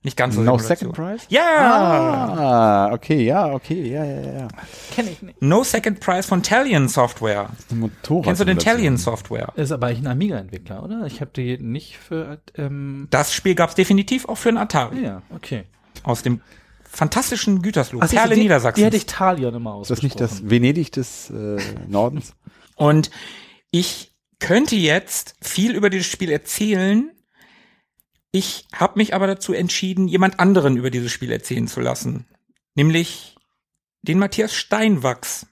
Nicht ganz so No Simulation. Second Prize? Ja! Ah, okay, ja, okay, ja, ja, ja. Kenn ich nicht. No Second Prize von Talion Software. Motorrad Kennst du den Talion Software? Ist aber eigentlich ein Amiga-Entwickler, oder? Ich habe die nicht für, ähm, Das Spiel gab's definitiv auch für einen Atari. ja, okay. Aus dem fantastischen Gütersloh. Du, Perle die, Niedersachsen. Die hätte ich Talion immer Ist das nicht das Venedig des äh, Nordens? (laughs) Und ich könnte jetzt viel über dieses Spiel erzählen. Ich habe mich aber dazu entschieden, jemand anderen über dieses Spiel erzählen zu lassen. Nämlich den Matthias Steinwachs.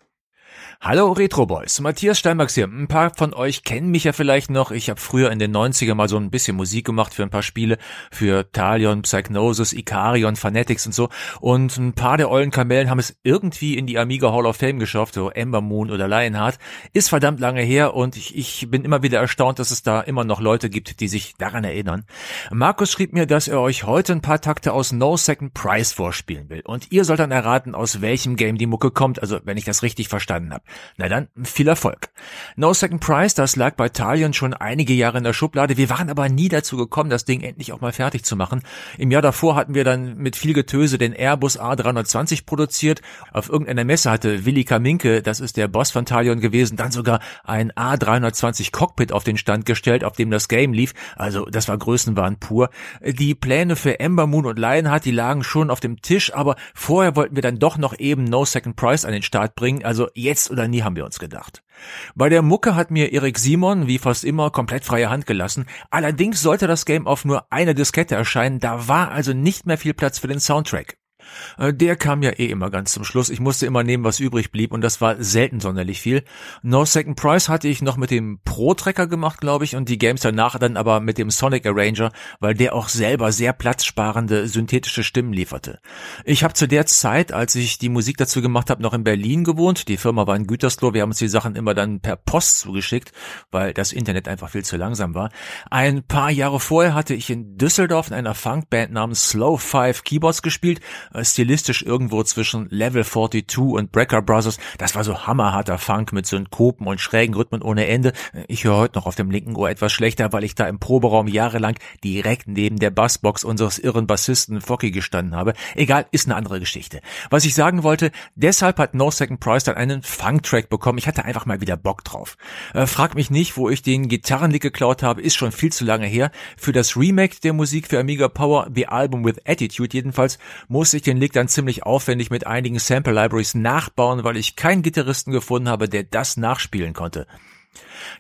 Hallo Retro Boys, Matthias Steinbachs hier. Ein paar von euch kennen mich ja vielleicht noch. Ich habe früher in den 90er mal so ein bisschen Musik gemacht für ein paar Spiele, für Talion, Psychnosis, Ikarion, Fanatics und so. Und ein paar der ollen Kamellen haben es irgendwie in die Amiga Hall of Fame geschafft, so Ember Moon oder Lionheart. Ist verdammt lange her und ich, ich bin immer wieder erstaunt, dass es da immer noch Leute gibt, die sich daran erinnern. Markus schrieb mir, dass er euch heute ein paar Takte aus No Second Prize vorspielen will. Und ihr sollt dann erraten, aus welchem Game die Mucke kommt, also wenn ich das richtig verstanden habe. Na dann, viel Erfolg. No Second Prize, das lag bei Talion schon einige Jahre in der Schublade. Wir waren aber nie dazu gekommen, das Ding endlich auch mal fertig zu machen. Im Jahr davor hatten wir dann mit viel Getöse den Airbus A320 produziert. Auf irgendeiner Messe hatte Willi Kaminke, das ist der Boss von Talion gewesen, dann sogar ein A320 Cockpit auf den Stand gestellt, auf dem das Game lief. Also das war Größenwahn pur. Die Pläne für Ember Moon und Lionheart, die lagen schon auf dem Tisch, aber vorher wollten wir dann doch noch eben No Second Prize an den Start bringen. Also jetzt oder nie haben wir uns gedacht. Bei der Mucke hat mir Erik Simon, wie fast immer, komplett freie Hand gelassen. Allerdings sollte das Game auf nur einer Diskette erscheinen, da war also nicht mehr viel Platz für den Soundtrack. Äh, Der kam ja eh immer ganz zum Schluss. Ich musste immer nehmen, was übrig blieb und das war selten sonderlich viel. No Second Price hatte ich noch mit dem Pro-Tracker gemacht, glaube ich, und die Games danach dann aber mit dem Sonic Arranger, weil der auch selber sehr platzsparende synthetische Stimmen lieferte. Ich habe zu der Zeit, als ich die Musik dazu gemacht habe, noch in Berlin gewohnt. Die Firma war in Gütersloh. Wir haben uns die Sachen immer dann per Post zugeschickt, weil das Internet einfach viel zu langsam war. Ein paar Jahre vorher hatte ich in Düsseldorf in einer Funkband namens Slow Five Keyboards gespielt. Stilistisch irgendwo zwischen Level 42 und Brecker Brothers. Das war so hammerharter Funk mit Synkopen und schrägen Rhythmen ohne Ende. Ich höre heute noch auf dem linken Ohr etwas schlechter, weil ich da im Proberaum jahrelang direkt neben der Bassbox unseres irren Bassisten Focky gestanden habe. Egal, ist eine andere Geschichte. Was ich sagen wollte, deshalb hat No Second Price dann einen Funk-Track bekommen. Ich hatte einfach mal wieder Bock drauf. Äh, frag mich nicht, wo ich den Gitarrenlick geklaut habe, ist schon viel zu lange her. Für das Remake der Musik für Amiga Power, The Album with Attitude jedenfalls, musste ich den Lick dann ziemlich aufwendig mit einigen Sample Libraries nachbauen, weil ich keinen Gitarristen gefunden habe, der das nachspielen konnte.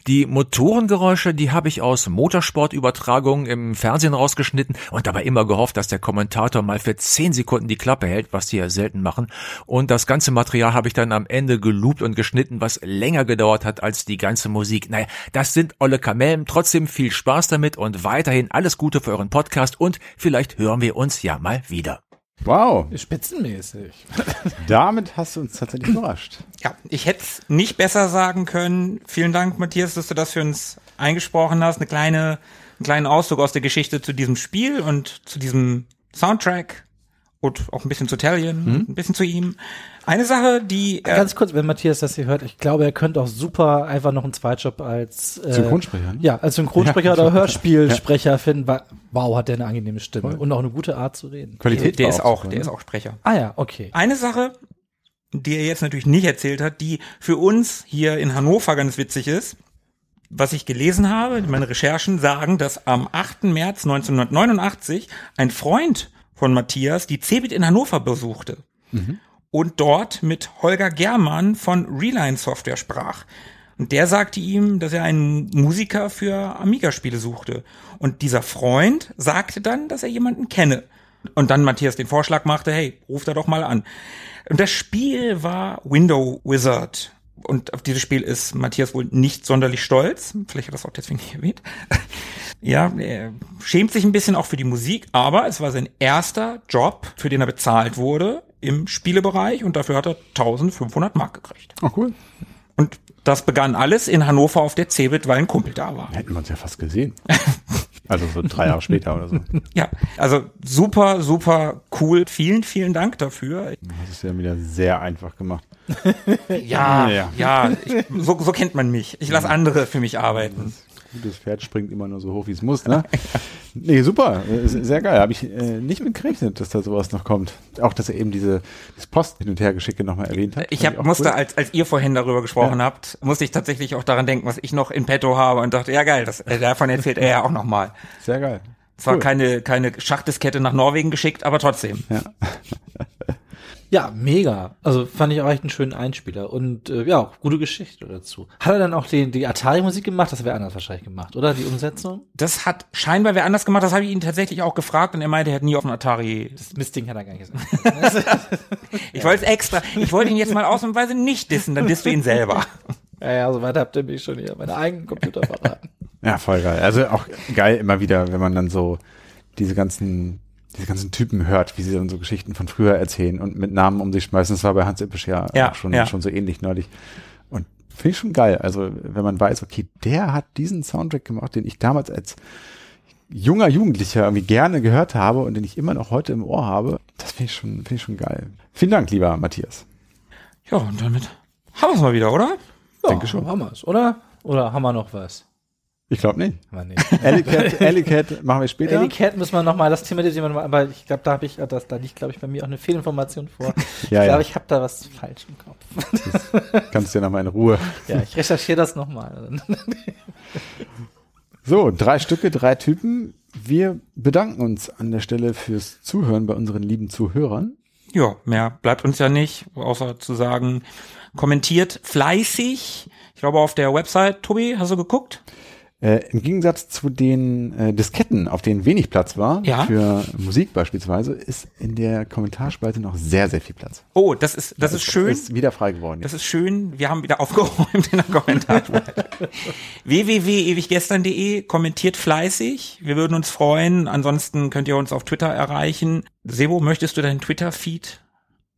Die Motorengeräusche, die habe ich aus Motorsportübertragungen im Fernsehen rausgeschnitten und dabei immer gehofft, dass der Kommentator mal für 10 Sekunden die Klappe hält, was die ja selten machen. Und das ganze Material habe ich dann am Ende geloopt und geschnitten, was länger gedauert hat als die ganze Musik. Naja, das sind olle Kamellen. Trotzdem viel Spaß damit und weiterhin alles Gute für euren Podcast und vielleicht hören wir uns ja mal wieder. Wow, Spitzenmäßig. (laughs) damit hast du uns tatsächlich überrascht. Ja, ich hätte es nicht besser sagen können. Vielen Dank, Matthias, dass du das für uns eingesprochen hast. Eine kleine, einen kleinen Auszug aus der Geschichte zu diesem Spiel und zu diesem Soundtrack und auch ein bisschen zu Talion, ein bisschen zu ihm. Eine Sache, die äh, Ganz kurz, wenn Matthias das hier hört, ich glaube, er könnte auch super einfach noch einen Zweitjob als äh, Synchronsprecher, ne? Ja, als Synchronsprecher Ja, oder. Hörspielsprecher finden. Wa- Wow, hat der eine angenehme Stimme und auch eine gute Art zu reden. Qualität der war ist auch, super, der ne? ist auch Sprecher. Ah ja, okay. Eine Sache, die er jetzt natürlich nicht erzählt hat, die für uns hier in Hannover ganz witzig ist, was ich gelesen habe, meine Recherchen sagen, dass am 8. März 1989 ein Freund von Matthias die Cebit in Hannover besuchte und dort mit Holger Germann von Reline Software sprach. Und der sagte ihm, dass er einen Musiker für Amiga-Spiele suchte. Und dieser Freund sagte dann, dass er jemanden kenne. Und dann Matthias den Vorschlag machte, hey, ruf da doch mal an. Und das Spiel war Window Wizard. Und auf dieses Spiel ist Matthias wohl nicht sonderlich stolz. Vielleicht hat er das auch deswegen nicht erwähnt. Ja, er schämt sich ein bisschen auch für die Musik, aber es war sein erster Job, für den er bezahlt wurde im Spielebereich und dafür hat er 1500 Mark gekriegt. Oh, cool. Und das begann alles in Hannover auf der Cebit, weil ein Kumpel da war. Hätten wir uns ja fast gesehen. (laughs) Also so drei Jahre später oder so. Ja, also super, super cool. Vielen, vielen Dank dafür. Das ist ja wieder sehr einfach gemacht. (laughs) Ja, Ja. ja, ich, so, so kennt man mich. Ich lasse andere für mich arbeiten. Gutes Pferd springt immer nur so hoch, wie es muss, ne? (laughs) nee, super. Äh, Sehr geil. Habe ich äh, nicht mit gerechnet, dass da sowas noch kommt. Auch, dass er eben diese, dieses Post hin und her Geschicke nochmal erwähnt hat. Ich hab, musste, cool. als, als ihr vorhin darüber gesprochen habt, musste ich tatsächlich auch daran denken, was ich noch in petto habe und dachte, ja geil, das, äh, davon erzählt er ja auch nochmal. Sehr geil. Zwar Cool. keine, keine Schachdiskette nach Norwegen geschickt, aber trotzdem. Ja. (laughs) Ja, mega. Also fand ich auch echt einen schönen Einspieler und äh, ja, auch gute Geschichte dazu. Hat er dann auch die, die Atari-Musik gemacht? Das wäre anders wahrscheinlich gemacht, oder? Die Umsetzung? Das hat scheinbar wer anders gemacht, das habe ich ihn tatsächlich auch gefragt und er meinte, er hat nie auf dem Atari. Das Mistding hat er gar nicht gesagt. (laughs) Ich wollte es extra, ich wollte ihn jetzt mal ausnahmsweise nicht dissen, dann disst du ihn selber. ja, ja, so weit habt ihr mich schon hier meine eigenen Computer verraten. Ja, voll geil. Also auch geil immer wieder, wenn man dann so diese ganzen, diese ganzen Typen hört, wie sie dann so Geschichten von früher erzählen und mit Namen um sich schmeißen. Das war bei Hans Ippisch ja, Ja, auch schon, ja. schon so ähnlich neulich. Und finde ich schon geil. Also wenn man weiß, okay, der hat diesen Soundtrack gemacht, den ich damals als junger Jugendlicher irgendwie gerne gehört habe und den ich immer noch heute im Ohr habe, das finde ich schon, finde ich schon geil. Vielen Dank, lieber Matthias. Ja, und damit haben wir es mal wieder, oder? Ja, Denke schon. Haben wir's, oder? Oder haben wir noch was? Ich glaube nicht. Haben wir nicht. (laughs) Alley Cat, Alley Cat machen wir später. Ellie Cat müssen wir noch mal, das thematisieren wir noch mal, aber ich glaube, da habe ich, das, da liegt, glaube ich, bei mir auch eine Fehlinformation vor. (laughs) ich Ja, ja. glaube, ich habe da was falsch im Kopf. Kannst du ja noch mal in Ruhe. (laughs) ja, ich recherchiere das noch mal. So, drei Stücke, drei Typen. Wir bedanken uns an der Stelle fürs Zuhören bei unseren lieben Zuhörern. Ja, mehr bleibt uns ja nicht, außer zu sagen, kommentiert fleißig. Ich glaube auf der Website, Tobi, hast du geguckt? Äh, Im Gegensatz zu den äh, Disketten, auf denen wenig Platz war, Ja. für Musik beispielsweise, ist in der Kommentarspalte noch sehr, sehr viel Platz. Oh, das ist, das ist schön. Ist wieder frei geworden. Das ist schön. Wir haben wieder aufgeräumt in der Kommentarspalte. (laughs) www.ewiggestern.de kommentiert fleißig. Wir würden uns freuen. Ansonsten könnt ihr uns auf Twitter erreichen. Sebo, möchtest du deinen Twitter-Feed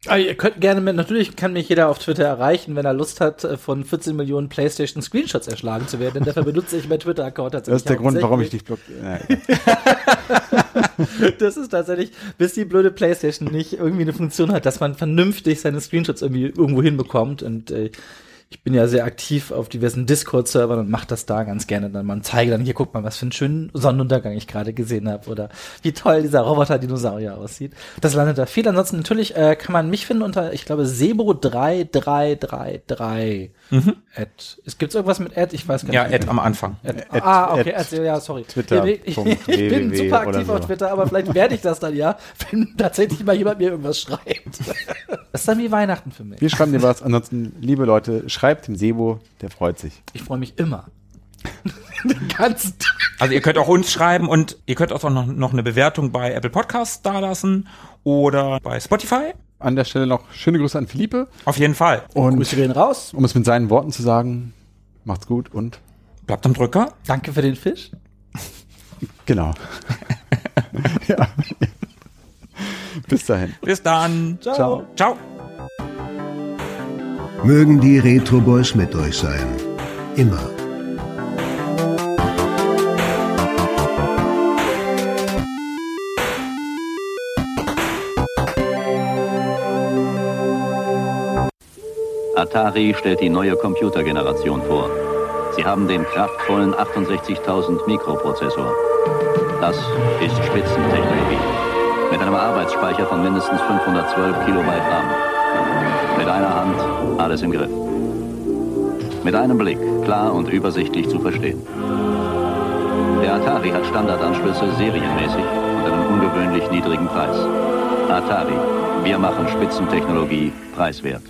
Aber ihr könnt gerne mit, natürlich kann mich jeder auf Twitter erreichen, wenn er Lust hat, äh, von 14 Millionen PlayStation Screenshots erschlagen zu werden. Denn dafür benutze ich mein Twitter-Account tatsächlich. Das ist der Grund, warum ich dich blockiere. (laughs) Das ist tatsächlich, bis die blöde PlayStation nicht irgendwie eine Funktion hat, dass man vernünftig seine Screenshots irgendwie irgendwo hinbekommt. Und äh, ich bin ja sehr aktiv auf diversen Discord-Servern und mache das da ganz gerne. Dann man zeige dann hier, guck mal, was für einen schönen Sonnenuntergang ich gerade gesehen habe oder wie toll dieser Roboter-Dinosaurier aussieht. Das landet da viel. Ansonsten natürlich äh, kann man mich finden unter, ich glaube, Sebo3333. Mhm. Ad. Es gibt's irgendwas mit Ad? Ich weiß gar Ja, nicht. Ed am Anfang. Ad. Ad- ah, okay, Ad- Ad, ja, sorry. Twitter. Ja, ich, (laughs) ich bin super aktiv oder auf so. Twitter, aber vielleicht werde ich das dann ja, (laughs) wenn tatsächlich mal jemand mir irgendwas schreibt. (laughs) Das ist dann wie Weihnachten für mich. Wir schreiben dir was. Ansonsten, liebe Leute, schreibt dem Sebo, der freut sich. Ich freue mich immer. Den ganzen Tag. Also ihr könnt auch uns schreiben und ihr könnt auch noch, noch eine Bewertung bei Apple Podcasts dalassen oder bei Spotify. An der Stelle noch schöne Grüße an Philippe. Auf jeden Fall. Und Grüße gehen raus. um es mit seinen Worten zu sagen, macht's gut und Bleibt am Drücker. Danke für den Fisch. (laughs) genau. (laughs) ja. Bis dahin. Bis dann. Ciao. Ciao. Mögen die Retro Boys mit euch sein. Immer. Atari stellt die neue Computergeneration vor. Sie haben den kraftvollen 68.000 Mikroprozessor. Das ist Spitzentechnologie. Mit einem Arbeitsspeicher von mindestens 512 Kilobyte RAM. Mit einer Hand alles im Griff. Mit einem Blick klar und übersichtlich zu verstehen. Der Atari hat Standardanschlüsse serienmäßig und einen ungewöhnlich niedrigen Preis. Atari, wir machen Spitzentechnologie preiswert.